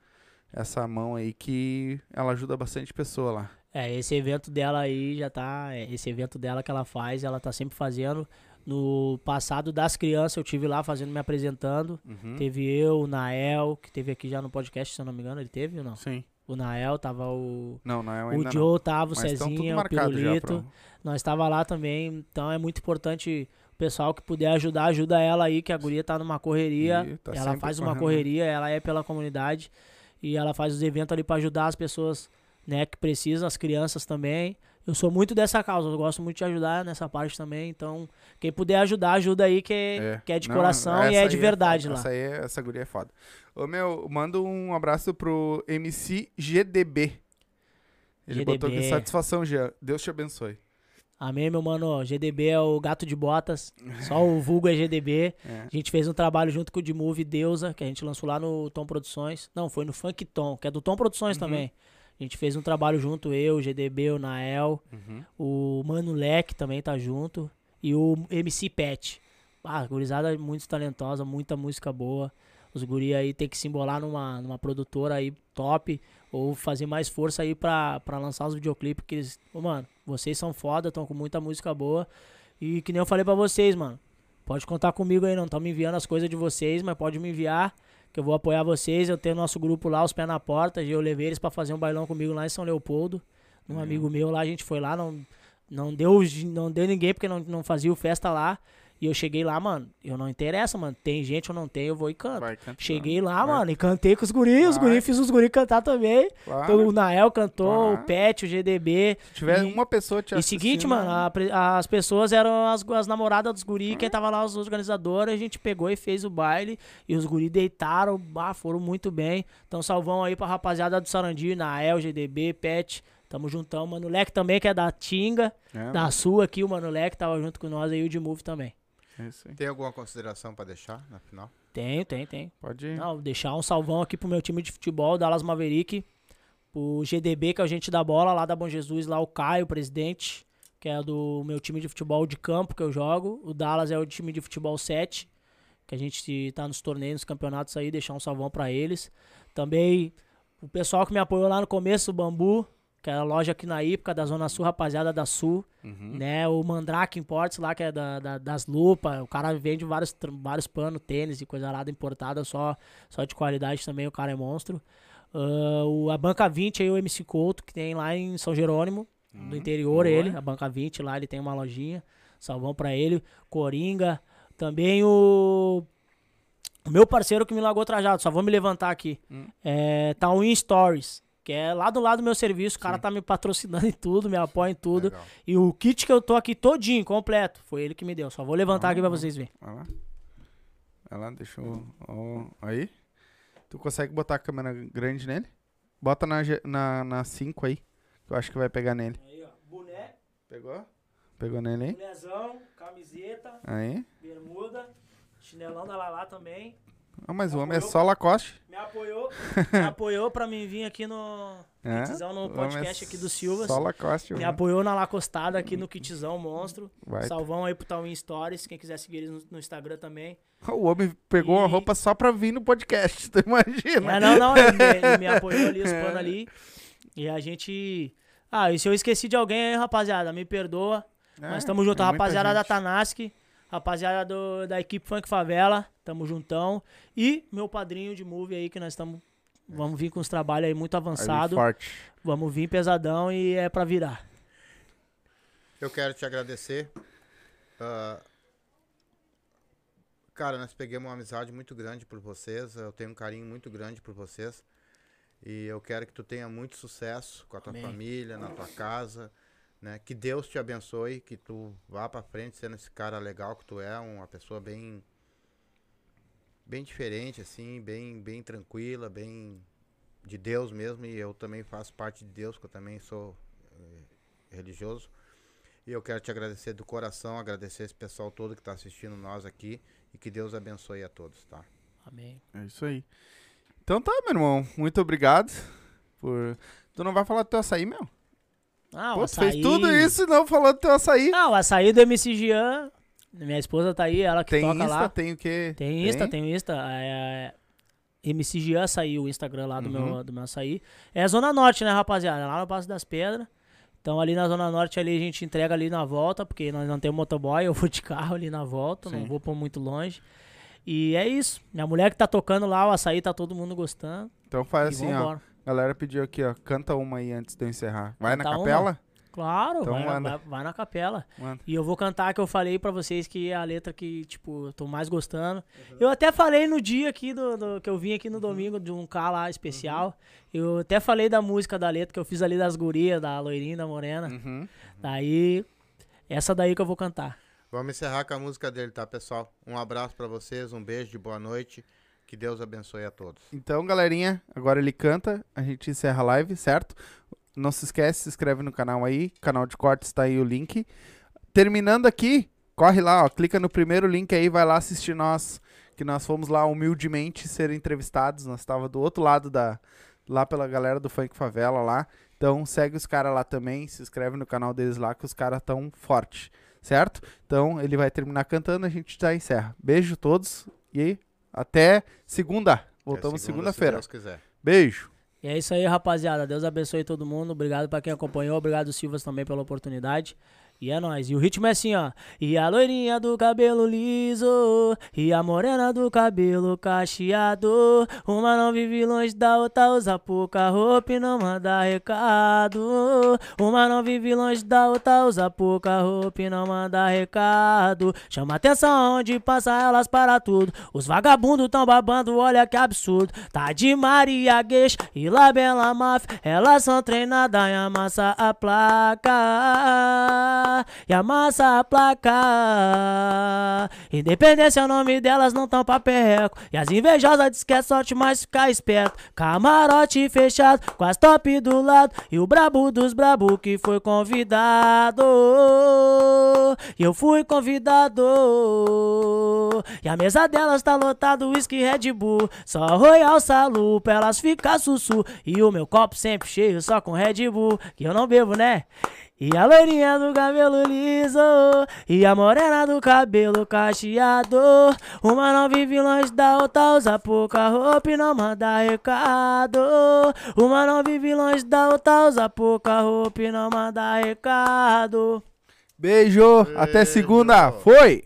essa mão aí que ela ajuda bastante pessoa lá. É, esse evento dela aí já tá. é, Esse evento dela que ela faz, ela tá sempre fazendo. No passado das crianças, eu tive lá fazendo, me apresentando. Uhum. Teve eu, o Nael, que teve aqui já no podcast, se eu não me engano, ele teve ou não? Sim. O Nael, tava o. Não, não é O ainda não. Joe tava, o Mas Cezinha, o Pirulito. pra- Nós estava lá também, então é muito importante o pessoal que puder ajudar, ajuda ela aí, que a guria tá numa correria. Tá ela faz uma correndo. correria, ela é pela comunidade e ela faz os eventos ali para ajudar as pessoas, né, que precisam, as crianças também. Eu sou muito dessa causa, eu gosto muito de ajudar nessa parte também, então quem puder ajudar, ajuda aí que é, que é de Não, coração e é de aí verdade foda. lá. Essa aí, é- essa guria é foda. Ô, meu, manda um abraço pro MC GDB. Ele botou aqui GDB. satisfação, Jean. Deus te abençoe. Amém, meu mano. GDB é o gato de botas. Só o vulgo é GDB. É. A gente fez um trabalho junto com o D-Move Deusa, que a gente lançou lá no Tom Produções. Não, foi no Funk Tom, que é do Tom Produções Uhum. também. A gente fez um trabalho junto, eu, o GDB, o Nael, Uhum. o Mano Leque também tá junto. E o MC Pet. Ah, gurizada muito talentosa, muita música boa. Os guri aí tem que se embolar numa, numa produtora aí top. Ou fazer mais força aí pra, pra lançar os videoclipes. Que eles. Ô, mano, vocês são foda, estão com muita música boa. E que nem eu falei pra vocês, mano. Pode contar comigo aí, não estão me enviando as coisas de vocês, mas pode me enviar. Que eu vou apoiar vocês. Eu tenho nosso grupo lá, os pés na porta. e Eu levei eles pra fazer um bailão comigo lá em São Leopoldo. Um amigo meu lá, a gente foi lá, não, não deu, não deu ninguém porque não, não fazia festa lá. E eu cheguei lá, mano. Eu não interessa, mano. Tem gente ou não tem, eu vou e canto. Vai. Cheguei lá, Vai. mano, e cantei com os guris. Os Vai. guris, fiz os guris cantar também. Claro. Então, o Nael cantou, o Pet, o GDB. Se tiver e- uma pessoa te E seguinte, assistindo, mano, a as pessoas eram as, as namoradas dos guri, quem tava lá, os organizadores, a gente pegou e fez o baile, e os guri deitaram, bah, foram muito bem. Então, salvão aí pra rapaziada do Sarandi, Nael, GDB, Pet, tamo juntão. Mano Leque também, que é da Tinga, É, da Sul aqui, o Mano Leque tava junto com nós aí, o de Move também. É. Tem alguma consideração pra deixar na final? Tem, tem, tem. Pode ir. Não, deixar um salvão aqui pro meu time de futebol, Dallas Maverick, o GDB, que é o gente da bola, lá da Bom Jesus, lá o Caio, presidente, que é do meu time de futebol de campo que eu jogo. O Dallas é o time de futebol 7, que a gente tá nos torneios, nos campeonatos aí, deixar um salvão pra eles. Também o pessoal que me apoiou lá no começo, o Bambu, que é a loja aqui na Ípica, da Zona Sul, rapaziada da Sul, Uhum. né? O Mandrake Imports lá, que é da, da- das lupas. O cara vende vários, vários panos, tênis e coisa lá importada, só, só de qualidade também, o cara é monstro. O, a Banca 20 aí, o MC Couto, que tem lá em São Jerônimo, do interior boa. ele, a Banca 20 lá, ele tem uma lojinha. Salvão pra ele. Coringa. Também o. O meu parceiro que me largou trajado, só vou me levantar aqui. Hum. É Tawin Stories, que é lá do lado do meu serviço. O cara tá me patrocinando em tudo, me apoia em tudo. Legal. E o kit que eu tô aqui todinho, completo, foi ele que me deu. Só vou levantar aqui pra vocês verem. Vai lá. Vai lá, deixa eu. ó, aí. Tu consegue botar a câmera grande nele? Bota na 5 na, na cinco aí. Que eu acho que vai pegar nele. Aí, ó. Boné, Pegou? Pegou nele aí? bonézão, camiseta, Aí. bermuda, chinelão da Lala também. Ah, mas o homem é só Lacoste. Me apoiou, me apoiou pra mim vir aqui no É, kitzão, no é podcast aqui do Silvas. Só Lacoste. Me homem. apoiou na Lacostada aqui no kitzão monstro. Vai. Salvão aí pro Tawin Stories, quem quiser seguir eles no, no Instagram também. O homem pegou uma E- roupa só pra vir no podcast, tu imagina? É, não, não, ele me, ele me apoiou ali, os panos ali. E a gente... Ah, e se eu esqueci de alguém aí, rapaziada, me perdoa. É, Nós estamos juntos, é rapaziada da gente. Tanaski, rapaziada do- da equipe Funk Favela, tamo juntão. E meu padrinho de movie aí, que nós estamos. Vamos vir com os trabalhos aí muito Aí, avançado. forte. Vamos vir pesadão e é pra virar. Eu quero te agradecer. Ah, cara, nós pegamos uma amizade muito grande por vocês. Eu tenho um carinho muito grande por vocês. E eu quero que tu tenha muito sucesso com a tua Amém. família, na tua casa. Né? Que Deus te abençoe, que tu vá pra frente sendo esse cara legal que tu é, uma pessoa bem bem diferente assim, bem bem tranquila, bem de Deus mesmo, e eu também faço parte de Deus, que eu também sou eh, religioso. E eu quero te agradecer do coração, agradecer esse pessoal todo que está assistindo nós aqui e que Deus abençoe a todos, tá? Amém. É isso aí. Então tá, meu irmão. Muito obrigado por. Tu não vai falar do teu açaí, meu? Ah, o Pô, tu fez açaí- tudo isso e não falou do teu açaí. Ah, o açaí do MC Jean. Minha esposa tá aí, ela que tem toca Insta, lá. tem o quê? Tem Insta, tem Insta. É, MC Jean saiu o Instagram lá do, Uhum. meu, do meu açaí. É Zona Norte, né, rapaziada? Lá no Passo das Pedras. Então ali na Zona Norte ali a gente entrega ali na volta, porque nós não temos motoboy, eu vou de carro ali na volta, não Sim. vou por muito longe. E é isso. Minha mulher que tá tocando lá, o açaí tá todo mundo gostando. Então faz assim, ó. Galera pediu aqui, ó. Canta uma aí antes de eu encerrar. Vai na Cantar uma? capela? Claro, Então vai, na- manda. vai, vai na capela. Manda. E eu vou cantar que eu falei pra vocês que é a letra que, tipo, eu tô mais gostando. Uhum. Eu até falei no dia aqui do, do- que eu vim aqui no domingo de um K lá especial. Uhum. Eu até falei da música da letra que eu fiz ali das gurias, da loirinha, da morena. Uhum. Daí, essa daí que eu vou cantar. Vamos encerrar com a música dele, tá, pessoal? Um abraço pra vocês, um beijo de boa noite. Que Deus abençoe a todos. Então, galerinha, agora ele canta, a gente encerra a live, certo? Não se esquece, se inscreve no canal aí, canal de cortes tá aí o link. Terminando aqui, corre lá, ó, clica no primeiro link aí, vai lá assistir nós, que nós fomos lá humildemente ser entrevistados, nós tava do outro lado da lá pela galera do Funk Favela lá. Então, segue os caras lá também, se inscreve no canal deles lá que os caras tão forte, certo? Então, ele vai terminar cantando, a gente já encerra. Beijo a todos e até segunda. Voltamos Até segunda-feira. Se Deus quiser. Beijo. E é isso aí, rapaziada. Deus abençoe todo mundo. Obrigado pra quem acompanhou. Obrigado, Silvas, também pela oportunidade. E é nóis. E o ritmo é assim, ó. E a loirinha do cabelo liso. E a morena do cabelo cacheado. Uma não vive longe da outra, usa pouca roupa e não manda recado. Uma não vive longe da outra, usa pouca roupa e não manda recado. Chama atenção onde passa, elas para tudo. Os vagabundos tão babando, olha que absurdo. Tá de Maria Gueixa e lá Bela Máfia. Elas são treinadas em amassar a placa. E amassa a placa. Independência é o nome delas, não tão pra perreco. E as invejosas diz que é sorte, mas fica esperto. Camarote fechado, com as top do lado. E o brabo dos brabo que foi convidado. E eu fui convidado. E a mesa delas tá lotado, whisky Red Bull. Só Royal Salu pra elas ficar sussu. E o meu copo sempre cheio, só com Red Bull. Que eu não bebo, né? E a loirinha do cabelo liso E a morena do cabelo cacheado Uma não vive longe da outra Usa pouca roupa e não manda recado Uma não vive longe da outra Usa pouca roupa e não manda recado Beijo. Até segunda. Foi.